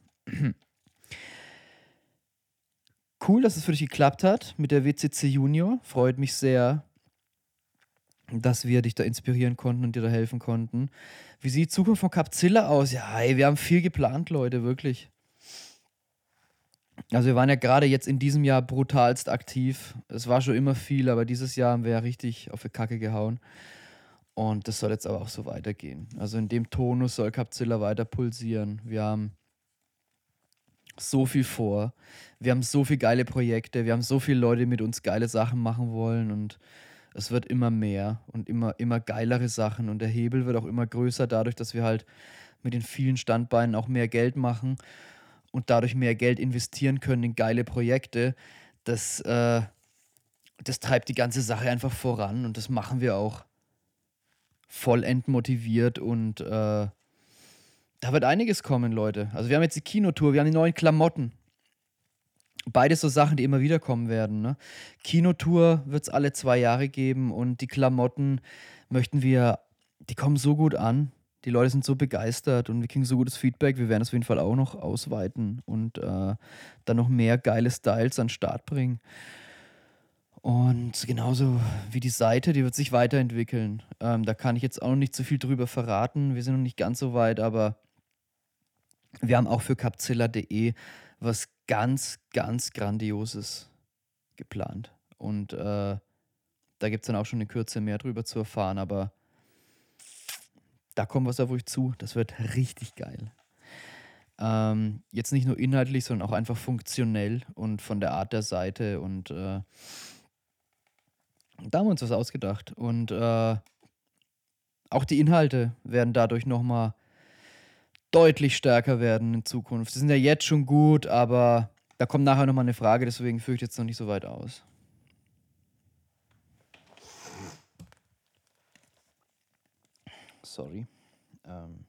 Cool, dass es für dich geklappt hat mit der WCC Junior. Freut mich sehr, dass wir dich da inspirieren konnten und dir da helfen konnten. Wie sieht die Zukunft von Capzilla aus? Ja, hey, wir haben viel geplant, Leute, wirklich. Also wir waren ja gerade jetzt in diesem Jahr brutalst aktiv. Es war schon immer viel, aber dieses Jahr haben wir ja richtig auf die Kacke gehauen. Und das soll jetzt aber auch so weitergehen. Also in dem Tonus soll Capzilla weiter pulsieren. Wir haben so viel vor. Wir haben so viele geile Projekte. Wir haben so viele Leute, die mit uns geile Sachen machen wollen. Und es wird immer mehr und immer, immer geilere Sachen und der Hebel wird auch immer größer, dadurch, dass wir halt mit den vielen Standbeinen auch mehr Geld machen und dadurch mehr Geld investieren können in geile Projekte. Das, äh, das treibt die ganze Sache einfach voran und das machen wir auch vollend motiviert und äh, da wird einiges kommen, Leute. Also wir haben jetzt die Kinotour, wir haben die neuen Klamotten. Beides so Sachen, die immer wieder kommen werden. Ne? Kinotour wird es alle zwei Jahre geben und die Klamotten möchten wir, die kommen so gut an. Die Leute sind so begeistert und wir kriegen so gutes Feedback. Wir werden das auf jeden Fall auch noch ausweiten und äh, dann noch mehr geile Styles an den Start bringen. Und genauso wie die Seite, die wird sich weiterentwickeln. Ähm, da kann ich jetzt auch noch nicht so viel drüber verraten. Wir sind noch nicht ganz so weit, aber wir haben auch für capzilla.de was ganz, ganz Grandioses geplant. Und äh, da gibt es dann auch schon eine Kürze mehr drüber zu erfahren, aber da kommt was auf euch zu. Das wird richtig geil. Ähm, jetzt nicht nur inhaltlich, sondern auch einfach funktionell und von der Art der Seite. Und äh, da haben wir uns was ausgedacht. Und äh, auch die Inhalte werden dadurch nochmal deutlich stärker werden in Zukunft. Sie sind ja jetzt schon gut, aber da kommt nachher nochmal eine Frage, deswegen führe ich jetzt noch nicht so weit aus. Sorry. Ähm,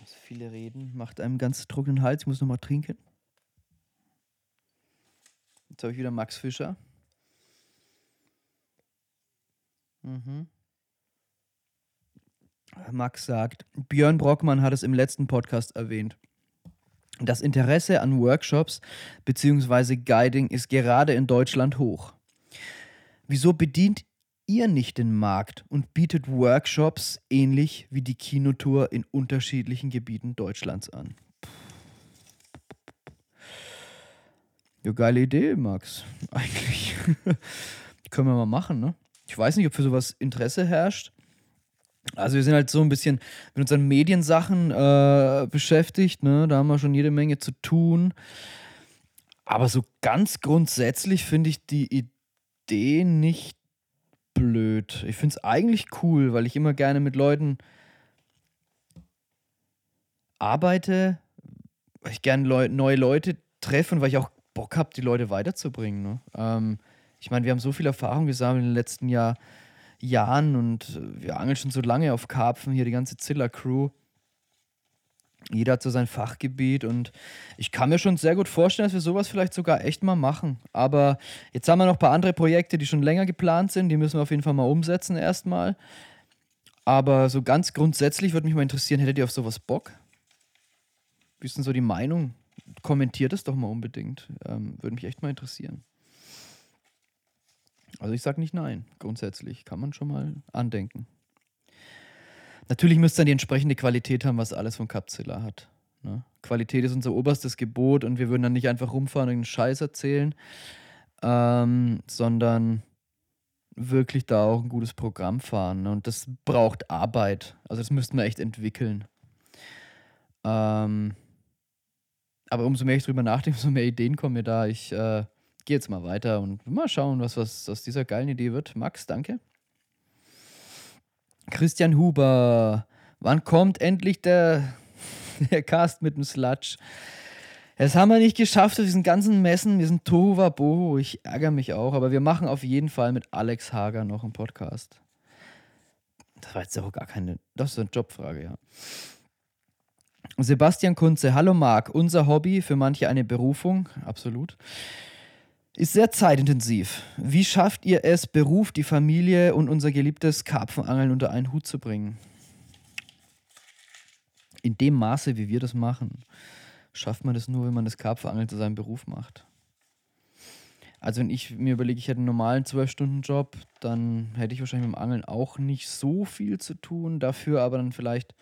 also viele reden, macht einem ganz trockenen Hals. Ich muss nochmal trinken. Jetzt habe ich wieder Max Fischer. Mhm. Max sagt, Björn Brockmann hat es im letzten Podcast erwähnt. Das Interesse an Workshops bzw. Guiding ist gerade in Deutschland hoch. Wieso bedient ihr nicht den Markt und bietet Workshops ähnlich wie die Kinotour in unterschiedlichen Gebieten Deutschlands an? Ja, geile Idee, Max. [LAUGHS] Eigentlich. Können wir mal machen, ne? Ich weiß nicht, ob für sowas Interesse herrscht. Also wir sind halt so ein bisschen mit unseren Mediensachen äh, beschäftigt, ne? Da haben wir schon jede Menge zu tun. Aber so ganz grundsätzlich finde ich die Idee nicht blöd. Ich finde es eigentlich cool, weil ich immer gerne mit Leuten arbeite, weil ich gerne Leu neue Leute treffe und weil ich auch Bock habe, die Leute weiterzubringen. Ne? Ähm, ich meine, wir haben so viel Erfahrung gesammelt im letzten Jahr Jahren und äh, wir angeln schon so lange auf Karpfen, hier die ganze Zilla-Crew. Jeder hat so sein Fachgebiet und ich kann mir schon sehr gut vorstellen, dass wir sowas vielleicht sogar echt mal machen. Aber jetzt haben wir noch ein paar andere Projekte, die schon länger geplant sind, die müssen wir auf jeden Fall mal umsetzen erstmal. Aber so ganz grundsätzlich würde mich mal interessieren, hättet ihr auf sowas Bock? Wie ist denn so die Meinung? Kommentiert es doch mal unbedingt. Ähm, würde mich echt mal interessieren. Also ich sage nicht nein, grundsätzlich. Kann man schon mal andenken. Natürlich müsste dann die entsprechende Qualität haben, was alles von Capzilla hat. Ne? Qualität ist unser oberstes Gebot und wir würden dann nicht einfach rumfahren und einen Scheiß erzählen, ähm, sondern wirklich da auch ein gutes Programm fahren. Ne? Und das braucht Arbeit. Also das müssten wir echt entwickeln. Ähm, aber umso mehr ich drüber nachdenke, umso mehr Ideen kommen mir da. Ich äh, gehe jetzt mal weiter und mal schauen, was, was aus dieser geilen Idee wird. Max, danke. Christian Huber, wann kommt endlich der, [LAUGHS] der Cast mit dem Sludge? Das haben wir nicht geschafft auf diesen ganzen Messen. Wir sind Tova Boho. Ich ärgere mich auch, aber wir machen auf jeden Fall mit Alex Hager noch einen Podcast. Das war jetzt auch gar keine. Das ist eine Jobfrage, ja. Sebastian Kunze, hallo Marc. Unser Hobby, für manche eine Berufung, absolut ist sehr zeitintensiv. Wie schafft ihr es, Beruf, die Familie und unser geliebtes Karpfenangeln unter einen Hut zu bringen? In dem Maße, wie wir das machen, schafft man das nur, wenn man das Karpfenangeln zu seinem Beruf macht. Also wenn ich mir überlege, ich hätte einen normalen 12-Stunden-Job, dann hätte ich wahrscheinlich mit dem Angeln auch nicht so viel zu tun, dafür aber dann vielleicht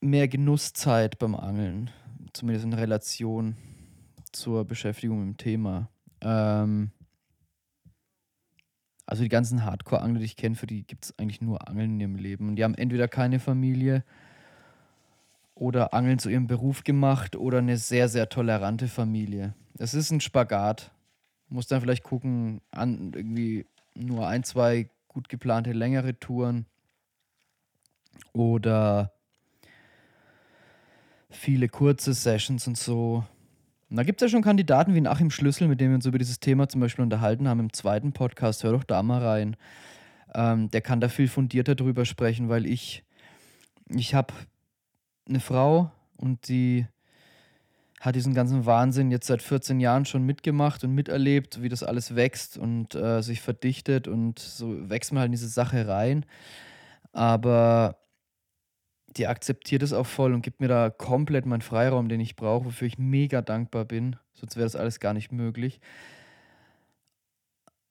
mehr Genusszeit beim Angeln, zumindest in Relation zur Beschäftigung mit dem Thema. Ähm, also die ganzen Hardcore-Angler, die ich kenne, für die gibt es eigentlich nur Angeln in ihrem Leben. Und die haben entweder keine Familie oder Angeln zu ihrem Beruf gemacht oder eine sehr, sehr tolerante Familie. Es ist ein Spagat. Muss dann vielleicht gucken, an, irgendwie nur ein, zwei gut geplante längere Touren oder viele kurze Sessions und so. Und da gibt es ja schon Kandidaten wie Achim Schlüssel, mit dem wir uns über dieses Thema zum Beispiel unterhalten haben im zweiten Podcast. Hör doch da mal rein. Ähm, der kann da viel fundierter drüber sprechen, weil ich, ich habe eine Frau und die hat diesen ganzen Wahnsinn jetzt seit 14 Jahren schon mitgemacht und miterlebt, wie das alles wächst und äh, sich verdichtet und so wächst man halt in diese Sache rein. Aber die akzeptiert es auch voll und gibt mir da komplett meinen Freiraum, den ich brauche, wofür ich mega dankbar bin. Sonst wäre das alles gar nicht möglich.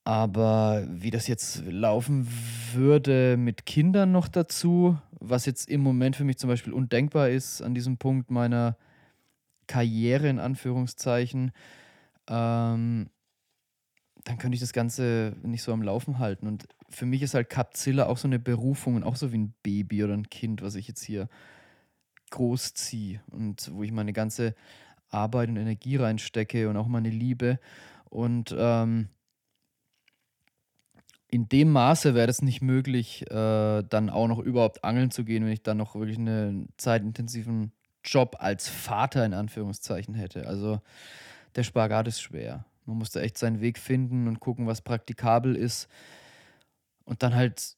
Aber wie das jetzt laufen würde mit Kindern noch dazu, was jetzt im Moment für mich zum Beispiel undenkbar ist an diesem Punkt meiner Karriere in Anführungszeichen, ähm, dann könnte ich das Ganze nicht so am Laufen halten. Und für mich ist halt Capzilla auch so eine Berufung und auch so wie ein Baby oder ein Kind, was ich jetzt hier großziehe und wo ich meine ganze Arbeit und Energie reinstecke und auch meine Liebe. Und ähm, in dem Maße wäre es nicht möglich, äh, dann auch noch überhaupt angeln zu gehen, wenn ich dann noch wirklich einen zeitintensiven Job als Vater in Anführungszeichen hätte. Also der Spagat ist schwer. Man muss da echt seinen Weg finden und gucken, was praktikabel ist und dann halt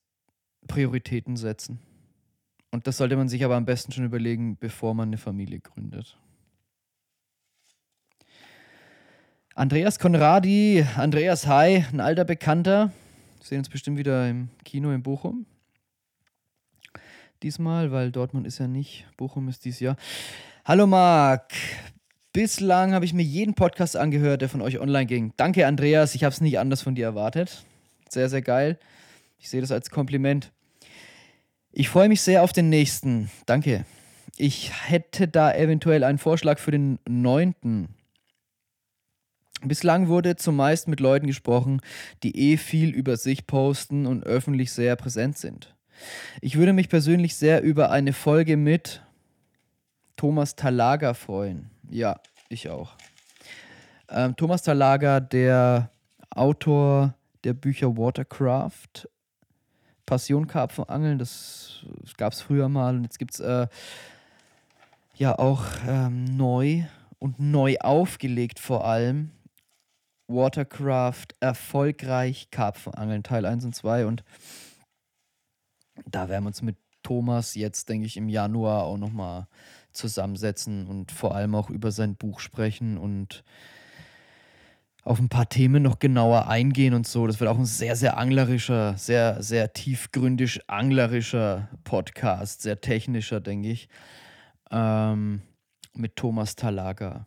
Prioritäten setzen. Und das sollte man sich aber am besten schon überlegen, bevor man eine Familie gründet. Andreas Konradi, Andreas Hi, ein alter Bekannter. Wir sehen uns bestimmt wieder im Kino in Bochum diesmal, weil Dortmund ist ja nicht, Bochum ist dieses Jahr. Hallo Marc, bislang habe ich mir jeden Podcast angehört, der von euch online ging. Danke Andreas, ich habe es nicht anders von dir erwartet. Sehr, sehr geil. Ich sehe das als Kompliment. Ich freue mich sehr auf den nächsten. Danke. Ich hätte da eventuell einen Vorschlag für den neunten. Bislang wurde zumeist mit Leuten gesprochen, die eh viel über sich posten und öffentlich sehr präsent sind. Ich würde mich persönlich sehr über eine Folge mit Thomas Talaga freuen. Ja, ich auch. Ähm, Thomas Talaga, der Autor der Bücher Watercraft, Passion Karpfenangeln, das, das gab es früher mal und jetzt gibt es äh, ja auch ähm, neu und neu aufgelegt vor allem. Watercraft erfolgreich Karpfenangeln Teil 1 und 2 und da werden wir uns mit Thomas jetzt, denke ich, im Januar auch nochmal zusammensetzen und vor allem auch über sein Buch sprechen und auf ein paar Themen noch genauer eingehen und so. Das wird auch ein sehr, sehr anglerischer, sehr, sehr tiefgründig anglerischer Podcast, sehr technischer, denke ich, ähm, mit Thomas Talaga.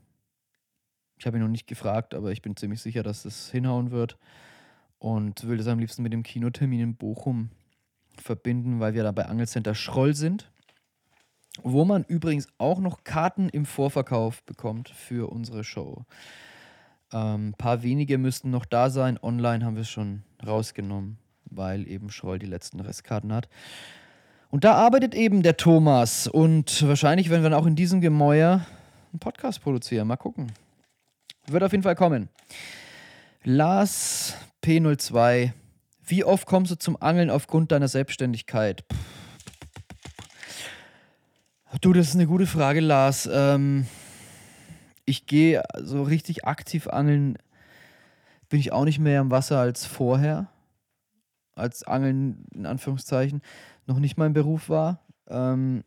Ich habe ihn noch nicht gefragt, aber ich bin ziemlich sicher, dass es hinhauen wird und will das am liebsten mit dem Kinotermin in Bochum verbinden, weil wir da bei Angelcenter Schroll sind. Wo man übrigens auch noch Karten im Vorverkauf bekommt für unsere Show. Ein ähm, paar wenige müssten noch da sein. Online haben wir schon rausgenommen, weil eben Schroll die letzten Restkarten hat. Und da arbeitet eben der Thomas. Und wahrscheinlich werden wir dann auch in diesem Gemäuer einen Podcast produzieren. Mal gucken. Wird auf jeden Fall kommen. Lars P02 wie oft kommst du zum Angeln aufgrund deiner Selbstständigkeit? Du, das ist eine gute Frage, Lars. Ähm, ich gehe so richtig aktiv angeln, bin ich auch nicht mehr im Wasser als vorher. Als Angeln in Anführungszeichen noch nicht mein Beruf war. Ähm,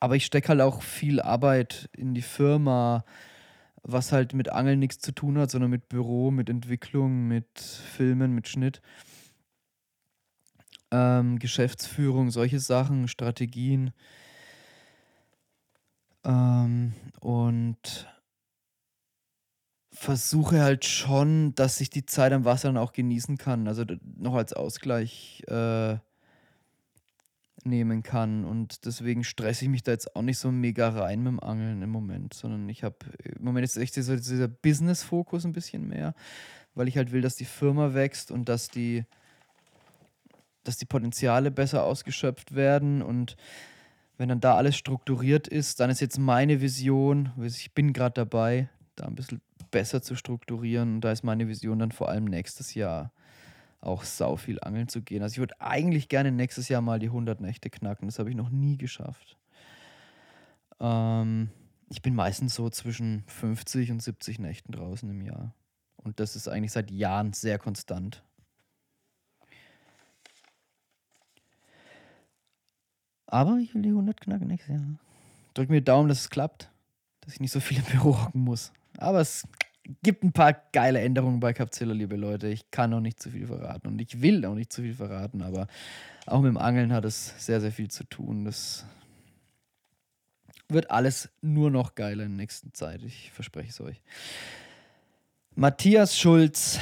aber ich stecke halt auch viel Arbeit in die Firma, was halt mit Angeln nichts zu tun hat, sondern mit Büro, mit Entwicklung, mit Filmen, mit Schnitt. Ähm, Geschäftsführung, solche Sachen, Strategien. Ähm, und versuche halt schon, dass ich die Zeit am Wasser dann auch genießen kann. Also noch als Ausgleich äh, nehmen kann. Und deswegen stresse ich mich da jetzt auch nicht so mega rein mit dem Angeln im Moment, sondern ich habe im Moment ist echt dieser, dieser Business-Fokus ein bisschen mehr, weil ich halt will, dass die Firma wächst und dass die, dass die Potenziale besser ausgeschöpft werden und wenn dann da alles strukturiert ist, dann ist jetzt meine Vision, ich bin gerade dabei, da ein bisschen besser zu strukturieren und da ist meine Vision dann vor allem nächstes Jahr auch sau viel angeln zu gehen. Also ich würde eigentlich gerne nächstes Jahr mal die 100 Nächte knacken. Das habe ich noch nie geschafft. Ähm, ich bin meistens so zwischen 50 und 70 Nächten draußen im Jahr. Und das ist eigentlich seit Jahren sehr konstant. Aber ich will die 100 knacken nächstes Jahr. Drück mir Daumen, dass es klappt, dass ich nicht so viel im Büro hocken muss. Aber es gibt ein paar geile Änderungen bei Capzilla, liebe Leute. Ich kann noch nicht zu viel verraten und ich will auch nicht zu viel verraten, aber auch mit dem Angeln hat es sehr, sehr viel zu tun. Das wird alles nur noch geiler in der nächsten Zeit. Ich verspreche es euch. Matthias Schulz,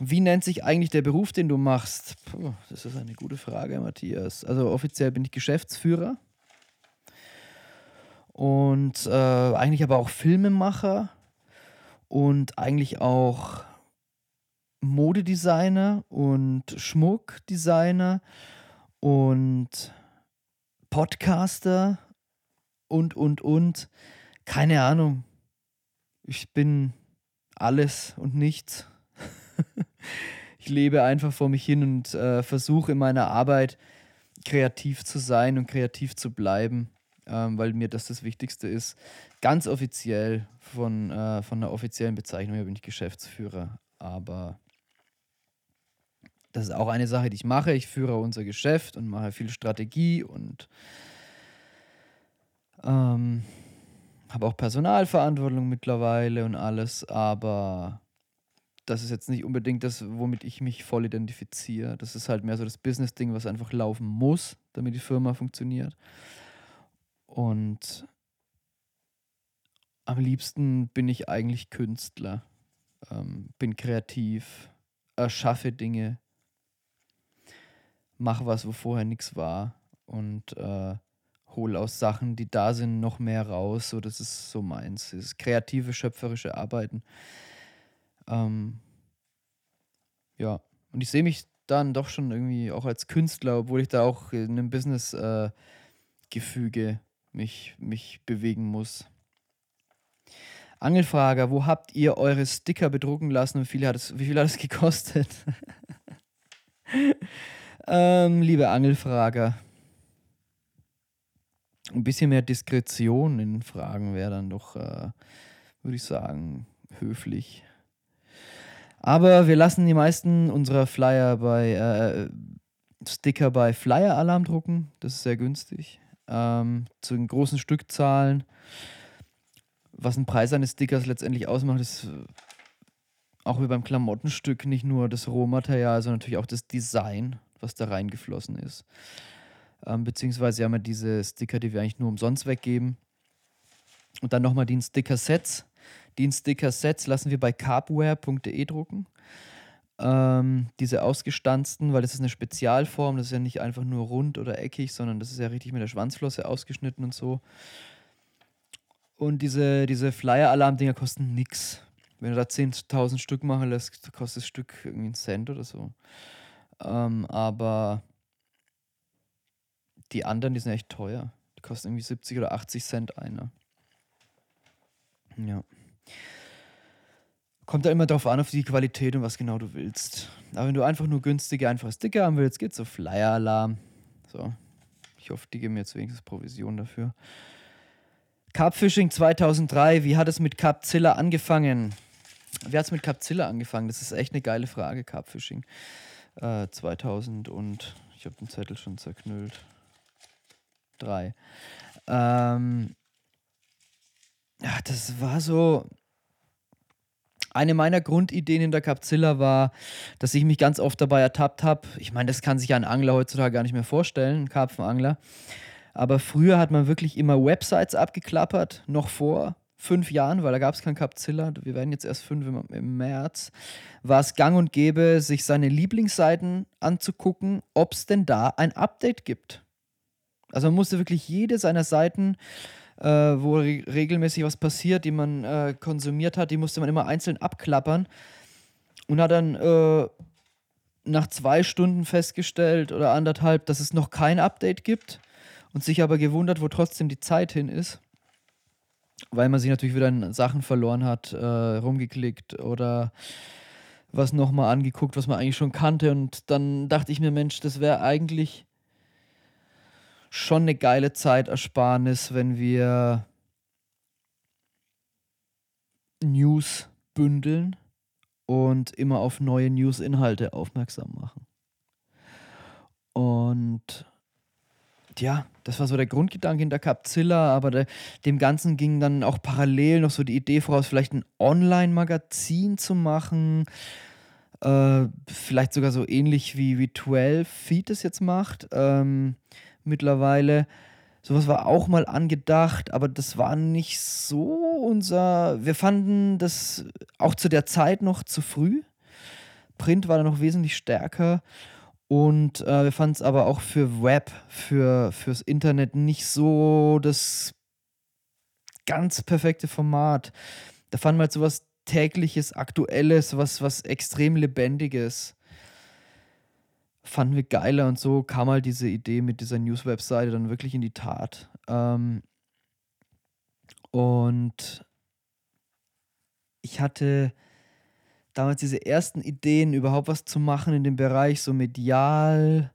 wie nennt sich eigentlich der Beruf, den du machst? Puh, das ist eine gute Frage, Matthias. Also offiziell bin ich Geschäftsführer und äh, eigentlich aber auch Filmemacher und eigentlich auch Modedesigner und Schmuckdesigner und Podcaster und, und, und. Keine Ahnung. Ich bin alles und nichts. [LAUGHS] ich lebe einfach vor mich hin und äh, versuche in meiner Arbeit kreativ zu sein und kreativ zu bleiben, ähm, weil mir das das Wichtigste ist. Ganz offiziell von, äh, von der offiziellen Bezeichnung her bin ich Geschäftsführer, aber das ist auch eine Sache, die ich mache. Ich führe unser Geschäft und mache viel Strategie und ähm, habe auch Personalverantwortung mittlerweile und alles, aber das ist jetzt nicht unbedingt das, womit ich mich voll identifiziere. Das ist halt mehr so das Business-Ding, was einfach laufen muss, damit die Firma funktioniert. Und am liebsten bin ich eigentlich Künstler, ähm, bin kreativ, erschaffe Dinge, mache was, wo vorher nichts war und äh, hole aus Sachen, die da sind, noch mehr raus. So, das ist so meins. Das kreative, schöpferische Arbeiten. Ähm, ja, und ich sehe mich dann doch schon irgendwie auch als Künstler, obwohl ich da auch in einem Business-Gefüge äh, mich, mich bewegen muss. Angelfrager, wo habt ihr eure Sticker bedrucken lassen und wie viel hat es, wie viel hat es [LAUGHS] gekostet? ähm, liebe Angelfrager, ein bisschen mehr Diskretion in Fragen wäre dann doch, äh, würde ich sagen, höflich. Aber wir lassen die meisten unserer Flyer bei äh, Sticker bei Flyer Alarm drucken. Das ist sehr günstig. Ähm, zu den großen Stückzahlen. Was ein Preis eines Stickers letztendlich ausmacht, ist äh, auch wie beim Klamottenstück nicht nur das Rohmaterial, sondern natürlich auch das Design, was da reingeflossen ist. Ähm, beziehungsweise haben wir diese Sticker, die wir eigentlich nur umsonst weggeben. Und dann nochmal die Sticker-Sets. Die Sticker-Sets lassen wir bei carpware.de drucken. Ähm, diese ausgestanzten, weil das ist eine Spezialform, das ist ja nicht einfach nur rund oder eckig, sondern das ist ja richtig mit der Schwanzflosse ausgeschnitten und so. Und diese, diese Flyer-Alarm-Dinger kosten nichts. Wenn du da 10.000 Stück machen lässt, kostet das Stück irgendwie einen Cent oder so. Ähm, aber die anderen, die sind echt teuer. Die kosten irgendwie 70 oder 80 Cent einer. Ja. Kommt da immer drauf an, auf die Qualität und was genau du willst. Aber wenn du einfach nur günstige, einfache Sticker haben willst, geht's so Flyer-Alarm. So. Ich hoffe, die geben mir jetzt wenigstens Provision dafür. Carpfishing 2003, wie hat es mit Carpzilla angefangen? Wie hat es mit Carpzilla angefangen? Das ist echt eine geile Frage, Carpfishing. Äh, 2000 und ich habe den Zettel schon zerknüllt drei. Ähm, ja, das war so. Eine meiner Grundideen in der Capzilla war, dass ich mich ganz oft dabei ertappt habe. Ich meine, das kann sich ein Angler heutzutage gar nicht mehr vorstellen, ein Karpfenangler. Aber früher hat man wirklich immer Websites abgeklappert, noch vor fünf Jahren, weil da gab es kein Capzilla. Wir werden jetzt erst fünf im, im März. War es gang und gäbe, sich seine Lieblingsseiten anzugucken, ob es denn da ein Update gibt. Also man musste wirklich jede seiner Seiten, äh, wo re regelmäßig was passiert, die man äh, konsumiert hat, die musste man immer einzeln abklappern und hat dann äh, nach zwei Stunden festgestellt oder anderthalb, dass es noch kein Update gibt und sich aber gewundert, wo trotzdem die Zeit hin ist, weil man sich natürlich wieder in Sachen verloren hat, äh, rumgeklickt oder was nochmal angeguckt, was man eigentlich schon kannte. Und dann dachte ich mir, Mensch, das wäre eigentlich schon eine geile Zeitersparnis, wenn wir News bündeln und immer auf neue News-Inhalte aufmerksam machen. Und ja, das war so der Grundgedanke in der Capzilla, aber der, dem Ganzen ging dann auch parallel noch so die Idee voraus, vielleicht ein Online-Magazin zu machen. Äh, vielleicht sogar so ähnlich wie, wie 12 Feet es jetzt macht. Ähm, mittlerweile. Sowas war auch mal angedacht, aber das war nicht so unser. Wir fanden das auch zu der Zeit noch zu früh. Print war da noch wesentlich stärker. Und äh, wir fanden es aber auch für Web, für, fürs Internet nicht so das ganz perfekte Format. Da fanden wir halt sowas tägliches, aktuelles, was, was extrem lebendiges fanden wir geiler und so kam halt diese Idee mit dieser News-Webseite dann wirklich in die Tat. Ähm, und ich hatte damals diese ersten Ideen, überhaupt was zu machen in dem Bereich, so medial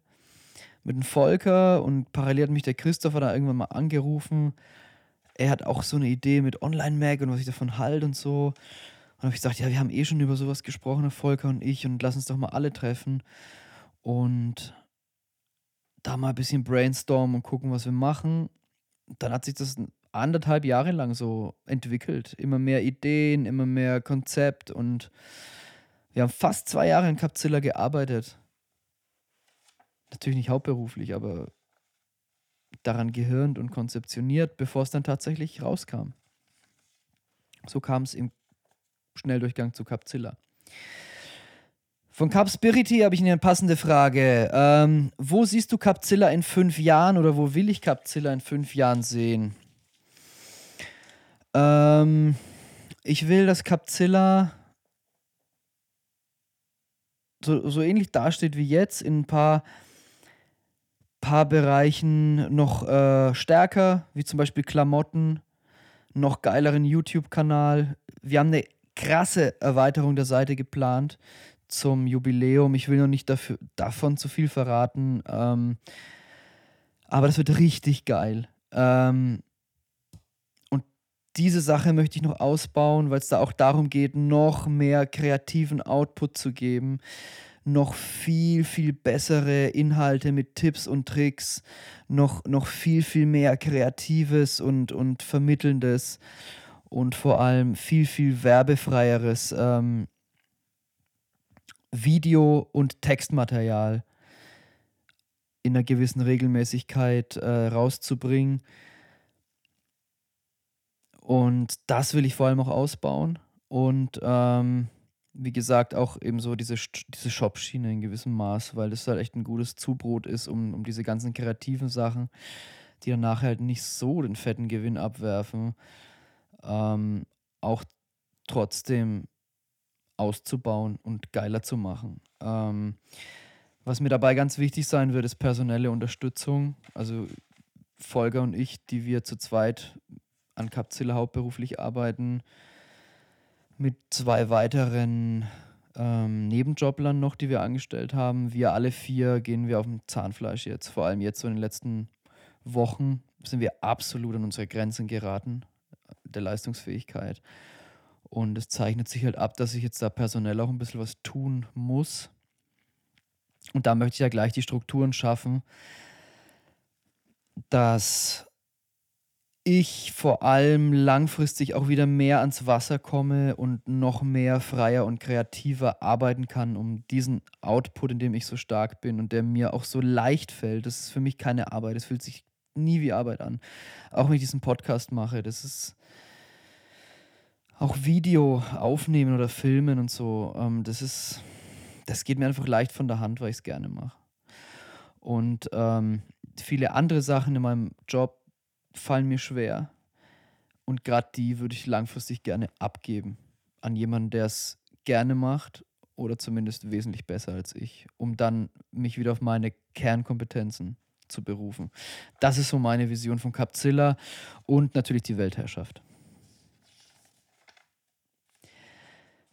mit dem Volker und parallel hat mich der Christopher da irgendwann mal angerufen. Er hat auch so eine Idee mit Online-Mag und was ich davon halte und so. Und habe ich gesagt, ja, wir haben eh schon über sowas gesprochen, Volker und ich, und lass uns doch mal alle treffen und da mal ein bisschen brainstormen und gucken, was wir machen. Dann hat sich das anderthalb Jahre lang so entwickelt. Immer mehr Ideen, immer mehr Konzept und wir haben fast zwei Jahre in Capzilla gearbeitet. Natürlich nicht hauptberuflich, aber daran gehirnt und konzeptioniert, bevor es dann tatsächlich rauskam. So kam es im Schnelldurchgang zu Capzilla. Von Capspirity habe ich eine passende Frage. Ähm, wo siehst du Capzilla in fünf Jahren oder wo will ich Capzilla in fünf Jahren sehen? Ähm, ich will, dass Capzilla so, so ähnlich dasteht wie jetzt, in ein paar, paar Bereichen noch äh, stärker, wie zum Beispiel Klamotten, noch geileren YouTube-Kanal. Wir haben eine krasse Erweiterung der Seite geplant zum Jubiläum. Ich will noch nicht dafür, davon zu viel verraten. Ähm, aber das wird richtig geil. Ähm, und diese Sache möchte ich noch ausbauen, weil es da auch darum geht, noch mehr kreativen Output zu geben. Noch viel, viel bessere Inhalte mit Tipps und Tricks. Noch, noch viel, viel mehr Kreatives und, und Vermittelndes. Und vor allem viel, viel werbefreieres. Ähm, Video- und Textmaterial in einer gewissen Regelmäßigkeit äh, rauszubringen. Und das will ich vor allem auch ausbauen. Und ähm, wie gesagt, auch eben so diese, diese Shop-Schiene in gewissem Maß, weil das halt echt ein gutes Zubrot ist, um, um diese ganzen kreativen Sachen, die dann nachher halt nicht so den fetten Gewinn abwerfen, ähm, auch trotzdem auszubauen und geiler zu machen. Ähm, was mir dabei ganz wichtig sein wird, ist personelle Unterstützung. Also Volker und ich, die wir zu zweit an Capzilla hauptberuflich arbeiten, mit zwei weiteren ähm, Nebenjoblern noch, die wir angestellt haben. Wir alle vier gehen wir auf dem Zahnfleisch jetzt. Vor allem jetzt so in den letzten Wochen sind wir absolut an unsere Grenzen geraten der Leistungsfähigkeit. Und es zeichnet sich halt ab, dass ich jetzt da personell auch ein bisschen was tun muss. Und da möchte ich ja gleich die Strukturen schaffen, dass ich vor allem langfristig auch wieder mehr ans Wasser komme und noch mehr freier und kreativer arbeiten kann, um diesen Output, in dem ich so stark bin und der mir auch so leicht fällt. Das ist für mich keine Arbeit. Es fühlt sich nie wie Arbeit an. Auch wenn ich diesen Podcast mache, das ist auch Video aufnehmen oder filmen und so, ähm, das ist, das geht mir einfach leicht von der Hand, weil ich es gerne mache. Und ähm, viele andere Sachen in meinem Job fallen mir schwer. Und gerade die würde ich langfristig gerne abgeben an jemanden, der es gerne macht oder zumindest wesentlich besser als ich, um dann mich wieder auf meine Kernkompetenzen zu berufen. Das ist so meine Vision von Capzilla und natürlich die Weltherrschaft.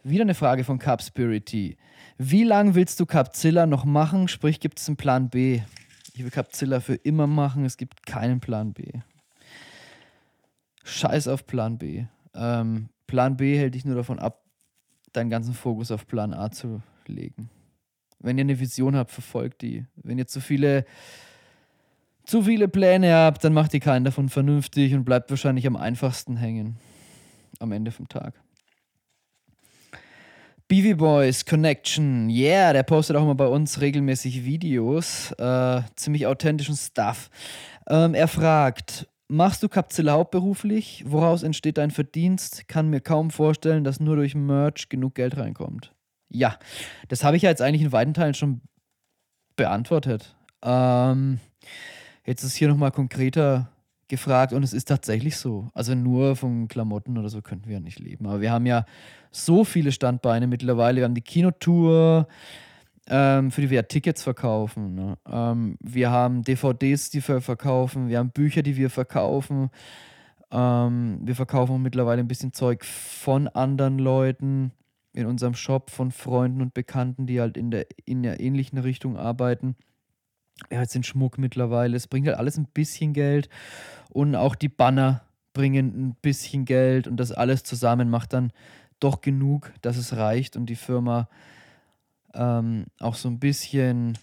Wieder eine Frage von Capspirity. Wie lange willst du Capzilla noch machen? Sprich, gibt es einen Plan B? Ich will Capzilla für immer machen. Es gibt keinen Plan B. Scheiß auf Plan B. Ähm, Plan B hält dich nur davon ab, deinen ganzen Fokus auf Plan A zu legen. Wenn ihr eine Vision habt, verfolgt die. Wenn ihr zu viele, zu viele Pläne habt, dann macht ihr keinen davon vernünftig und bleibt wahrscheinlich am einfachsten hängen. Am Ende vom Tag. Beavy Boys Connection, yeah, der postet auch mal bei uns regelmäßig Videos, äh, ziemlich authentischen Stuff. Ähm, er fragt, machst du Capzilla hauptberuflich? Woraus entsteht dein Verdienst? Kann mir kaum vorstellen, dass nur durch Merch genug Geld reinkommt. Ja, das habe ich ja jetzt eigentlich in weiten Teilen schon beantwortet. Ähm, jetzt ist hier nochmal konkreter gefragt und es ist tatsächlich so. Also nur von Klamotten oder so könnten wir ja nicht leben. Aber wir haben ja so viele Standbeine mittlerweile. Wir haben die Kinotour, ähm, für die wir Tickets verkaufen. Ne? Ähm, wir haben DVDs, die wir verkaufen. Wir haben Bücher, die wir verkaufen. Ähm, wir verkaufen mittlerweile ein bisschen Zeug von anderen Leuten in unserem Shop, von Freunden und Bekannten, die halt in der, in der ähnlichen Richtung arbeiten ja, jetzt den Schmuck mittlerweile. Es bringt halt alles ein bisschen Geld. Und auch die Banner bringen ein bisschen Geld. Und das alles zusammen macht dann doch genug, dass es reicht und die Firma ähm, auch so ein bisschen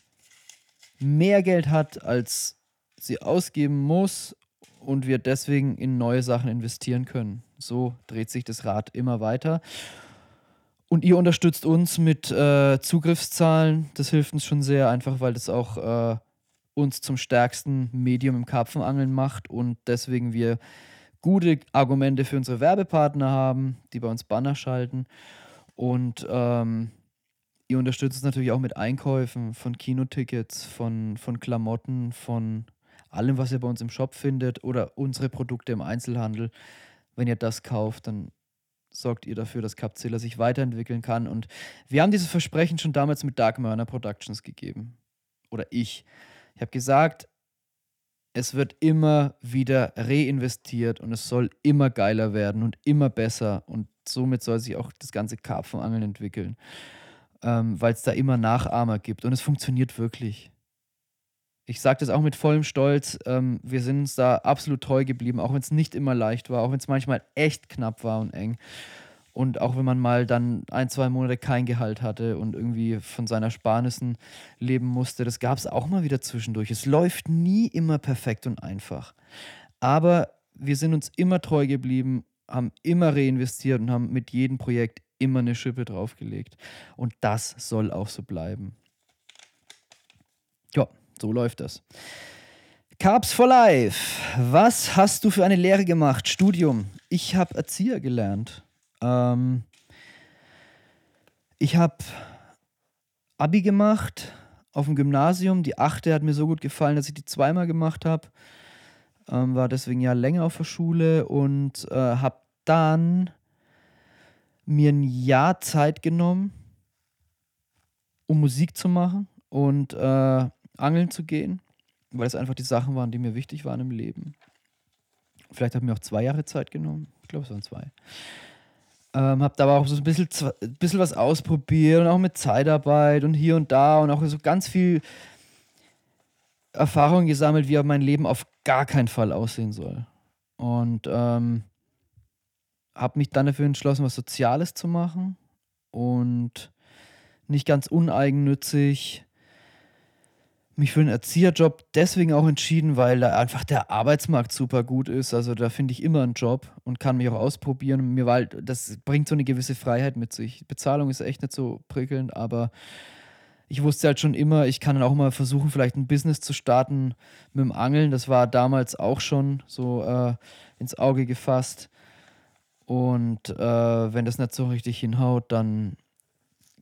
mehr Geld hat, als sie ausgeben muss und wir deswegen in neue Sachen investieren können. So dreht sich das Rad immer weiter. Und ihr unterstützt uns mit äh, Zugriffszahlen. Das hilft uns schon sehr, einfach weil das auch äh, uns zum stärksten Medium im Karpfenangeln macht und deswegen wir gute Argumente für unsere Werbepartner haben, die bei uns Banner schalten. Und ähm, ihr unterstützt uns natürlich auch mit Einkäufen von Kinotickets, von, von Klamotten, von allem, was ihr bei uns im Shop findet oder unsere Produkte im Einzelhandel. Wenn ihr das kauft, dann sorgt ihr dafür, dass Capzilla sich weiterentwickeln kann. Und wir haben dieses Versprechen schon damals mit Dark Murner Productions gegeben. Oder ich. Ich habe gesagt, es wird immer wieder reinvestiert und es soll immer geiler werden und immer besser. Und somit soll sich auch das ganze Karpfenangeln entwickeln, ähm, weil es da immer Nachahmer gibt. Und es funktioniert wirklich. Ich sage das auch mit vollem Stolz. Ähm, wir sind uns da absolut treu geblieben, auch wenn es nicht immer leicht war, auch wenn es manchmal echt knapp war und eng. Und auch wenn man mal dann ein, zwei Monate kein Gehalt hatte und irgendwie von seiner Sparnissen leben musste, das gab es auch mal wieder zwischendurch. Es läuft nie immer perfekt und einfach. Aber wir sind uns immer treu geblieben, haben immer reinvestiert und haben mit jedem Projekt immer eine Schippe draufgelegt. Und das soll auch so bleiben. So läuft das. Carbs for Life. Was hast du für eine Lehre gemacht? Studium. Ich habe Erzieher gelernt. Ähm, ich habe Abi gemacht auf dem Gymnasium. Die achte hat mir so gut gefallen, dass ich die zweimal gemacht habe. Ähm, war deswegen ja länger auf der Schule und äh, habe dann mir ein Jahr Zeit genommen, um Musik zu machen und äh, angeln zu gehen, weil es einfach die Sachen waren, die mir wichtig waren im Leben. Vielleicht habe ich mir auch zwei Jahre Zeit genommen. Ich glaube, es waren zwei. Ähm, hab da aber auch so ein bisschen, ein bisschen was ausprobiert und auch mit Zeitarbeit und hier und da und auch so ganz viel Erfahrung gesammelt, wie mein Leben auf gar keinen Fall aussehen soll. Und ähm, habe mich dann dafür entschlossen, was Soziales zu machen und nicht ganz uneigennützig mich für einen Erzieherjob deswegen auch entschieden, weil da einfach der Arbeitsmarkt super gut ist. Also da finde ich immer einen Job und kann mich auch ausprobieren. Mir war halt, das bringt so eine gewisse Freiheit mit sich. Bezahlung ist echt nicht so prickelnd, aber ich wusste halt schon immer, ich kann dann auch mal versuchen, vielleicht ein Business zu starten mit dem Angeln. Das war damals auch schon so äh, ins Auge gefasst. Und äh, wenn das nicht so richtig hinhaut, dann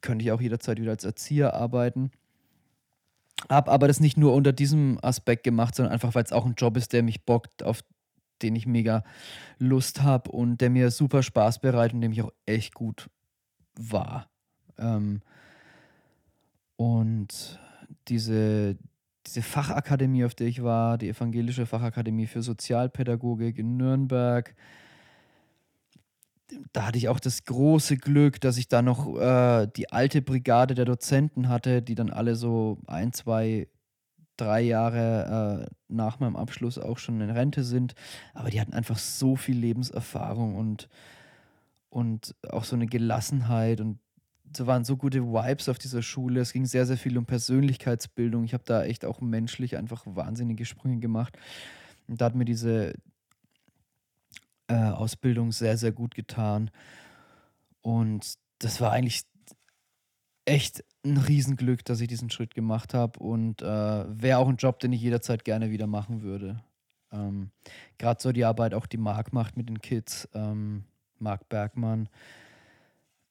könnte ich auch jederzeit wieder als Erzieher arbeiten. Habe aber das nicht nur unter diesem Aspekt gemacht, sondern einfach, weil es auch ein Job ist, der mich bockt, auf den ich mega Lust habe und der mir super Spaß bereitet und dem ich auch echt gut war. Ähm, und diese, diese Fachakademie, auf der ich war, die Evangelische Fachakademie für Sozialpädagogik in Nürnberg, da hatte ich auch das große Glück, dass ich da noch äh, die alte Brigade der Dozenten hatte, die dann alle so ein, zwei, drei Jahre äh, nach meinem Abschluss auch schon in Rente sind. Aber die hatten einfach so viel Lebenserfahrung und, und auch so eine Gelassenheit und so waren so gute Vibes auf dieser Schule. Es ging sehr, sehr viel um Persönlichkeitsbildung. Ich habe da echt auch menschlich einfach wahnsinnige Sprünge gemacht. Und da hat mir diese, äh, Ausbildung sehr, sehr gut getan. Und das war eigentlich echt ein Riesenglück, dass ich diesen Schritt gemacht habe und äh, wäre auch ein Job, den ich jederzeit gerne wieder machen würde. Ähm, Gerade so die Arbeit, auch die Marc macht mit den Kids, ähm, Marc Bergmann,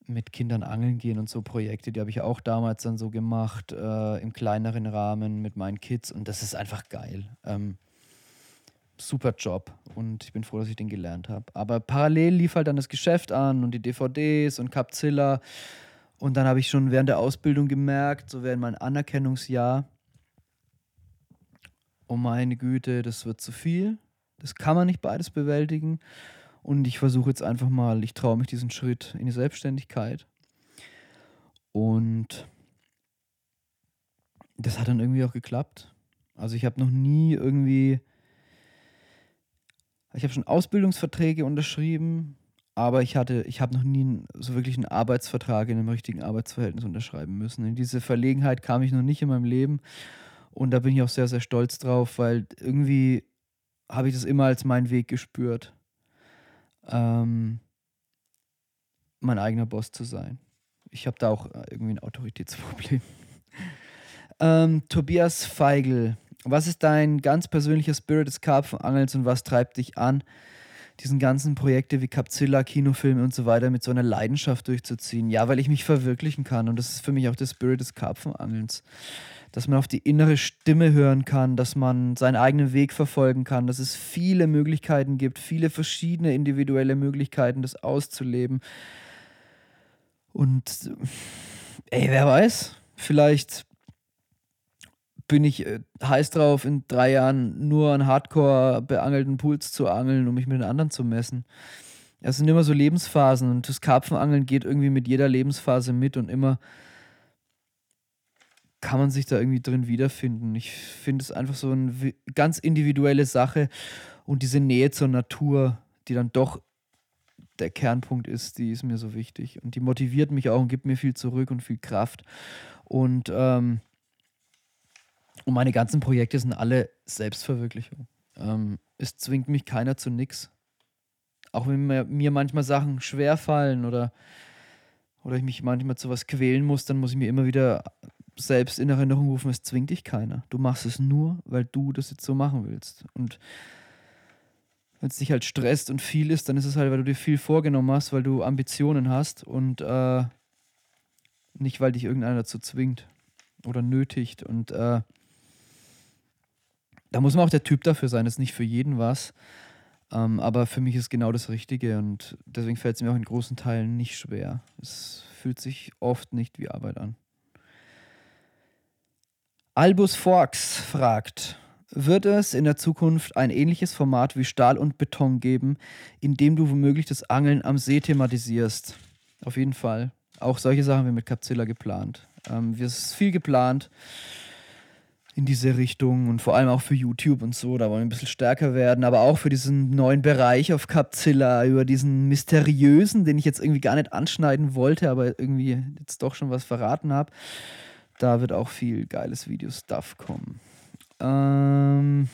mit Kindern angeln gehen und so Projekte, die habe ich auch damals dann so gemacht, äh, im kleineren Rahmen mit meinen Kids und das ist einfach geil. Ähm, super Job und ich bin froh, dass ich den gelernt habe. Aber parallel lief halt dann das Geschäft an und die DVDs und Capzilla. Und dann habe ich schon während der Ausbildung gemerkt, so während mein Anerkennungsjahr, oh meine Güte, das wird zu viel. Das kann man nicht beides bewältigen. Und ich versuche jetzt einfach mal, ich traue mich diesen Schritt in die Selbstständigkeit. Und das hat dann irgendwie auch geklappt. Also ich habe noch nie irgendwie ich habe schon Ausbildungsverträge unterschrieben, aber ich hatte, ich habe noch nie so wirklich einen Arbeitsvertrag in einem richtigen Arbeitsverhältnis unterschreiben müssen. In diese Verlegenheit kam ich noch nicht in meinem Leben und da bin ich auch sehr, sehr stolz drauf, weil irgendwie habe ich das immer als meinen Weg gespürt, ähm, mein eigener Boss zu sein. Ich habe da auch äh, irgendwie ein Autoritätsproblem. [LAUGHS] ähm, Tobias Feigl was ist dein ganz persönlicher Spirit des Karpfenangelns und was treibt dich an, diesen ganzen Projekte wie Capzilla, Kinofilme und so weiter mit so einer Leidenschaft durchzuziehen? Ja, weil ich mich verwirklichen kann und das ist für mich auch der Spirit des Karpfenangelns. Dass man auf die innere Stimme hören kann, dass man seinen eigenen Weg verfolgen kann, dass es viele Möglichkeiten gibt, viele verschiedene individuelle Möglichkeiten, das auszuleben. Und ey, wer weiß, vielleicht bin ich äh, heiß drauf, in drei Jahren nur an Hardcore beangelten Pools zu angeln, um mich mit den anderen zu messen. Es sind immer so Lebensphasen und das Karpfenangeln geht irgendwie mit jeder Lebensphase mit und immer kann man sich da irgendwie drin wiederfinden. Ich finde es einfach so eine ganz individuelle Sache und diese Nähe zur Natur, die dann doch der Kernpunkt ist, die ist mir so wichtig und die motiviert mich auch und gibt mir viel zurück und viel Kraft. Und ähm, und meine ganzen Projekte sind alle Selbstverwirklichung. Ähm, es zwingt mich keiner zu nix. Auch wenn mir, mir manchmal Sachen schwerfallen oder, oder ich mich manchmal zu was quälen muss, dann muss ich mir immer wieder selbst in Erinnerung rufen, es zwingt dich keiner. Du machst es nur, weil du das jetzt so machen willst. Und wenn es dich halt stresst und viel ist, dann ist es halt, weil du dir viel vorgenommen hast, weil du Ambitionen hast und äh, nicht, weil dich irgendeiner dazu zwingt oder nötigt. Und äh, da muss man auch der Typ dafür sein. Das ist nicht für jeden was. Ähm, aber für mich ist genau das Richtige und deswegen fällt es mir auch in großen Teilen nicht schwer. Es fühlt sich oft nicht wie Arbeit an. Albus Forks fragt, wird es in der Zukunft ein ähnliches Format wie Stahl und Beton geben, in dem du womöglich das Angeln am See thematisierst? Auf jeden Fall. Auch solche Sachen haben wir mit Capzilla geplant. Ähm, wir ist viel geplant in diese Richtung und vor allem auch für YouTube und so, da wollen wir ein bisschen stärker werden, aber auch für diesen neuen Bereich auf Capzilla, über diesen mysteriösen, den ich jetzt irgendwie gar nicht anschneiden wollte, aber irgendwie jetzt doch schon was verraten habe. Da wird auch viel geiles Video-Stuff kommen. Ähm.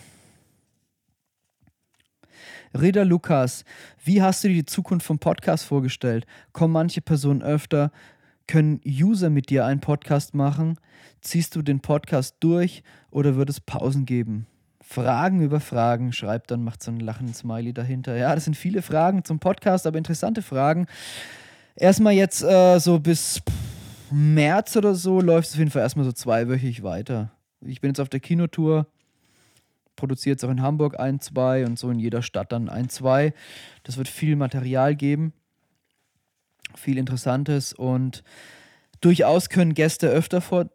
Reda Lukas, wie hast du dir die Zukunft vom Podcast vorgestellt? Kommen manche Personen öfter? Können User mit dir einen Podcast machen? Ziehst du den Podcast durch oder wird es Pausen geben? Fragen über Fragen, schreibt dann, macht so einen lachenden Smiley dahinter. Ja, das sind viele Fragen zum Podcast, aber interessante Fragen. Erstmal jetzt äh, so bis März oder so läuft es auf jeden Fall erstmal so zweiwöchig weiter. Ich bin jetzt auf der Kinotour, produziere jetzt auch in Hamburg ein, zwei und so in jeder Stadt dann ein, zwei. Das wird viel Material geben, viel Interessantes und durchaus können Gäste öfter vor,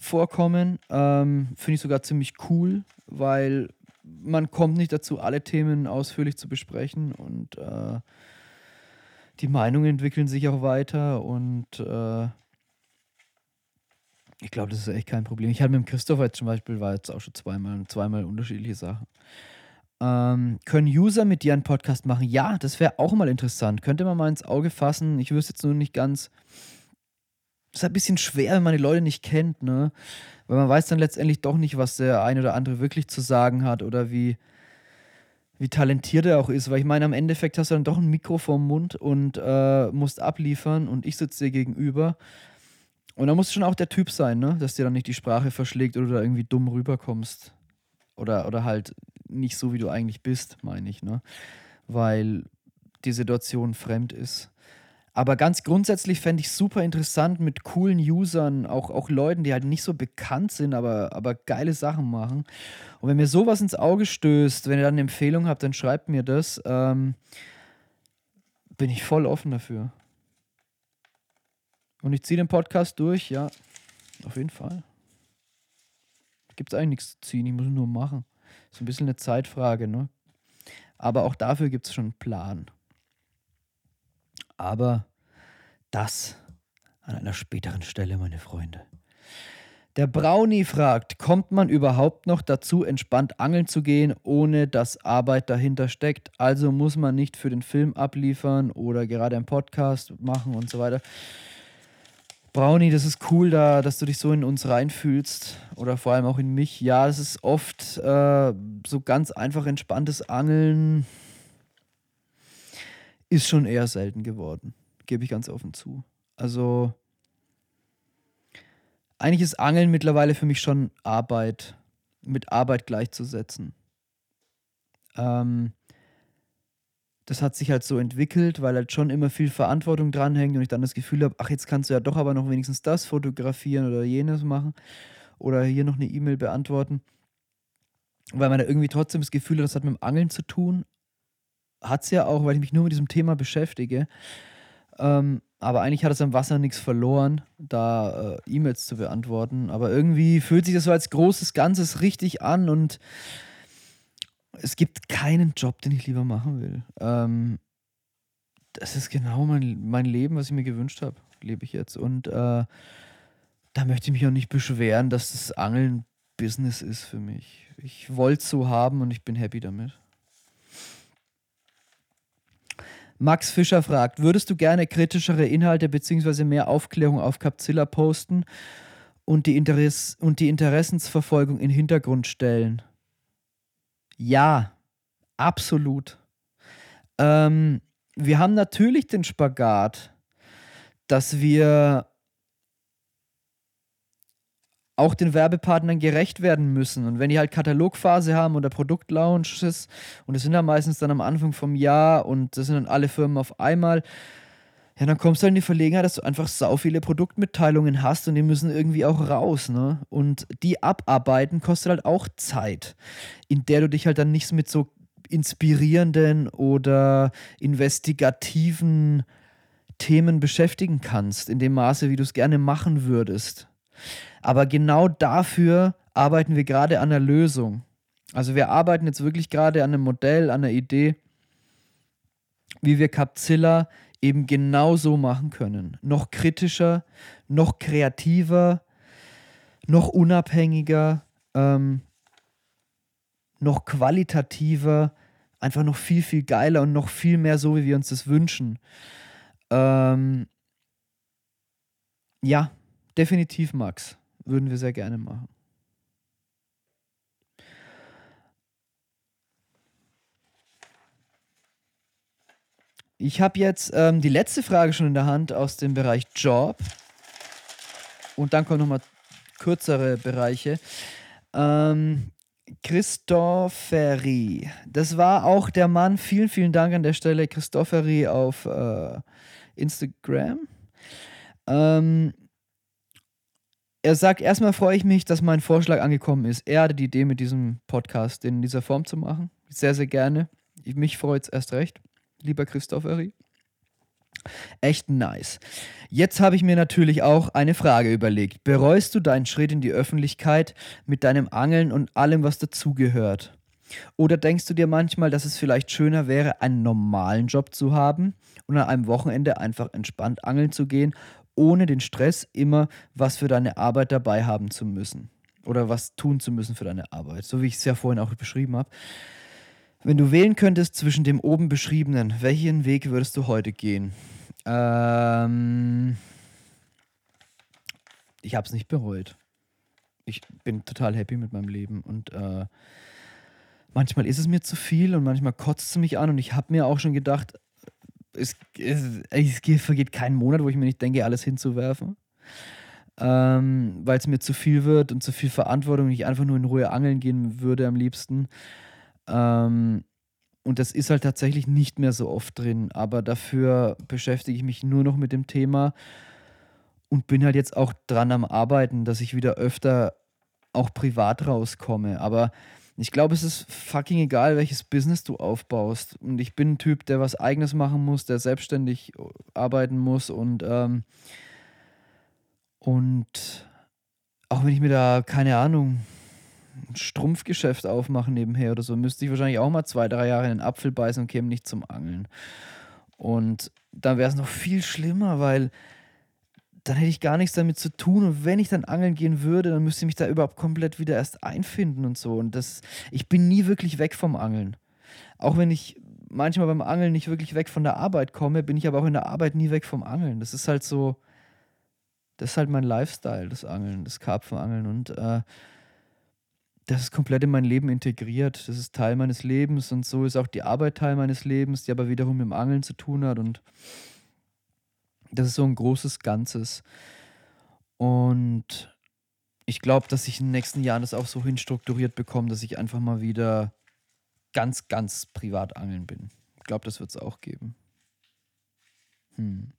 vorkommen. Ähm, Finde ich sogar ziemlich cool, weil man kommt nicht dazu, alle Themen ausführlich zu besprechen. Und äh, die Meinungen entwickeln sich auch weiter und äh, ich glaube, das ist echt kein Problem. Ich hatte mit dem Christopher jetzt zum Beispiel, war jetzt auch schon zweimal, zweimal unterschiedliche Sachen. Ähm, können User mit dir einen Podcast machen? Ja, das wäre auch mal interessant. Könnte man mal ins Auge fassen. Ich wüsste jetzt nur nicht ganz. Das ist ein bisschen schwer, wenn man die Leute nicht kennt, ne? Weil man weiß dann letztendlich doch nicht, was der eine oder andere wirklich zu sagen hat oder wie, wie talentiert er auch ist. Weil ich meine, am Endeffekt hast du dann doch ein Mikro vorm Mund und äh, musst abliefern und ich sitze dir gegenüber. Und da muss schon auch der Typ sein, ne? Dass dir dann nicht die Sprache verschlägt oder du da irgendwie dumm rüberkommst. Oder, oder halt nicht so, wie du eigentlich bist, meine ich, ne? Weil die Situation fremd ist. Aber ganz grundsätzlich fände ich super interessant mit coolen Usern, auch, auch Leuten, die halt nicht so bekannt sind, aber, aber geile Sachen machen. Und wenn mir sowas ins Auge stößt, wenn ihr dann eine Empfehlung habt, dann schreibt mir das. Ähm, bin ich voll offen dafür. Und ich ziehe den Podcast durch, ja, auf jeden Fall. Gibt es eigentlich nichts zu ziehen, ich muss nur machen. Ist ein bisschen eine Zeitfrage, ne? Aber auch dafür gibt es schon einen Plan. Aber das an einer späteren Stelle, meine Freunde. Der Brownie fragt, kommt man überhaupt noch dazu, entspannt angeln zu gehen, ohne dass Arbeit dahinter steckt? Also muss man nicht für den Film abliefern oder gerade einen Podcast machen und so weiter. Brownie, das ist cool, da, dass du dich so in uns reinfühlst oder vor allem auch in mich. Ja, das ist oft äh, so ganz einfach entspanntes Angeln ist schon eher selten geworden, gebe ich ganz offen zu. Also eigentlich ist Angeln mittlerweile für mich schon Arbeit, mit Arbeit gleichzusetzen. Ähm, das hat sich halt so entwickelt, weil halt schon immer viel Verantwortung dranhängt und ich dann das Gefühl habe, ach, jetzt kannst du ja doch aber noch wenigstens das fotografieren oder jenes machen oder hier noch eine E-Mail beantworten. Weil man da irgendwie trotzdem das Gefühl hat, das hat mit dem Angeln zu tun. Hat es ja auch, weil ich mich nur mit diesem Thema beschäftige. Ähm, aber eigentlich hat es am Wasser nichts verloren, da äh, E-Mails zu beantworten. Aber irgendwie fühlt sich das so als großes Ganzes richtig an und es gibt keinen Job, den ich lieber machen will. Ähm, das ist genau mein, mein Leben, was ich mir gewünscht habe, lebe ich jetzt. Und äh, da möchte ich mich auch nicht beschweren, dass das Angeln Business ist für mich. Ich wollte es so haben und ich bin happy damit. Max Fischer fragt, würdest du gerne kritischere Inhalte bzw. mehr Aufklärung auf Capzilla posten und die, Interess und die Interessensverfolgung in den Hintergrund stellen? Ja, absolut. Ähm, wir haben natürlich den Spagat, dass wir auch den Werbepartnern gerecht werden müssen. Und wenn die halt Katalogphase haben oder Produktlaunches, und das sind ja meistens dann am Anfang vom Jahr und das sind dann alle Firmen auf einmal, ja, dann kommst du halt in die Verlegenheit, dass du einfach sau viele Produktmitteilungen hast und die müssen irgendwie auch raus, ne? Und die abarbeiten kostet halt auch Zeit, in der du dich halt dann nicht mit so inspirierenden oder investigativen Themen beschäftigen kannst, in dem Maße, wie du es gerne machen würdest. Aber genau dafür arbeiten wir gerade an der Lösung. Also wir arbeiten jetzt wirklich gerade an einem Modell, an einer Idee, wie wir Capzilla eben genau so machen können. Noch kritischer, noch kreativer, noch unabhängiger, ähm, noch qualitativer, einfach noch viel, viel geiler und noch viel mehr so, wie wir uns das wünschen. Ähm, ja, definitiv, Max. Würden wir sehr gerne machen. Ich habe jetzt ähm, die letzte Frage schon in der Hand aus dem Bereich Job. Und dann kommen nochmal kürzere Bereiche. Ähm, Christopheri. Das war auch der Mann. Vielen, vielen Dank an der Stelle, Christopheri auf äh, Instagram. Ähm, er sagt, erstmal freue ich mich, dass mein Vorschlag angekommen ist. Er hatte die Idee, mit diesem Podcast in dieser Form zu machen. Sehr, sehr gerne. Mich freut es erst recht lieber Christopheri. Echt nice. Jetzt habe ich mir natürlich auch eine Frage überlegt. Bereust du deinen Schritt in die Öffentlichkeit mit deinem Angeln und allem, was dazugehört? Oder denkst du dir manchmal, dass es vielleicht schöner wäre, einen normalen Job zu haben und an einem Wochenende einfach entspannt angeln zu gehen, ohne den Stress immer was für deine Arbeit dabei haben zu müssen oder was tun zu müssen für deine Arbeit, so wie ich es ja vorhin auch beschrieben habe. Wenn du wählen könntest zwischen dem oben beschriebenen, welchen Weg würdest du heute gehen? Ähm, ich habe es nicht bereut. Ich bin total happy mit meinem Leben und äh, manchmal ist es mir zu viel und manchmal kotzt es mich an und ich habe mir auch schon gedacht, es, es, es, vergeht kein Monat, wo ich mir nicht denke, alles hinzuwerfen. Ähm, Weil es mir zu viel wird und zu viel Verantwortung und ich einfach nur in Ruhe angeln gehen würde am liebsten. Ähm, und das ist halt tatsächlich nicht mehr so oft drin, aber dafür beschäftige ich mich nur noch mit dem Thema und bin halt jetzt auch dran am Arbeiten, dass ich wieder öfter auch privat rauskomme. Aber ich glaube, es ist fucking egal, welches Business du aufbaust. Und ich bin ein Typ, der was Eigenes machen muss, der selbstständig arbeiten muss und ähm, und auch wenn ich mir da keine Ahnung ein Strumpfgeschäft aufmachen nebenher oder so, müsste ich wahrscheinlich auch mal zwei, drei Jahre in den Apfel beißen und käme nicht zum Angeln. Und dann wäre es noch viel schlimmer, weil dann hätte ich gar nichts damit zu tun. Und wenn ich dann angeln gehen würde, dann müsste ich mich da überhaupt komplett wieder erst einfinden und so. Und das, ich bin nie wirklich weg vom Angeln. Auch wenn ich manchmal beim Angeln nicht wirklich weg von der Arbeit komme, bin ich aber auch in der Arbeit nie weg vom Angeln. Das ist halt so, das ist halt mein Lifestyle, das Angeln, das Karpfenangeln. Und äh, das ist komplett in mein Leben integriert. Das ist Teil meines Lebens und so ist auch die Arbeit Teil meines Lebens, die aber wiederum mit dem Angeln zu tun hat. Und das ist so ein großes Ganzes. Und ich glaube, dass ich in den nächsten Jahren das auch so hinstrukturiert bekomme, dass ich einfach mal wieder ganz, ganz privat angeln bin. Ich glaube, das wird es auch geben. Hm.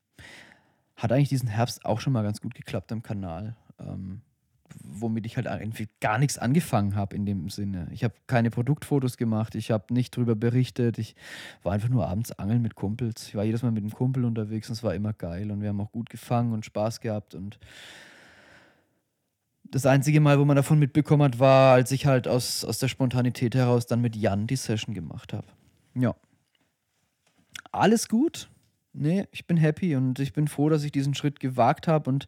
Hat eigentlich diesen Herbst auch schon mal ganz gut geklappt am Kanal. Ähm, womit ich halt irgendwie gar nichts angefangen habe in dem Sinne. Ich habe keine Produktfotos gemacht, ich habe nicht drüber berichtet, ich war einfach nur abends angeln mit Kumpels. Ich war jedes Mal mit einem Kumpel unterwegs und es war immer geil und wir haben auch gut gefangen und Spaß gehabt und das einzige Mal, wo man davon mitbekommen hat, war, als ich halt aus, aus der Spontanität heraus dann mit Jan die Session gemacht habe. Ja. Alles gut. Nee, ich bin happy und ich bin froh, dass ich diesen Schritt gewagt habe und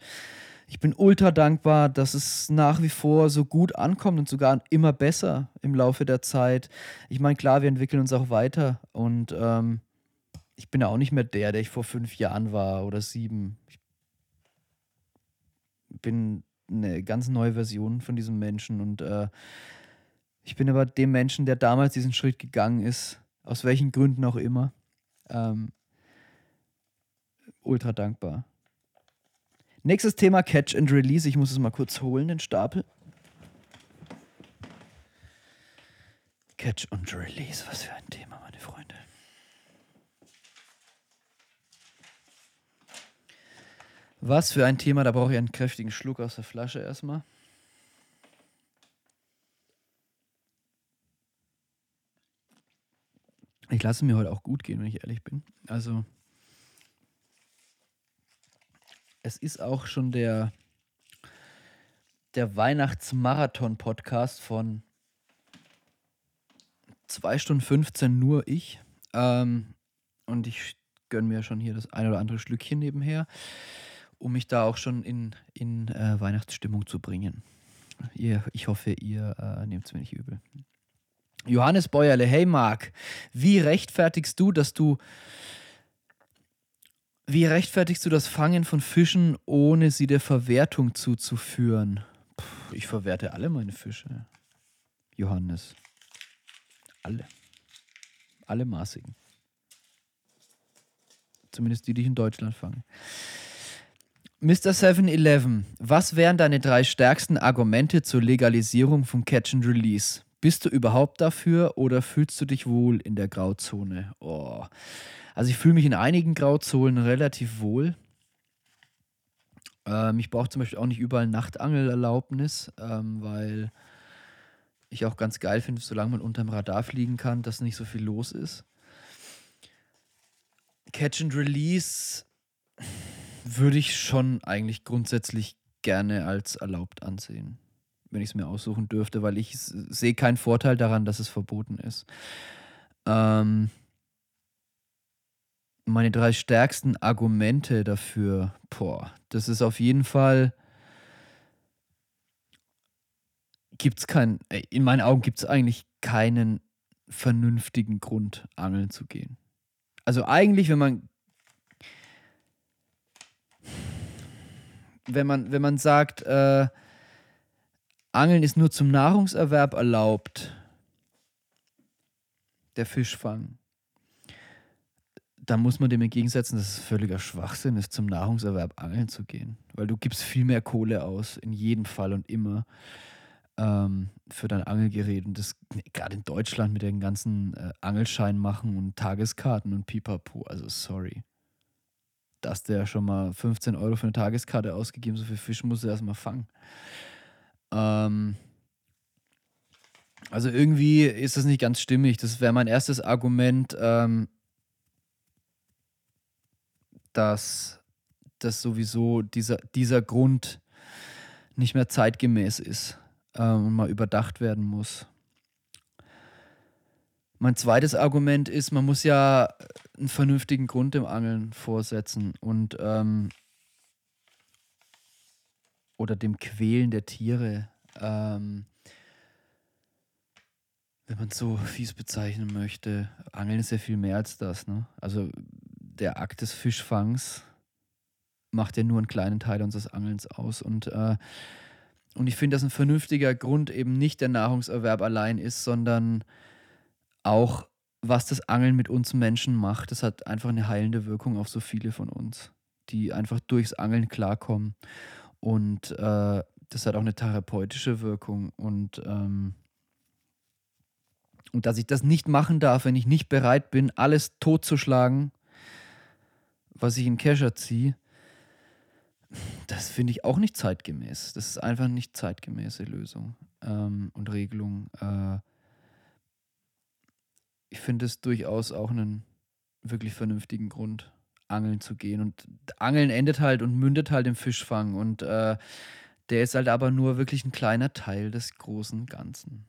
ich bin ultra dankbar, dass es nach wie vor so gut ankommt und sogar immer besser im Laufe der Zeit. Ich meine, klar, wir entwickeln uns auch weiter und ähm, ich bin ja auch nicht mehr der, der ich vor fünf Jahren war oder sieben. Ich bin eine ganz neue Version von diesem Menschen und äh, ich bin aber dem Menschen, der damals diesen Schritt gegangen ist, aus welchen Gründen auch immer, ähm, ultra dankbar. Nächstes Thema Catch and Release. Ich muss es mal kurz holen, den Stapel. Catch and Release, was für ein Thema, meine Freunde. Was für ein Thema, da brauche ich einen kräftigen Schluck aus der Flasche erstmal. Ich lasse mir heute auch gut gehen, wenn ich ehrlich bin. Also, es ist auch schon der, der Weihnachtsmarathon-Podcast von 2 Stunden 15 nur ich. Ähm, und ich gönne mir schon hier das ein oder andere Schlückchen nebenher, um mich da auch schon in, in äh, Weihnachtsstimmung zu bringen. Ihr, ich hoffe, ihr äh, nehmt es mir nicht übel. Johannes Bäuerle, hey Marc, wie rechtfertigst du, dass du wie rechtfertigst du das Fangen von Fischen, ohne sie der Verwertung zuzuführen? Puh, ich verwerte alle meine Fische. Johannes. Alle. Alle maßigen. Zumindest die, die ich in Deutschland fange. Mr. 7-Eleven, was wären deine drei stärksten Argumente zur Legalisierung von Catch and Release? Bist du überhaupt dafür oder fühlst du dich wohl in der Grauzone? Oh. Also ich fühle mich in einigen Grauzonen relativ wohl. Ähm, ich brauche zum Beispiel auch nicht überall Nachtangelerlaubnis, ähm, weil ich auch ganz geil finde, solange man unterm Radar fliegen kann, dass nicht so viel los ist. Catch and Release würde ich schon eigentlich grundsätzlich gerne als erlaubt ansehen, wenn ich es mir aussuchen dürfte, weil ich sehe keinen Vorteil daran, dass es verboten ist. Ähm, meine drei stärksten Argumente dafür, boah, das ist auf jeden Fall, gibt es keinen, äh, in meinen Augen gibt es eigentlich keinen vernünftigen Grund, angeln zu gehen. Also eigentlich, wenn man, wenn man, wenn man sagt, äh, Angeln ist nur zum Nahrungserwerb erlaubt, der Fischfang, da muss man dem entgegensetzen, dass es völliger Schwachsinn ist, zum Nahrungserwerb angeln zu gehen. Weil du gibst viel mehr Kohle aus, in jedem Fall und immer, ähm, für dein Angelgerät. Und das gerade in Deutschland mit den ganzen äh, Angelschein machen und Tageskarten und Pipapo. Also sorry. Da hast du ja schon mal 15 Euro für eine Tageskarte ausgegeben, so viel Fisch musst du erstmal fangen. Ähm, also irgendwie ist das nicht ganz stimmig. Das wäre mein erstes Argument. Ähm, dass das sowieso dieser, dieser Grund nicht mehr zeitgemäß ist ähm, und mal überdacht werden muss. Mein zweites Argument ist, man muss ja einen vernünftigen Grund im Angeln vorsetzen und ähm, oder dem Quälen der Tiere, ähm, wenn man es so fies bezeichnen möchte. Angeln ist ja viel mehr als das. Ne? Also der Akt des Fischfangs macht ja nur einen kleinen Teil unseres Angelns aus. Und, äh, und ich finde, dass ein vernünftiger Grund eben nicht der Nahrungserwerb allein ist, sondern auch, was das Angeln mit uns Menschen macht. Das hat einfach eine heilende Wirkung auf so viele von uns, die einfach durchs Angeln klarkommen. Und äh, das hat auch eine therapeutische Wirkung. Und, ähm, und dass ich das nicht machen darf, wenn ich nicht bereit bin, alles totzuschlagen, was ich in Kescher ziehe, das finde ich auch nicht zeitgemäß. Das ist einfach nicht zeitgemäße Lösung ähm, und Regelung. Äh, ich finde es durchaus auch einen wirklich vernünftigen Grund, angeln zu gehen. Und Angeln endet halt und mündet halt im Fischfang. Und äh, der ist halt aber nur wirklich ein kleiner Teil des großen Ganzen.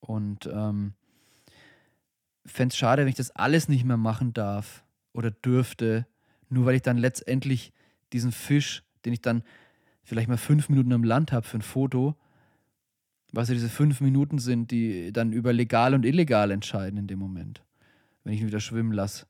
Und ähm, fände es schade, wenn ich das alles nicht mehr machen darf oder dürfte, nur weil ich dann letztendlich diesen Fisch, den ich dann vielleicht mal fünf Minuten am Land habe für ein Foto, was ja diese fünf Minuten sind, die dann über legal und illegal entscheiden in dem Moment, wenn ich ihn wieder schwimmen lasse.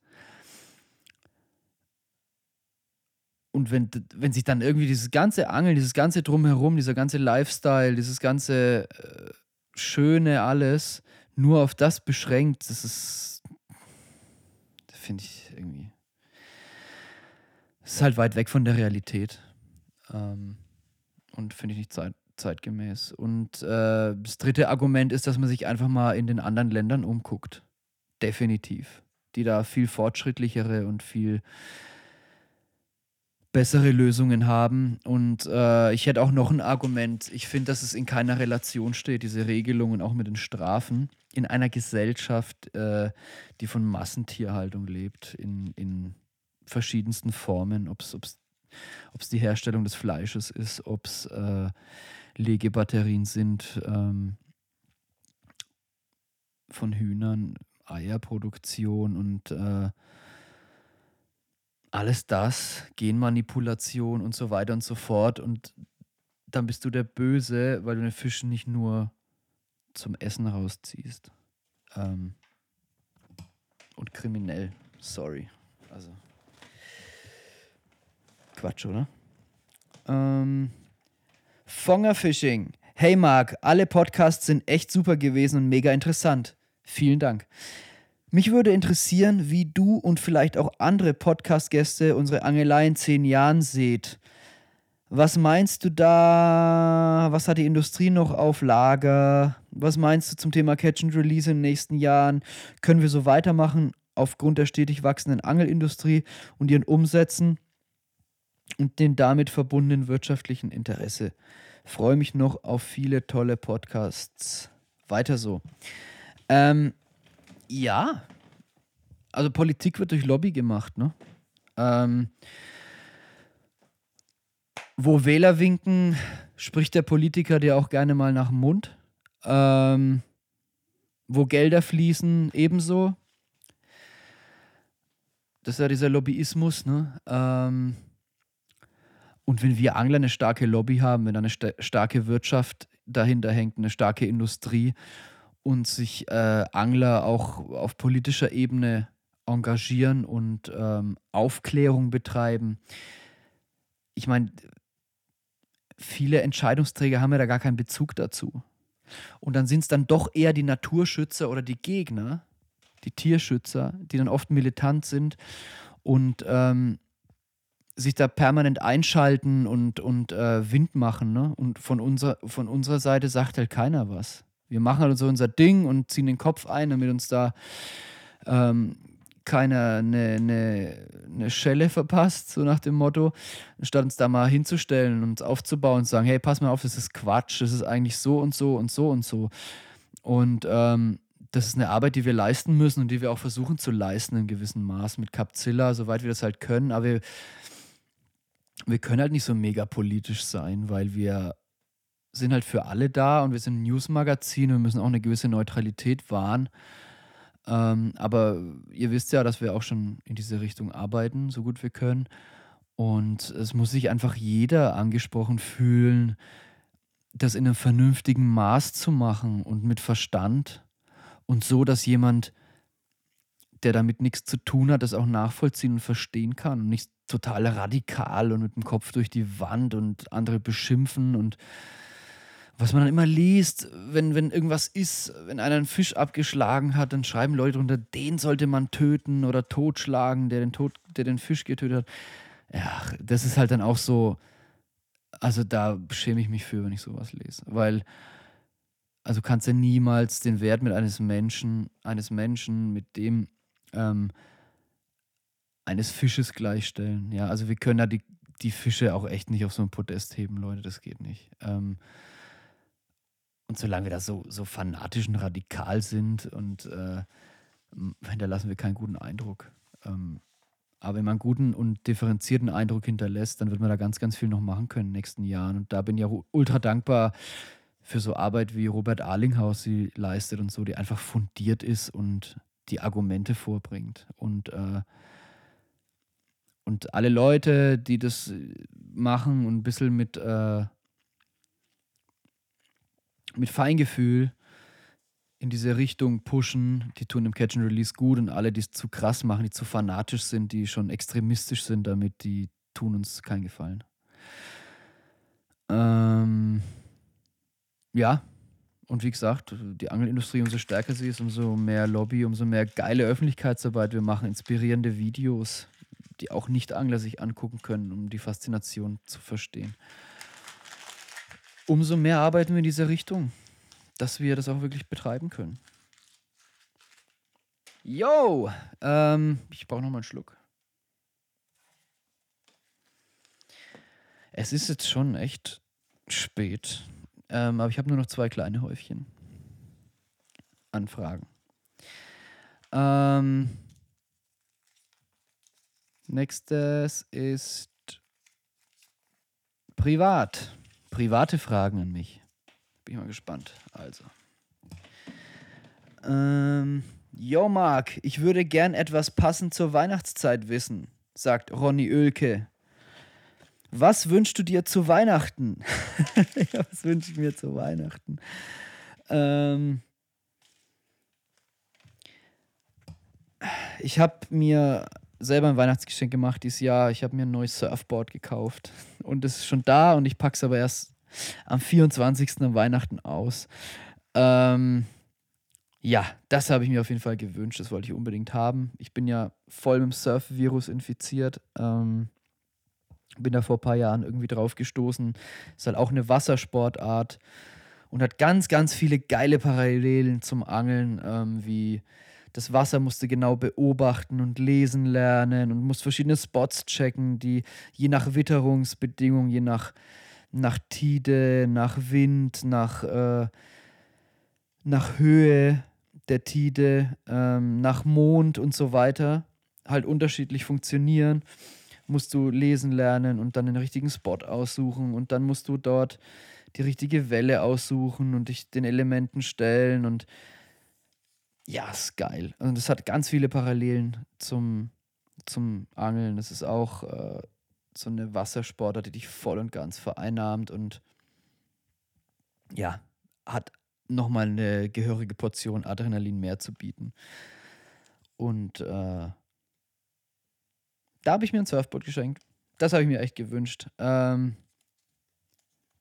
Und wenn, wenn sich dann irgendwie dieses ganze Angeln, dieses ganze Drumherum, dieser ganze Lifestyle, dieses ganze äh, Schöne, alles nur auf das beschränkt, das ist, finde ich irgendwie es ist halt weit weg von der Realität. Ähm, und finde ich nicht zeit, zeitgemäß. Und äh, das dritte Argument ist, dass man sich einfach mal in den anderen Ländern umguckt. Definitiv. Die da viel fortschrittlichere und viel bessere Lösungen haben. Und äh, ich hätte auch noch ein Argument. Ich finde, dass es in keiner Relation steht, diese Regelungen auch mit den Strafen, in einer Gesellschaft, äh, die von Massentierhaltung lebt, in, in verschiedensten Formen, ob es die Herstellung des Fleisches ist, ob es äh, Legebatterien sind ähm, von Hühnern, Eierproduktion und äh, alles das, Genmanipulation und so weiter und so fort. Und dann bist du der Böse, weil du den Fischen nicht nur zum Essen rausziehst. Ähm, und kriminell. Sorry. Also. Quatsch, oder? Ähm, Fonger Fishing. Hey Marc, alle Podcasts sind echt super gewesen und mega interessant. Vielen Dank. Mich würde interessieren, wie du und vielleicht auch andere Podcast-Gäste unsere Angelei in zehn Jahren seht. Was meinst du da? Was hat die Industrie noch auf Lager? Was meinst du zum Thema Catch and Release in den nächsten Jahren? Können wir so weitermachen aufgrund der stetig wachsenden Angelindustrie und ihren Umsätzen? und dem damit verbundenen wirtschaftlichen Interesse. Freue mich noch auf viele tolle Podcasts. Weiter so. Ähm, ja, also Politik wird durch Lobby gemacht, ne? Ähm, wo Wähler winken, spricht der Politiker dir auch gerne mal nach dem Mund. Ähm, wo Gelder fließen, ebenso. das ist ja dieser Lobbyismus, ne? Ähm, und wenn wir Angler eine starke Lobby haben, wenn eine st starke Wirtschaft dahinter hängt, eine starke Industrie und sich äh, Angler auch auf politischer Ebene engagieren und ähm, Aufklärung betreiben. Ich meine, viele Entscheidungsträger haben ja da gar keinen Bezug dazu. Und dann sind es dann doch eher die Naturschützer oder die Gegner, die Tierschützer, die dann oft militant sind und ähm, sich da permanent einschalten und, und äh, Wind machen. Ne? Und von, unser, von unserer Seite sagt halt keiner was. Wir machen halt so unser Ding und ziehen den Kopf ein, damit uns da ähm, keiner eine, eine, eine Schelle verpasst, so nach dem Motto, statt uns da mal hinzustellen und aufzubauen und zu sagen, hey, pass mal auf, das ist Quatsch, das ist eigentlich so und so und so und so. Und ähm, das ist eine Arbeit, die wir leisten müssen und die wir auch versuchen zu leisten in gewissem Maß mit Capzilla, soweit wir das halt können. Aber wir, wir können halt nicht so mega politisch sein, weil wir sind halt für alle da und wir sind ein Newsmagazin und wir müssen auch eine gewisse Neutralität wahren. Ähm, aber ihr wisst ja, dass wir auch schon in diese Richtung arbeiten, so gut wir können. Und es muss sich einfach jeder angesprochen fühlen, das in einem vernünftigen Maß zu machen und mit Verstand und so, dass jemand, der damit nichts zu tun hat, das auch nachvollziehen und verstehen kann und nicht total radikal und mit dem Kopf durch die Wand und andere beschimpfen und was man dann immer liest, wenn, wenn irgendwas ist, wenn einer einen Fisch abgeschlagen hat, dann schreiben Leute drunter, den sollte man töten oder totschlagen, der den, Tod, der den Fisch getötet hat. Ja, das ist halt dann auch so, also da schäme ich mich für, wenn ich sowas lese. Weil, also kannst du niemals den Wert mit eines Menschen, eines Menschen mit dem ähm, eines Fisches gleichstellen. Ja, also wir können da die, die Fische auch echt nicht auf so ein Podest heben, Leute, das geht nicht. Ähm, und solange wir da so, so fanatisch und radikal sind und äh, hinterlassen wir keinen guten Eindruck. Ähm, aber wenn man einen guten und differenzierten Eindruck hinterlässt, dann wird man da ganz, ganz viel noch machen können in den nächsten Jahren. Und da bin ich auch ultra dankbar für so Arbeit, wie Robert Arlinghaus sie leistet und so, die einfach fundiert ist und die Argumente vorbringt. Und, äh, und alle Leute, die das machen und ein bisschen mit äh, mit Feingefühl in diese Richtung pushen, die tun im Catch and Release gut und alle, die es zu krass machen, die zu fanatisch sind, die schon extremistisch sind damit, die tun uns keinen Gefallen. Ähm, ja, und wie gesagt, die Angelindustrie, umso stärker sie ist, umso mehr Lobby, umso mehr geile Öffentlichkeitsarbeit. Wir machen, inspirierende Videos, die auch Nicht-Angler sich angucken können, um die Faszination zu verstehen umso mehr arbeiten wir in dieser Richtung, dass wir das auch wirklich betreiben können. Yo, ähm, ich brauche noch mal einen Schluck. Es ist jetzt schon echt spät, ähm, aber ich habe nur noch zwei kleine Häufchen Anfragen. Ähm, nächstes ist privat private Fragen an mich. Bin ich mal gespannt. Also. Ähm, yo, Marc, ich würde gern etwas passend zur Weihnachtszeit wissen, sagt Ronny Oelke. Was wünschst du dir zu Weihnachten? [LAUGHS] was wünsche ich mir zu Weihnachten? Ähm, ich habe mir selber ein Weihnachtsgeschenk gemacht dieses Jahr. Ich habe mir ein neues Surfboard gekauft. Und es ist schon da und ich packe es aber erst am 24. am Weihnachten aus. Ähm, ja, das habe ich mir auf jeden Fall gewünscht. Das wollte ich unbedingt haben. Ich bin ja voll mit dem Surf-Virus infiziert. Ähm, bin da vor ein paar Jahren irgendwie drauf gestoßen. Ist halt auch eine Wassersportart und hat ganz, ganz viele geile Parallelen zum Angeln, ähm, wie das Wasser musste genau beobachten und lesen lernen und muss verschiedene Spots checken, die je nach Witterungsbedingungen, je nach, nach Tide, nach Wind, nach, äh, nach Höhe der Tide, ähm, nach Mond und so weiter halt unterschiedlich funktionieren. Musst du lesen lernen und dann den richtigen Spot aussuchen und dann musst du dort die richtige Welle aussuchen und dich den Elementen stellen und ja, ist geil. Und es hat ganz viele Parallelen zum, zum Angeln. Das ist auch äh, so eine Wassersportart, die dich voll und ganz vereinnahmt und ja, hat nochmal eine gehörige Portion Adrenalin mehr zu bieten. Und äh, da habe ich mir ein Surfboard geschenkt. Das habe ich mir echt gewünscht. Ähm,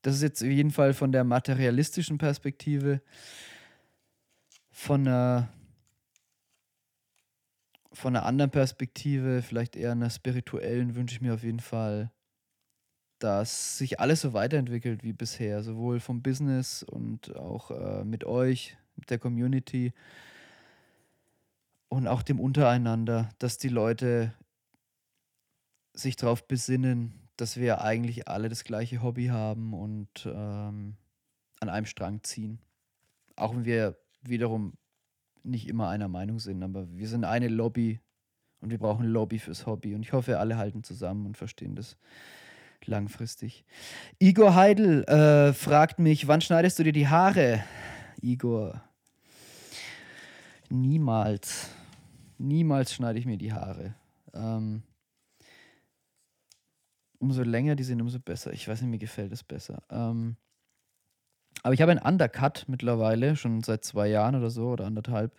das ist jetzt auf jeden Fall von der materialistischen Perspektive. Von einer, von einer anderen Perspektive, vielleicht eher einer spirituellen, wünsche ich mir auf jeden Fall, dass sich alles so weiterentwickelt wie bisher, sowohl vom Business und auch äh, mit euch, mit der Community und auch dem Untereinander, dass die Leute sich darauf besinnen, dass wir eigentlich alle das gleiche Hobby haben und ähm, an einem Strang ziehen. Auch wenn wir wiederum nicht immer einer Meinung sind, aber wir sind eine Lobby und wir brauchen Lobby fürs Hobby. Und ich hoffe, alle halten zusammen und verstehen das langfristig. Igor Heidel äh, fragt mich, wann schneidest du dir die Haare? Igor, niemals. Niemals schneide ich mir die Haare. Ähm, umso länger die sind, umso besser. Ich weiß nicht, mir gefällt es besser. Ähm, aber ich habe einen Undercut mittlerweile, schon seit zwei Jahren oder so oder anderthalb.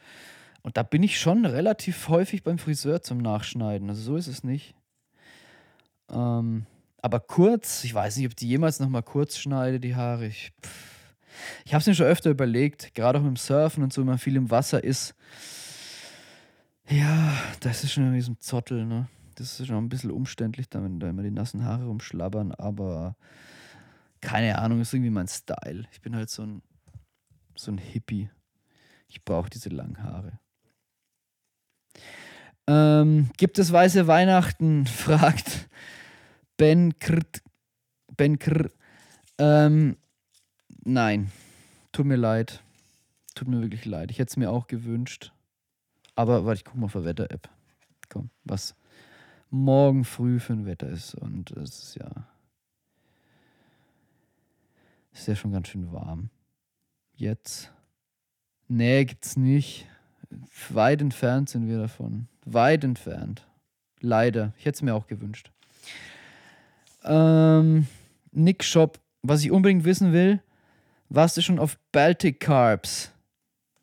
Und da bin ich schon relativ häufig beim Friseur zum Nachschneiden. Also so ist es nicht. Ähm, aber kurz, ich weiß nicht, ob die jemals nochmal kurz schneide, die Haare. Ich, ich habe es mir schon öfter überlegt, gerade auch mit dem Surfen und so, wenn man viel im Wasser ist. Ja, das ist schon irgendwie so ein Zottel, ne? Das ist schon ein bisschen umständlich, da, wenn da immer die nassen Haare rumschlabbern, aber keine Ahnung, ist irgendwie mein Style. Ich bin halt so ein, so ein Hippie. Ich brauche diese langen Haare. Ähm, gibt es weiße Weihnachten? [LAUGHS] fragt Ben Krt. Ben Krt. Ähm, nein. Tut mir leid. Tut mir wirklich leid. Ich hätte es mir auch gewünscht. Aber warte, ich gucke mal auf der Wetter-App. Komm, was morgen früh für ein Wetter ist. Und es ist ja. Ist ja schon ganz schön warm. Jetzt. Nee, gibt's nicht. Weit entfernt sind wir davon. Weit entfernt. Leider. Ich hätte es mir auch gewünscht. Ähm, Nick Shop, was ich unbedingt wissen will, warst du schon auf Baltic Carbs?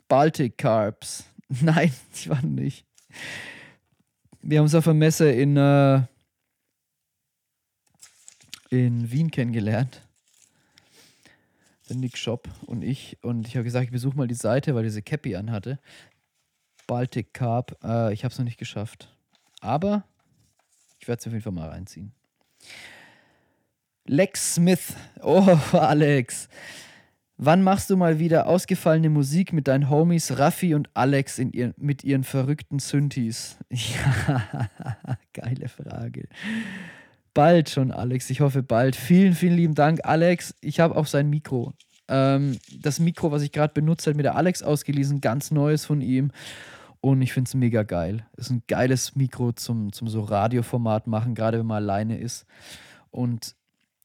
Baltic Carbs. [LAUGHS] Nein, ich war nicht. Wir haben uns auf einer Messe in, äh, in Wien kennengelernt. Der Nick Shop und ich. Und ich habe gesagt, ich besuche mal die Seite, weil diese Cappy anhatte. Baltic Carb. Äh, ich habe es noch nicht geschafft. Aber ich werde es auf jeden Fall mal reinziehen. Lex Smith. Oh, [LAUGHS] Alex. Wann machst du mal wieder ausgefallene Musik mit deinen Homies Raffi und Alex in ihr, mit ihren verrückten Synthes? [LAUGHS] Ja, geile Frage. Bald schon, Alex. Ich hoffe bald. Vielen, vielen lieben Dank, Alex. Ich habe auch sein Mikro. Ähm, das Mikro, was ich gerade benutzt habe, mit der Alex ausgelesen, ganz neues von ihm. Und ich finde es mega geil. Ist ein geiles Mikro zum, zum so Radioformat machen, gerade wenn man alleine ist. Und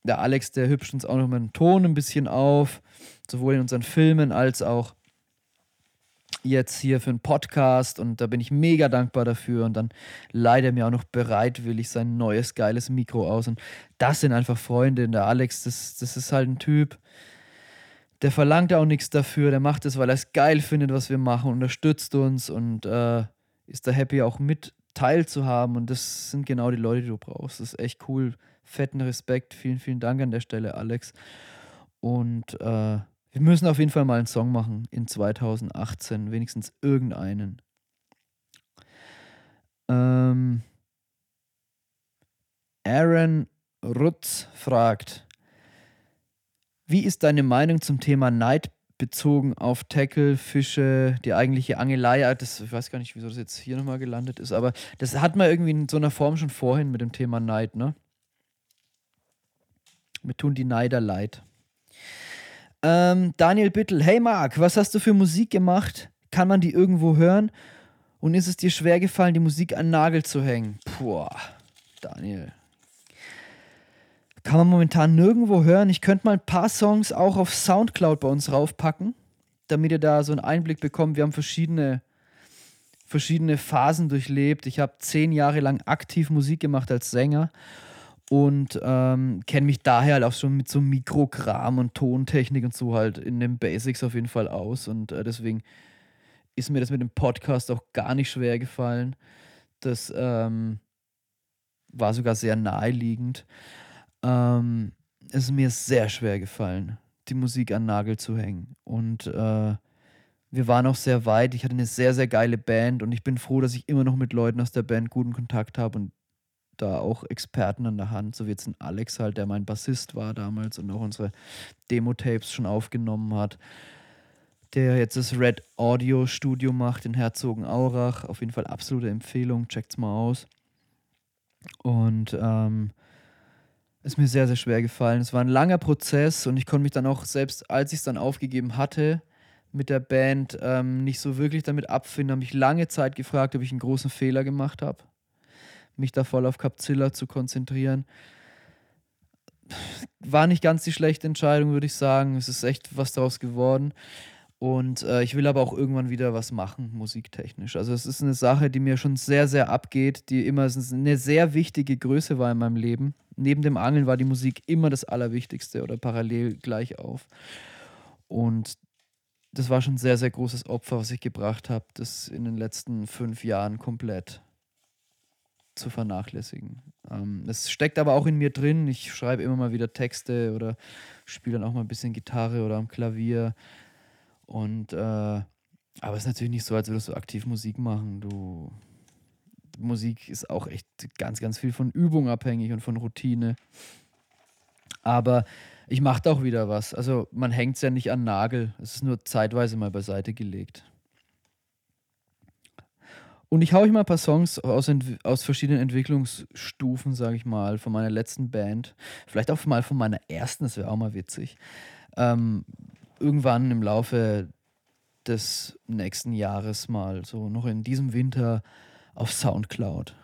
der Alex, der hübscht uns auch noch mal den Ton ein bisschen auf, sowohl in unseren Filmen als auch jetzt hier für einen Podcast und da bin ich mega dankbar dafür und dann leiht er mir auch noch bereitwillig sein neues geiles Mikro aus und das sind einfach Freunde und der Alex, das, das ist halt ein Typ, der verlangt auch nichts dafür, der macht es, weil er es geil findet, was wir machen, unterstützt uns und äh, ist da happy auch mit teilzuhaben und das sind genau die Leute, die du brauchst, das ist echt cool, fetten Respekt. Vielen, vielen Dank an der Stelle, Alex. Und äh, wir müssen auf jeden Fall mal einen Song machen in 2018, wenigstens irgendeinen. Ähm, Aaron Rutz fragt, wie ist deine Meinung zum Thema Neid bezogen auf Tackle, Fische, die eigentliche Angelei? Das, ich weiß gar nicht, wieso das jetzt hier nochmal gelandet ist, aber das hat man irgendwie in so einer Form schon vorhin mit dem Thema Neid, ne? Mir tun die Neider leid. Ähm, Daniel Bittel, hey Marc, was hast du für Musik gemacht? Kann man die irgendwo hören? Und ist es dir schwer gefallen, die Musik an den Nagel zu hängen? Puh, Daniel. Kann man momentan nirgendwo hören. Ich könnte mal ein paar Songs auch auf Soundcloud bei uns raufpacken, damit ihr da so einen Einblick bekommt. Wir haben verschiedene, verschiedene Phasen durchlebt. Ich habe zehn Jahre lang aktiv Musik gemacht als Sänger und ähm, kenne mich daher halt auch schon mit so Mikrokram und Tontechnik und so halt in den Basics auf jeden Fall aus. Und äh, deswegen ist mir das mit dem Podcast auch gar nicht schwer gefallen. Das ähm, war sogar sehr naheliegend. Ähm, es ist mir sehr schwer gefallen, die Musik an Nagel zu hängen. Und äh, wir waren auch sehr weit. Ich hatte eine sehr, sehr geile Band und ich bin froh, dass ich immer noch mit Leuten aus der Band guten Kontakt habe und da auch Experten an der Hand, so wie jetzt ein Alex halt, der mein Bassist war damals und auch unsere Demo-Tapes schon aufgenommen hat, der jetzt das Red Audio Studio macht in Herzogenaurach. Auf jeden Fall absolute Empfehlung, checkt's mal aus. Und ähm, ist mir sehr, sehr schwer gefallen. Es war ein langer Prozess und ich konnte mich dann auch, selbst als ich es dann aufgegeben hatte, mit der Band ähm, nicht so wirklich damit abfinden. Habe mich lange Zeit gefragt, ob ich einen großen Fehler gemacht habe, mich da voll auf Capzilla zu konzentrieren. War nicht ganz die schlechte Entscheidung, würde ich sagen. Es ist echt was daraus geworden. Und äh, ich will aber auch irgendwann wieder was machen, musiktechnisch. Also es ist eine Sache, die mir schon sehr, sehr abgeht, die immer eine sehr wichtige Größe war in meinem Leben. Neben dem Angeln war die Musik immer das Allerwichtigste oder parallel gleich auf. Und das war schon ein sehr, sehr großes Opfer, was ich gebracht habe, das in den letzten fünf Jahren komplett zu vernachlässigen. Ähm, es steckt aber auch in mir drin. Ich schreibe immer mal wieder Texte oder spiele dann auch mal ein bisschen Gitarre oder am Klavier. Und äh, aber es ist natürlich nicht so, als würdest du aktiv Musik machen. Du Musik ist auch echt ganz, ganz viel von Übung abhängig und von Routine. Aber ich mache da auch wieder was. Also man hängt es ja nicht an Nagel. Es ist nur zeitweise mal beiseite gelegt. Und ich haue euch mal ein paar Songs aus, aus verschiedenen Entwicklungsstufen, sage ich mal, von meiner letzten Band. Vielleicht auch mal von meiner ersten, das wäre auch mal witzig. Ähm, irgendwann im Laufe des nächsten Jahres mal, so noch in diesem Winter auf Soundcloud.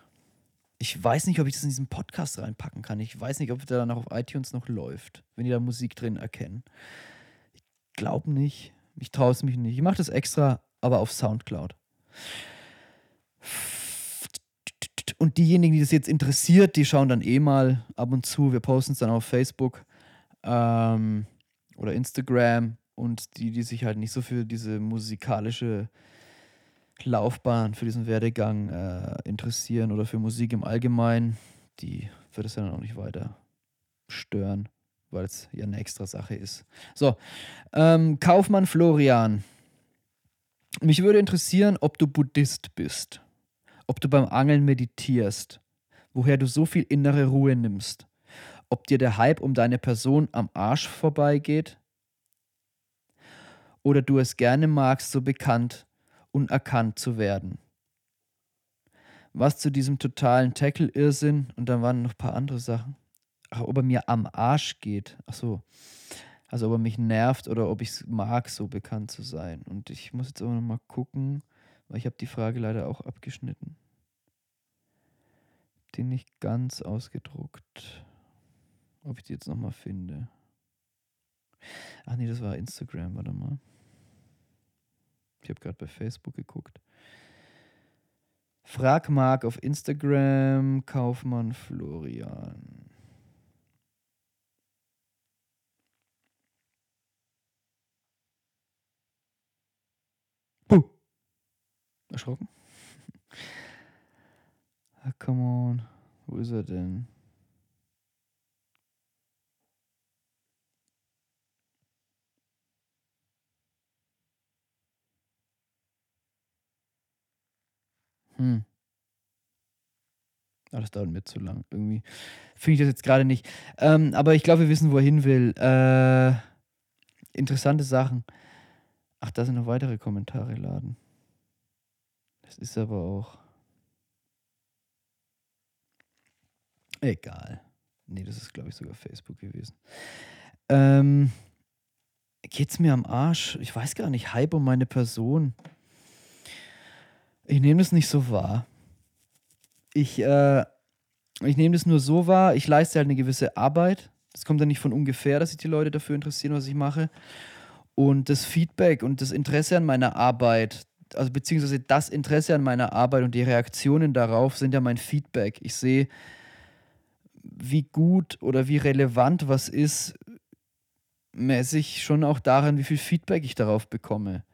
Ich weiß nicht, ob ich das in diesen Podcast reinpacken kann. Ich weiß nicht, ob der dann auch auf iTunes noch läuft, wenn die da Musik drin erkennen. Ich glaube nicht. Ich traue es mich nicht. Ich mache das extra, aber auf Soundcloud. Und diejenigen, die das jetzt interessiert, die schauen dann eh mal ab und zu. Wir posten es dann auf Facebook ähm, oder Instagram. Und die, die sich halt nicht so für diese musikalische Laufbahn, für diesen Werdegang äh, interessieren oder für Musik im Allgemeinen, die wird es dann auch nicht weiter stören, weil es ja eine extra Sache ist. So, ähm, Kaufmann Florian. Mich würde interessieren, ob du Buddhist bist, ob du beim Angeln meditierst, woher du so viel innere Ruhe nimmst, ob dir der Hype um deine Person am Arsch vorbeigeht oder du es gerne magst, so bekannt unerkannt zu werden. Was zu diesem totalen Tackle-Irrsinn und dann waren noch ein paar andere Sachen. Ach, ob er mir am Arsch geht. Ach so. Also ob er mich nervt oder ob ich es mag, so bekannt zu sein. Und ich muss jetzt aber noch mal gucken, weil ich habe die Frage leider auch abgeschnitten. Die nicht ganz ausgedruckt. Ob ich die jetzt noch mal finde. Ach nee, das war Instagram, warte mal. Ich habe gerade bei Facebook geguckt. Frag Mark auf Instagram, Kaufmann Florian. Puh. Erschrocken? [LAUGHS] Ah, come on. Wo ist er denn? Hm. Ah, das dauert mir zu lang. Irgendwie finde ich das jetzt gerade nicht. Ähm, aber ich glaube, wir wissen, wo er hin will. Äh, interessante Sachen. Ach, da sind noch weitere Kommentare laden. Ist aber auch. Egal. Nee, das ist, glaube ich, sogar Facebook gewesen. Ähm, geht's mir am Arsch? Ich weiß gar nicht. Hype um meine Person. Ich nehme das nicht so wahr. Ich, äh, ich nehme das nur so wahr, ich leiste halt eine gewisse Arbeit. Das kommt dann nicht von ungefähr, dass sich die Leute dafür interessieren, was ich mache. Und das Feedback und das Interesse an meiner Arbeit, also beziehungsweise das Interesse an meiner Arbeit und die Reaktionen darauf sind ja mein Feedback. Ich sehe, wie gut oder wie relevant was ist, ich schon auch daran, wie viel Feedback ich darauf bekomme.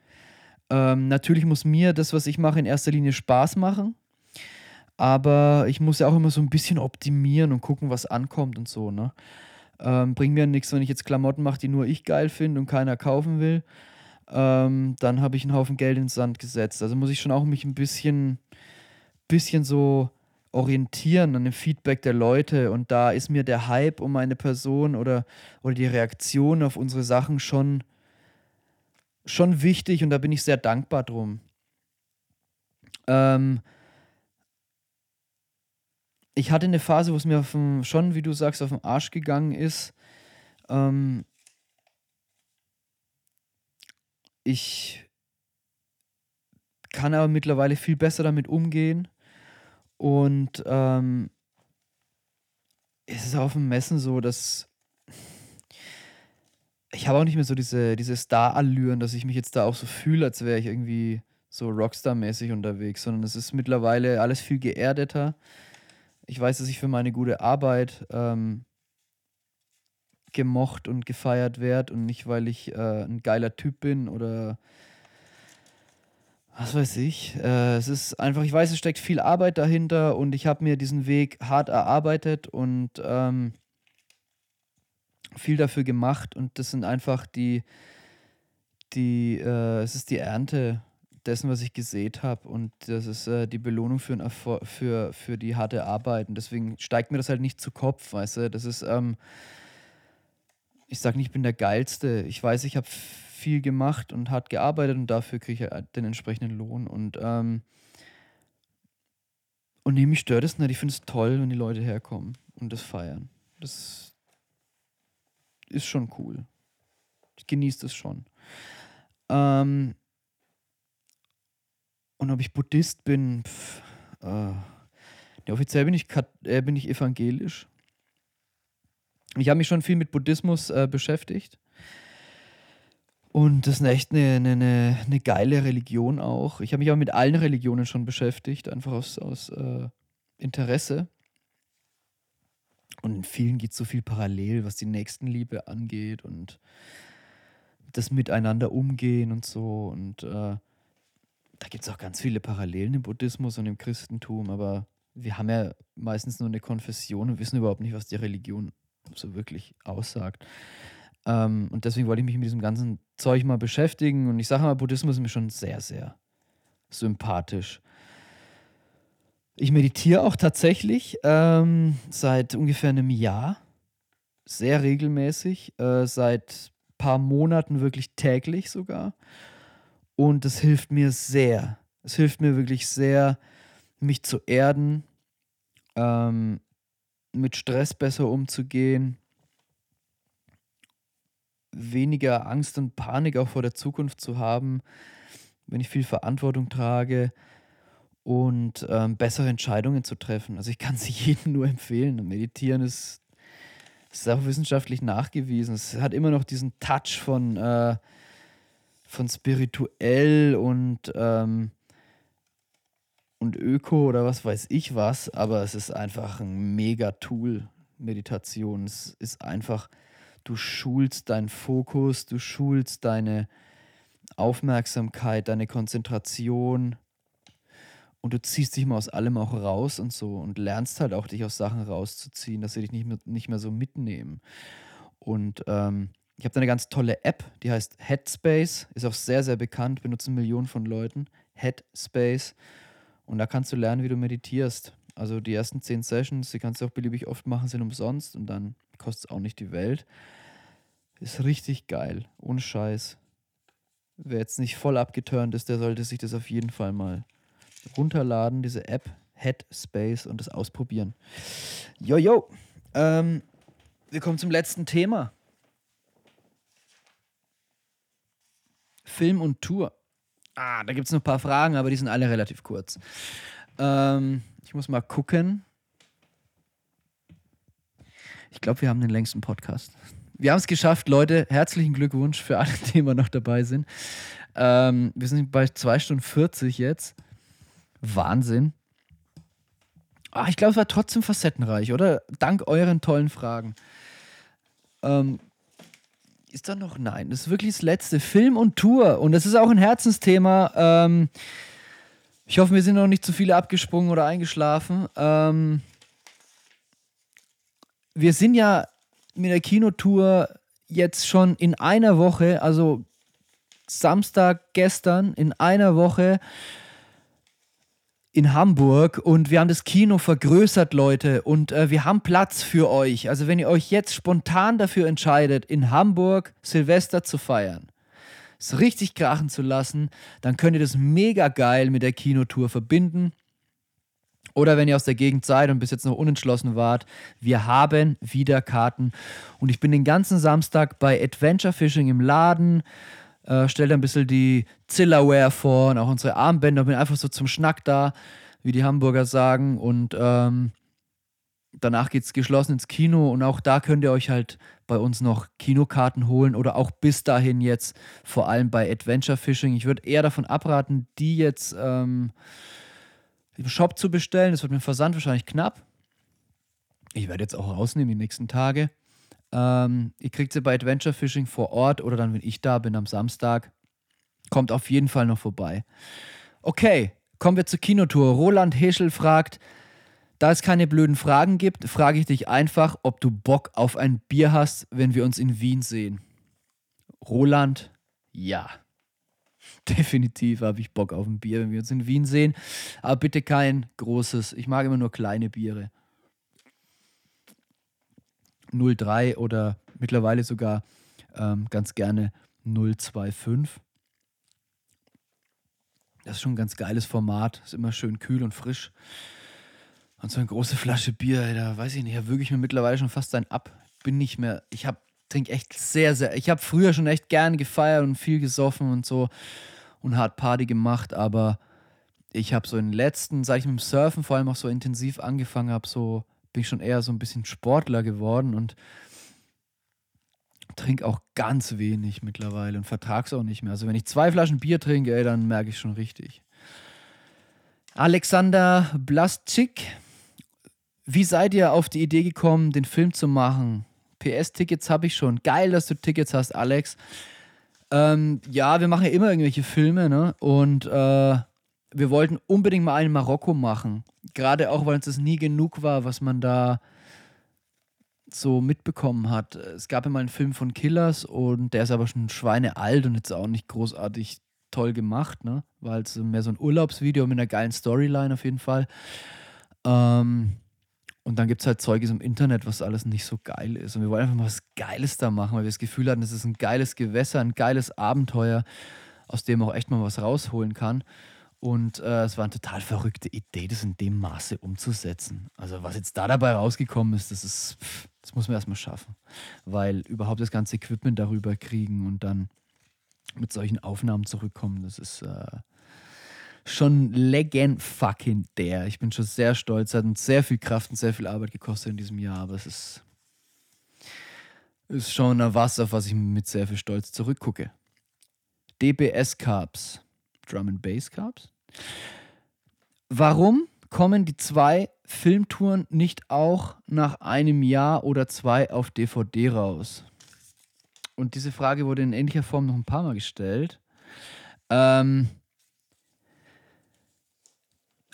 Ähm, natürlich muss mir das, was ich mache, in erster Linie Spaß machen. Aber ich muss ja auch immer so ein bisschen optimieren und gucken, was ankommt und so. Ne? Ähm, bringt mir nichts, wenn ich jetzt Klamotten mache, die nur ich geil finde und keiner kaufen will. Ähm, dann habe ich einen Haufen Geld ins Sand gesetzt. Also muss ich schon auch mich ein bisschen, bisschen so orientieren an dem Feedback der Leute. Und da ist mir der Hype um eine Person oder, oder die Reaktion auf unsere Sachen schon, schon wichtig und da bin ich sehr dankbar drum. Ähm, ich hatte eine Phase, wo es mir dem, schon, wie du sagst, auf den Arsch gegangen ist. Ähm, ich kann aber mittlerweile viel besser damit umgehen. Und ähm, es ist auf dem Messen so, dass ich habe auch nicht mehr so diese, diese Star-Allüren, dass ich mich jetzt da auch so fühle, als wäre ich irgendwie so Rockstar-mäßig unterwegs, sondern es ist mittlerweile alles viel geerdeter. Ich weiß, dass ich für meine gute Arbeit ähm, gemocht und gefeiert werde und nicht, weil ich äh, ein geiler Typ bin oder was weiß ich. Äh, es ist einfach, ich weiß, es steckt viel Arbeit dahinter und ich habe mir diesen Weg hart erarbeitet und ähm, viel dafür gemacht und das sind einfach die, die, äh, es ist die Ernte dessen, was ich gesät habe. Und das ist äh, die Belohnung für, für, für die harte Arbeit. Und deswegen steigt mir das halt nicht zu Kopf, weißt du? Das ist, ähm, ich sage nicht, ich bin der Geilste. Ich weiß, ich habe viel gemacht und hart gearbeitet und dafür kriege ich den entsprechenden Lohn. Und, ähm, und nee, mich stört es nicht. Ich finde es toll, wenn die Leute herkommen und das feiern. Das ist schon cool. Ich genieße das schon. Ähm, und ob ich Buddhist bin, pff, äh, ja, offiziell bin ich, äh, bin ich evangelisch. Ich habe mich schon viel mit Buddhismus äh, beschäftigt. Und das ist echt eine, eine, eine, geile Religion auch. Ich habe mich auch mit allen Religionen schon beschäftigt, einfach aus, aus äh, Interesse. Und in vielen geht so viel parallel, was die Nächstenliebe angeht und das Miteinander umgehen und so. Und äh, da gibt es auch ganz viele Parallelen im Buddhismus und im Christentum, aber wir haben ja meistens nur eine Konfession und wissen überhaupt nicht, was die Religion so wirklich aussagt. Ähm, und deswegen wollte ich mich mit diesem ganzen Zeug mal beschäftigen. Und ich sage mal, Buddhismus ist mir schon sehr, sehr sympathisch. Ich meditiere auch tatsächlich ähm, seit ungefähr einem Jahr, sehr regelmäßig, äh, seit paar Monaten wirklich täglich sogar. Und es hilft mir sehr. Es hilft mir wirklich sehr, mich zu erden, ähm, mit Stress besser umzugehen, weniger Angst und Panik auch vor der Zukunft zu haben, wenn ich viel Verantwortung trage und ähm, bessere Entscheidungen zu treffen. Also ich kann es [LAUGHS] jedem nur empfehlen. Meditieren ist, ist auch wissenschaftlich nachgewiesen. Es hat immer noch diesen Touch von äh, von spirituell und, ähm, und Öko oder was weiß ich was, aber es ist einfach ein mega Tool, Meditation. Es ist einfach, du schulst deinen Fokus, du schulst deine Aufmerksamkeit, deine Konzentration und du ziehst dich mal aus allem auch raus und so und lernst halt auch dich aus Sachen rauszuziehen, dass sie dich nicht mehr, nicht mehr so mitnehmen. Und ähm, ich habe da eine ganz tolle App, die heißt Headspace, ist auch sehr, sehr bekannt, benutzen Millionen von Leuten. Headspace. Und da kannst du lernen, wie du meditierst. Also die ersten zehn Sessions, die kannst du auch beliebig oft machen, sind umsonst und dann kostet es auch nicht die Welt. Ist richtig geil, ohne Scheiß. Wer jetzt nicht voll abgeturnt ist, der sollte sich das auf jeden Fall mal runterladen, diese App Headspace und das ausprobieren. Jojo, ähm, wir kommen zum letzten Thema. Film und Tour. Ah, da gibt es noch ein paar Fragen, aber die sind alle relativ kurz. Ähm, ich muss mal gucken. Ich glaube, wir haben den längsten Podcast. Wir haben es geschafft, Leute. Herzlichen Glückwunsch für alle, die immer noch dabei sind. Ähm, wir sind bei 2 Stunden 40 jetzt. Wahnsinn. Ah, ich glaube, es war trotzdem facettenreich, oder? Dank euren tollen Fragen. Ähm, ist da noch? Nein, das ist wirklich das letzte. Film und Tour. Und das ist auch ein Herzensthema. Ähm, ich hoffe, wir sind noch nicht zu viele abgesprungen oder eingeschlafen. Ähm, wir sind ja mit der Kinotour jetzt schon in einer Woche, also Samstag gestern, in einer Woche in Hamburg und wir haben das Kino vergrößert, Leute, und äh, wir haben Platz für euch. Also wenn ihr euch jetzt spontan dafür entscheidet, in Hamburg Silvester zu feiern, es richtig krachen zu lassen, dann könnt ihr das mega geil mit der Kinotour verbinden. Oder wenn ihr aus der Gegend seid und bis jetzt noch unentschlossen wart, wir haben wieder Karten. Und ich bin den ganzen Samstag bei Adventure Fishing im Laden äh, stellt ein bisschen die Zillaware vor und auch unsere Armbänder. Bin einfach so zum Schnack da, wie die Hamburger sagen. Und ähm, danach geht es geschlossen ins Kino und auch da könnt ihr euch halt bei uns noch Kinokarten holen oder auch bis dahin jetzt vor allem bei Adventure Fishing. Ich würde eher davon abraten, die jetzt ähm, im Shop zu bestellen. Das wird mit dem Versand wahrscheinlich knapp. Ich werde jetzt auch rausnehmen die nächsten Tage. Ähm, ihr kriegt sie bei Adventure Fishing vor Ort oder dann, wenn ich da bin am Samstag. Kommt auf jeden Fall noch vorbei. Okay, kommen wir zur Kinotour. Roland Heschel fragt, da es keine blöden Fragen gibt, frage ich dich einfach, ob du Bock auf ein Bier hast, wenn wir uns in Wien sehen. Roland, ja. [LAUGHS] Definitiv habe ich Bock auf ein Bier, wenn wir uns in Wien sehen. Aber bitte kein großes. Ich mag immer nur kleine Biere. 03 oder mittlerweile sogar ähm, ganz gerne 025. Das ist schon ein ganz geiles Format. Ist immer schön kühl und frisch. Und so eine große Flasche Bier, da weiß ich nicht, da würge ich mir mittlerweile schon fast ein ab. Bin nicht mehr, ich habe trinke echt sehr, sehr. Ich habe früher schon echt gern gefeiert und viel gesoffen und so und hart Party gemacht, aber ich habe so in den letzten, seit ich mit dem Surfen vor allem auch so intensiv angefangen habe, so bin ich schon eher so ein bisschen Sportler geworden und trinke auch ganz wenig mittlerweile und vertrage es auch nicht mehr. Also wenn ich zwei Flaschen Bier trinke, ey, dann merke ich schon richtig. Alexander Blasczyk, wie seid ihr auf die Idee gekommen, den Film zu machen? PS-Tickets habe ich schon. Geil, dass du Tickets hast, Alex. Ähm, ja, wir machen ja immer irgendwelche Filme, ne? Und äh, wir wollten unbedingt mal einen Marokko machen. Gerade auch, weil uns das nie genug war, was man da so mitbekommen hat. Es gab ja mal einen Film von Killers und der ist aber schon schweinealt und jetzt auch nicht großartig toll gemacht, ne? Weil es mehr so ein Urlaubsvideo mit einer geilen Storyline auf jeden Fall. Ähm, und dann gibt es halt Zeuges im Internet, was alles nicht so geil ist. Und wir wollen einfach mal was Geiles da machen, weil wir das Gefühl hatten, es ist ein geiles Gewässer, ein geiles Abenteuer, aus dem man auch echt mal was rausholen kann. Und äh, es war eine total verrückte Idee, das in dem Maße umzusetzen. Also was jetzt da dabei rausgekommen ist, das ist, pff, das muss man erstmal schaffen. Weil überhaupt das ganze Equipment darüber kriegen und dann mit solchen Aufnahmen zurückkommen, das ist äh, schon legend fucking der. Ich bin schon sehr stolz, hat uns sehr viel Kraft und sehr viel Arbeit gekostet in diesem Jahr, aber es ist, ist schon was, auf was ich mit sehr viel Stolz zurückgucke. DBS Carbs. Drum and Bass Carbs? Warum kommen die zwei Filmtouren nicht auch nach einem Jahr oder zwei auf DVD raus? Und diese Frage wurde in ähnlicher Form noch ein paar Mal gestellt. Ähm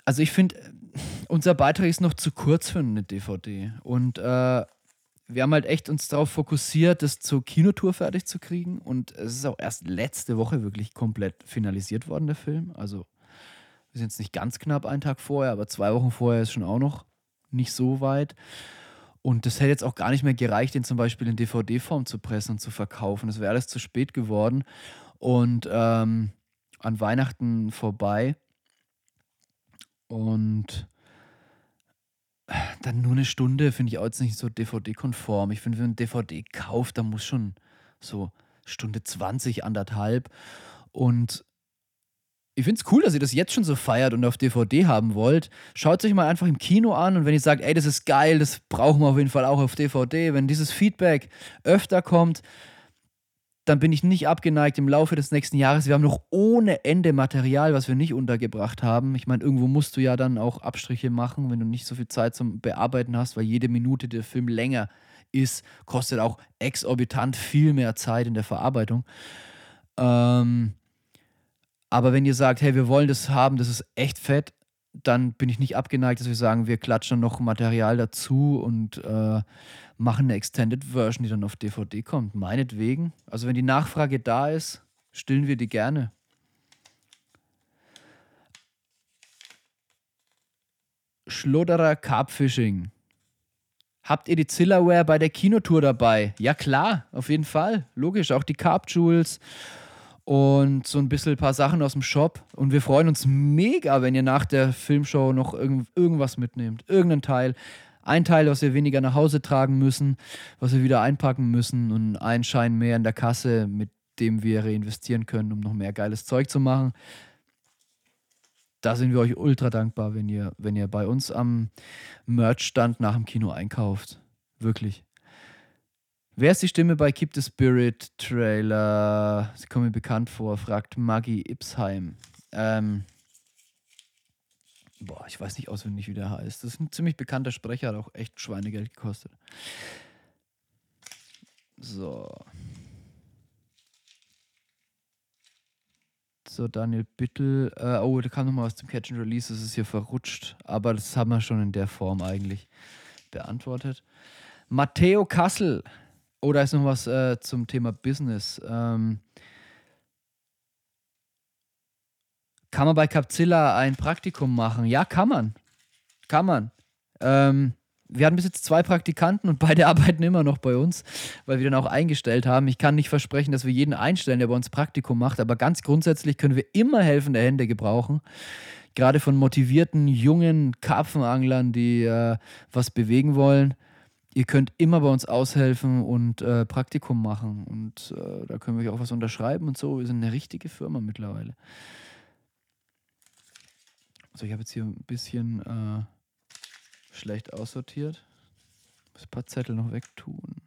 also ich finde, unser Beitrag ist noch zu kurz für eine DVD. Und äh, wir haben halt echt uns darauf fokussiert, das zur Kinotour fertig zu kriegen. Und es ist auch erst letzte Woche wirklich komplett finalisiert worden, der Film. Also wir sind jetzt nicht ganz knapp einen Tag vorher, aber zwei Wochen vorher ist schon auch noch nicht so weit. Und das hätte jetzt auch gar nicht mehr gereicht, den zum Beispiel in DVD-Form zu pressen und zu verkaufen. Das wäre alles zu spät geworden. Und ähm, an Weihnachten vorbei. Und dann nur eine Stunde finde ich auch jetzt nicht so DVD-konform. Ich finde, wenn man DVD kauft, dann muss schon so Stunde 20, anderthalb. Und ich finde es cool, dass ihr das jetzt schon so feiert und auf DVD haben wollt. Schaut es euch mal einfach im Kino an und wenn ihr sagt, ey, das ist geil, das brauchen wir auf jeden Fall auch auf DVD, wenn dieses Feedback öfter kommt, dann bin ich nicht abgeneigt im Laufe des nächsten Jahres. Wir haben noch ohne Ende Material, was wir nicht untergebracht haben. Ich meine, irgendwo musst du ja dann auch Abstriche machen, wenn du nicht so viel Zeit zum Bearbeiten hast, weil jede Minute der Film länger ist, kostet auch exorbitant viel mehr Zeit in der Verarbeitung. Ähm, aber wenn ihr sagt, hey, wir wollen das haben, das ist echt fett, dann bin ich nicht abgeneigt, dass wir sagen, wir klatschen noch Material dazu und äh, machen eine Extended Version, die dann auf DVD kommt. Meinetwegen. Also wenn die Nachfrage da ist, stillen wir die gerne. Schlodderer Carpfishing. Habt ihr die Zillaware bei der Kinotour dabei? Ja klar, auf jeden Fall. Logisch, auch die Carp Jewels und so ein bisschen ein paar Sachen aus dem Shop. Und wir freuen uns mega, wenn ihr nach der Filmshow noch irgend, irgendwas mitnehmt. Irgendein Teil. Ein Teil, was wir weniger nach Hause tragen müssen, was wir wieder einpacken müssen und ein Schein mehr in der Kasse, mit dem wir reinvestieren können, um noch mehr geiles Zeug zu machen. Da sind wir euch ultra dankbar, wenn ihr, wenn ihr bei uns am Merch-Stand nach dem Kino einkauft. Wirklich. Wer ist die Stimme bei Keep the Spirit Trailer? Sie kommen mir bekannt vor, fragt Maggie Ipsheim. Ähm, boah, ich weiß nicht auswendig, wie der heißt. Das ist ein ziemlich bekannter Sprecher, hat auch echt Schweinegeld gekostet. So. So, Daniel Bittel. Äh, oh, da kam nochmal was zum Catch and Release. Das ist hier verrutscht. Aber das haben wir schon in der Form eigentlich beantwortet. Matteo Kassel oder ist noch was äh, zum Thema Business? Ähm, kann man bei Capzilla ein Praktikum machen? Ja, kann man. Kann man. Ähm, wir hatten bis jetzt zwei Praktikanten und beide [LAUGHS] arbeiten immer noch bei uns, weil wir dann auch eingestellt haben. Ich kann nicht versprechen, dass wir jeden einstellen, der bei uns Praktikum macht, aber ganz grundsätzlich können wir immer helfende Hände gebrauchen. Gerade von motivierten, jungen Karpfenanglern, die äh, was bewegen wollen ihr könnt immer bei uns aushelfen und äh, Praktikum machen. Und äh, da können wir euch auch was unterschreiben und so. Wir sind eine richtige Firma mittlerweile. So, ich habe jetzt hier ein bisschen äh, schlecht aussortiert. Muss ein paar Zettel noch wegtun.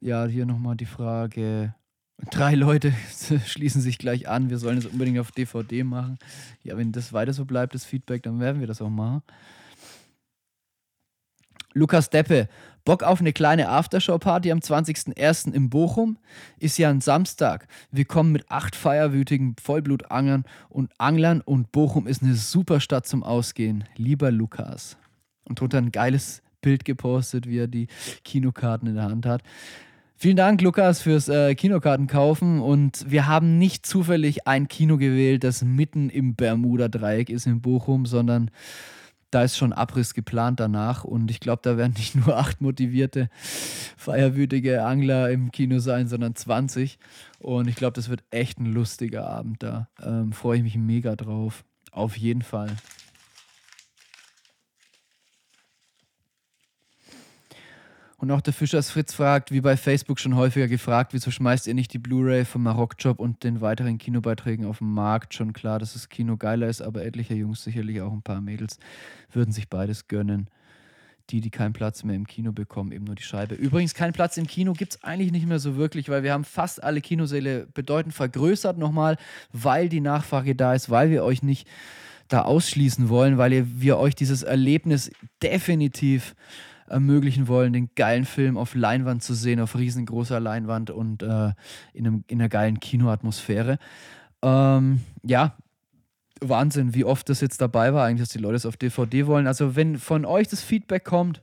Ja, hier nochmal die Frage, Drei Leute [LAUGHS] schließen sich gleich an, wir sollen es unbedingt auf DVD machen. Ja, wenn das weiter so bleibt, das Feedback, dann werden wir das auch machen. Lukas Deppe, Bock auf eine kleine Aftershow-Party am 20.01. in Bochum? Ist ja ein Samstag. Wir kommen mit acht feierwütigen Vollblutanglern und Anglern und Bochum ist eine super Stadt zum Ausgehen. Lieber Lukas. Und drunter ein geiles Bild gepostet, wie er die Kinokarten in der Hand hat. Vielen Dank, Lukas, fürs äh, Kinokarten kaufen. Und wir haben nicht zufällig ein Kino gewählt, das mitten im Bermuda-Dreieck ist in Bochum, sondern da ist schon Abriss geplant danach. Und ich glaube, da werden nicht [LAUGHS] nur acht motivierte, feierwütige Angler im Kino sein, sondern 20. Und ich glaube, das wird echt ein lustiger Abend da. Ähm, Freue ich mich mega drauf. Auf jeden Fall. Und auch der Fischers Fritz fragt, wie bei Facebook schon häufiger gefragt, wieso schmeißt ihr nicht die Blu-ray vom Maroc-Job und den weiteren Kinobeiträgen auf den Markt? Schon klar, dass das Kino geiler ist, aber etliche Jungs, sicherlich auch ein paar Mädels, würden sich beides gönnen. Die, die keinen Platz mehr im Kino bekommen, eben nur die Scheibe. Übrigens, keinen Platz im Kino gibt es eigentlich nicht mehr so wirklich, weil wir haben fast alle Kinosäle bedeutend vergrößert nochmal, weil die Nachfrage da ist, weil wir euch nicht da ausschließen wollen, weil wir euch dieses Erlebnis definitiv ermöglichen wollen, den geilen Film auf Leinwand zu sehen, auf riesengroßer Leinwand und äh, in, einem, in einer geilen Kinoatmosphäre. Ähm, ja, Wahnsinn, wie oft das jetzt dabei war, eigentlich, dass die Leute es auf DVD wollen. Also, wenn von euch das Feedback kommt,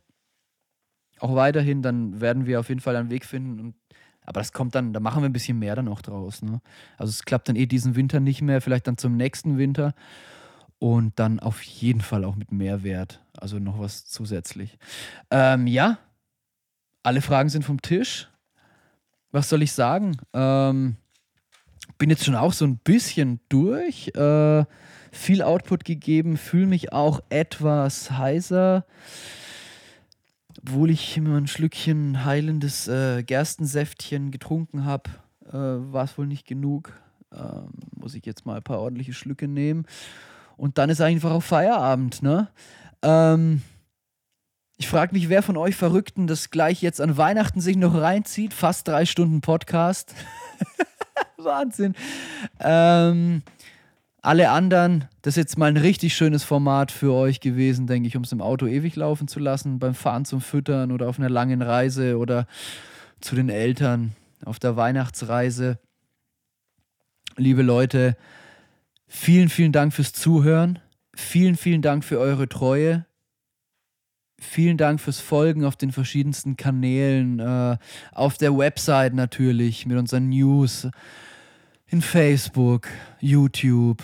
auch weiterhin, dann werden wir auf jeden Fall einen Weg finden. Und, aber das kommt dann, da machen wir ein bisschen mehr dann auch draus. Ne? Also, es klappt dann eh diesen Winter nicht mehr, vielleicht dann zum nächsten Winter und dann auf jeden Fall auch mit Mehrwert. Also noch was zusätzlich. Ähm, ja, alle Fragen sind vom Tisch. Was soll ich sagen? Ähm, bin jetzt schon auch so ein bisschen durch. Äh, viel Output gegeben, fühle mich auch etwas heiser. Obwohl ich immer ein Schlückchen heilendes äh, Gerstensäftchen getrunken habe, äh, war es wohl nicht genug. Ähm, muss ich jetzt mal ein paar ordentliche Schlücke nehmen. Und dann ist einfach auch Feierabend, ne? Ähm, Ich frage mich, wer von euch Verrückten das gleich jetzt an Weihnachten sich noch reinzieht. Fast drei Stunden Podcast. [LAUGHS] Wahnsinn. Ähm, alle anderen, das ist jetzt mal ein richtig schönes Format für euch gewesen, denke ich, um es im Auto ewig laufen zu lassen, beim Fahren zum Füttern oder auf einer langen Reise oder zu den Eltern auf der Weihnachtsreise. Liebe Leute, vielen, vielen Dank fürs Zuhören. Vielen, vielen Dank für eure Treue. Vielen Dank fürs Folgen auf den verschiedensten Kanälen, äh, auf der Website natürlich mit unseren News, in Facebook, YouTube,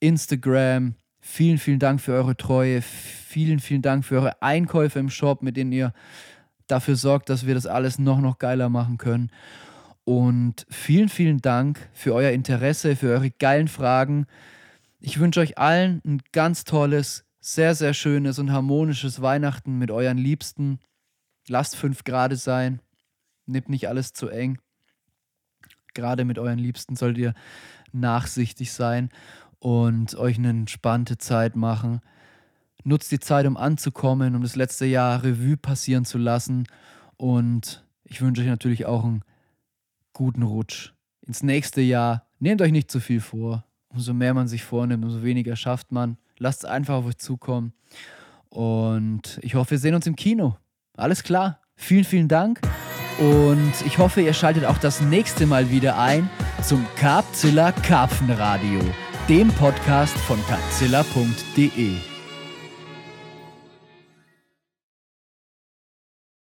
Instagram. Vielen, vielen Dank für eure Treue. Vielen, vielen Dank für eure Einkäufe im Shop, mit denen ihr dafür sorgt, dass wir das alles noch, noch geiler machen können. Und vielen, vielen Dank für euer Interesse, für eure geilen Fragen. Ich wünsche euch allen ein ganz tolles, sehr, sehr schönes und harmonisches Weihnachten mit euren Liebsten. Lasst fünf Grad sein. Nehmt nicht alles zu eng. Gerade mit euren Liebsten sollt ihr nachsichtig sein und euch eine entspannte Zeit machen. Nutzt die Zeit, um anzukommen, um das letzte Jahr Revue passieren zu lassen. Und ich wünsche euch natürlich auch einen guten Rutsch ins nächste Jahr. Nehmt euch nicht zu viel vor. Umso mehr man sich vornimmt, umso weniger schafft man. Lasst es einfach auf euch zukommen. Und ich hoffe, wir sehen uns im Kino. Alles klar. Vielen, vielen Dank. Und ich hoffe, ihr schaltet auch das nächste Mal wieder ein zum Carpzilla Karpfenradio, dem Podcast von carpzilla.de.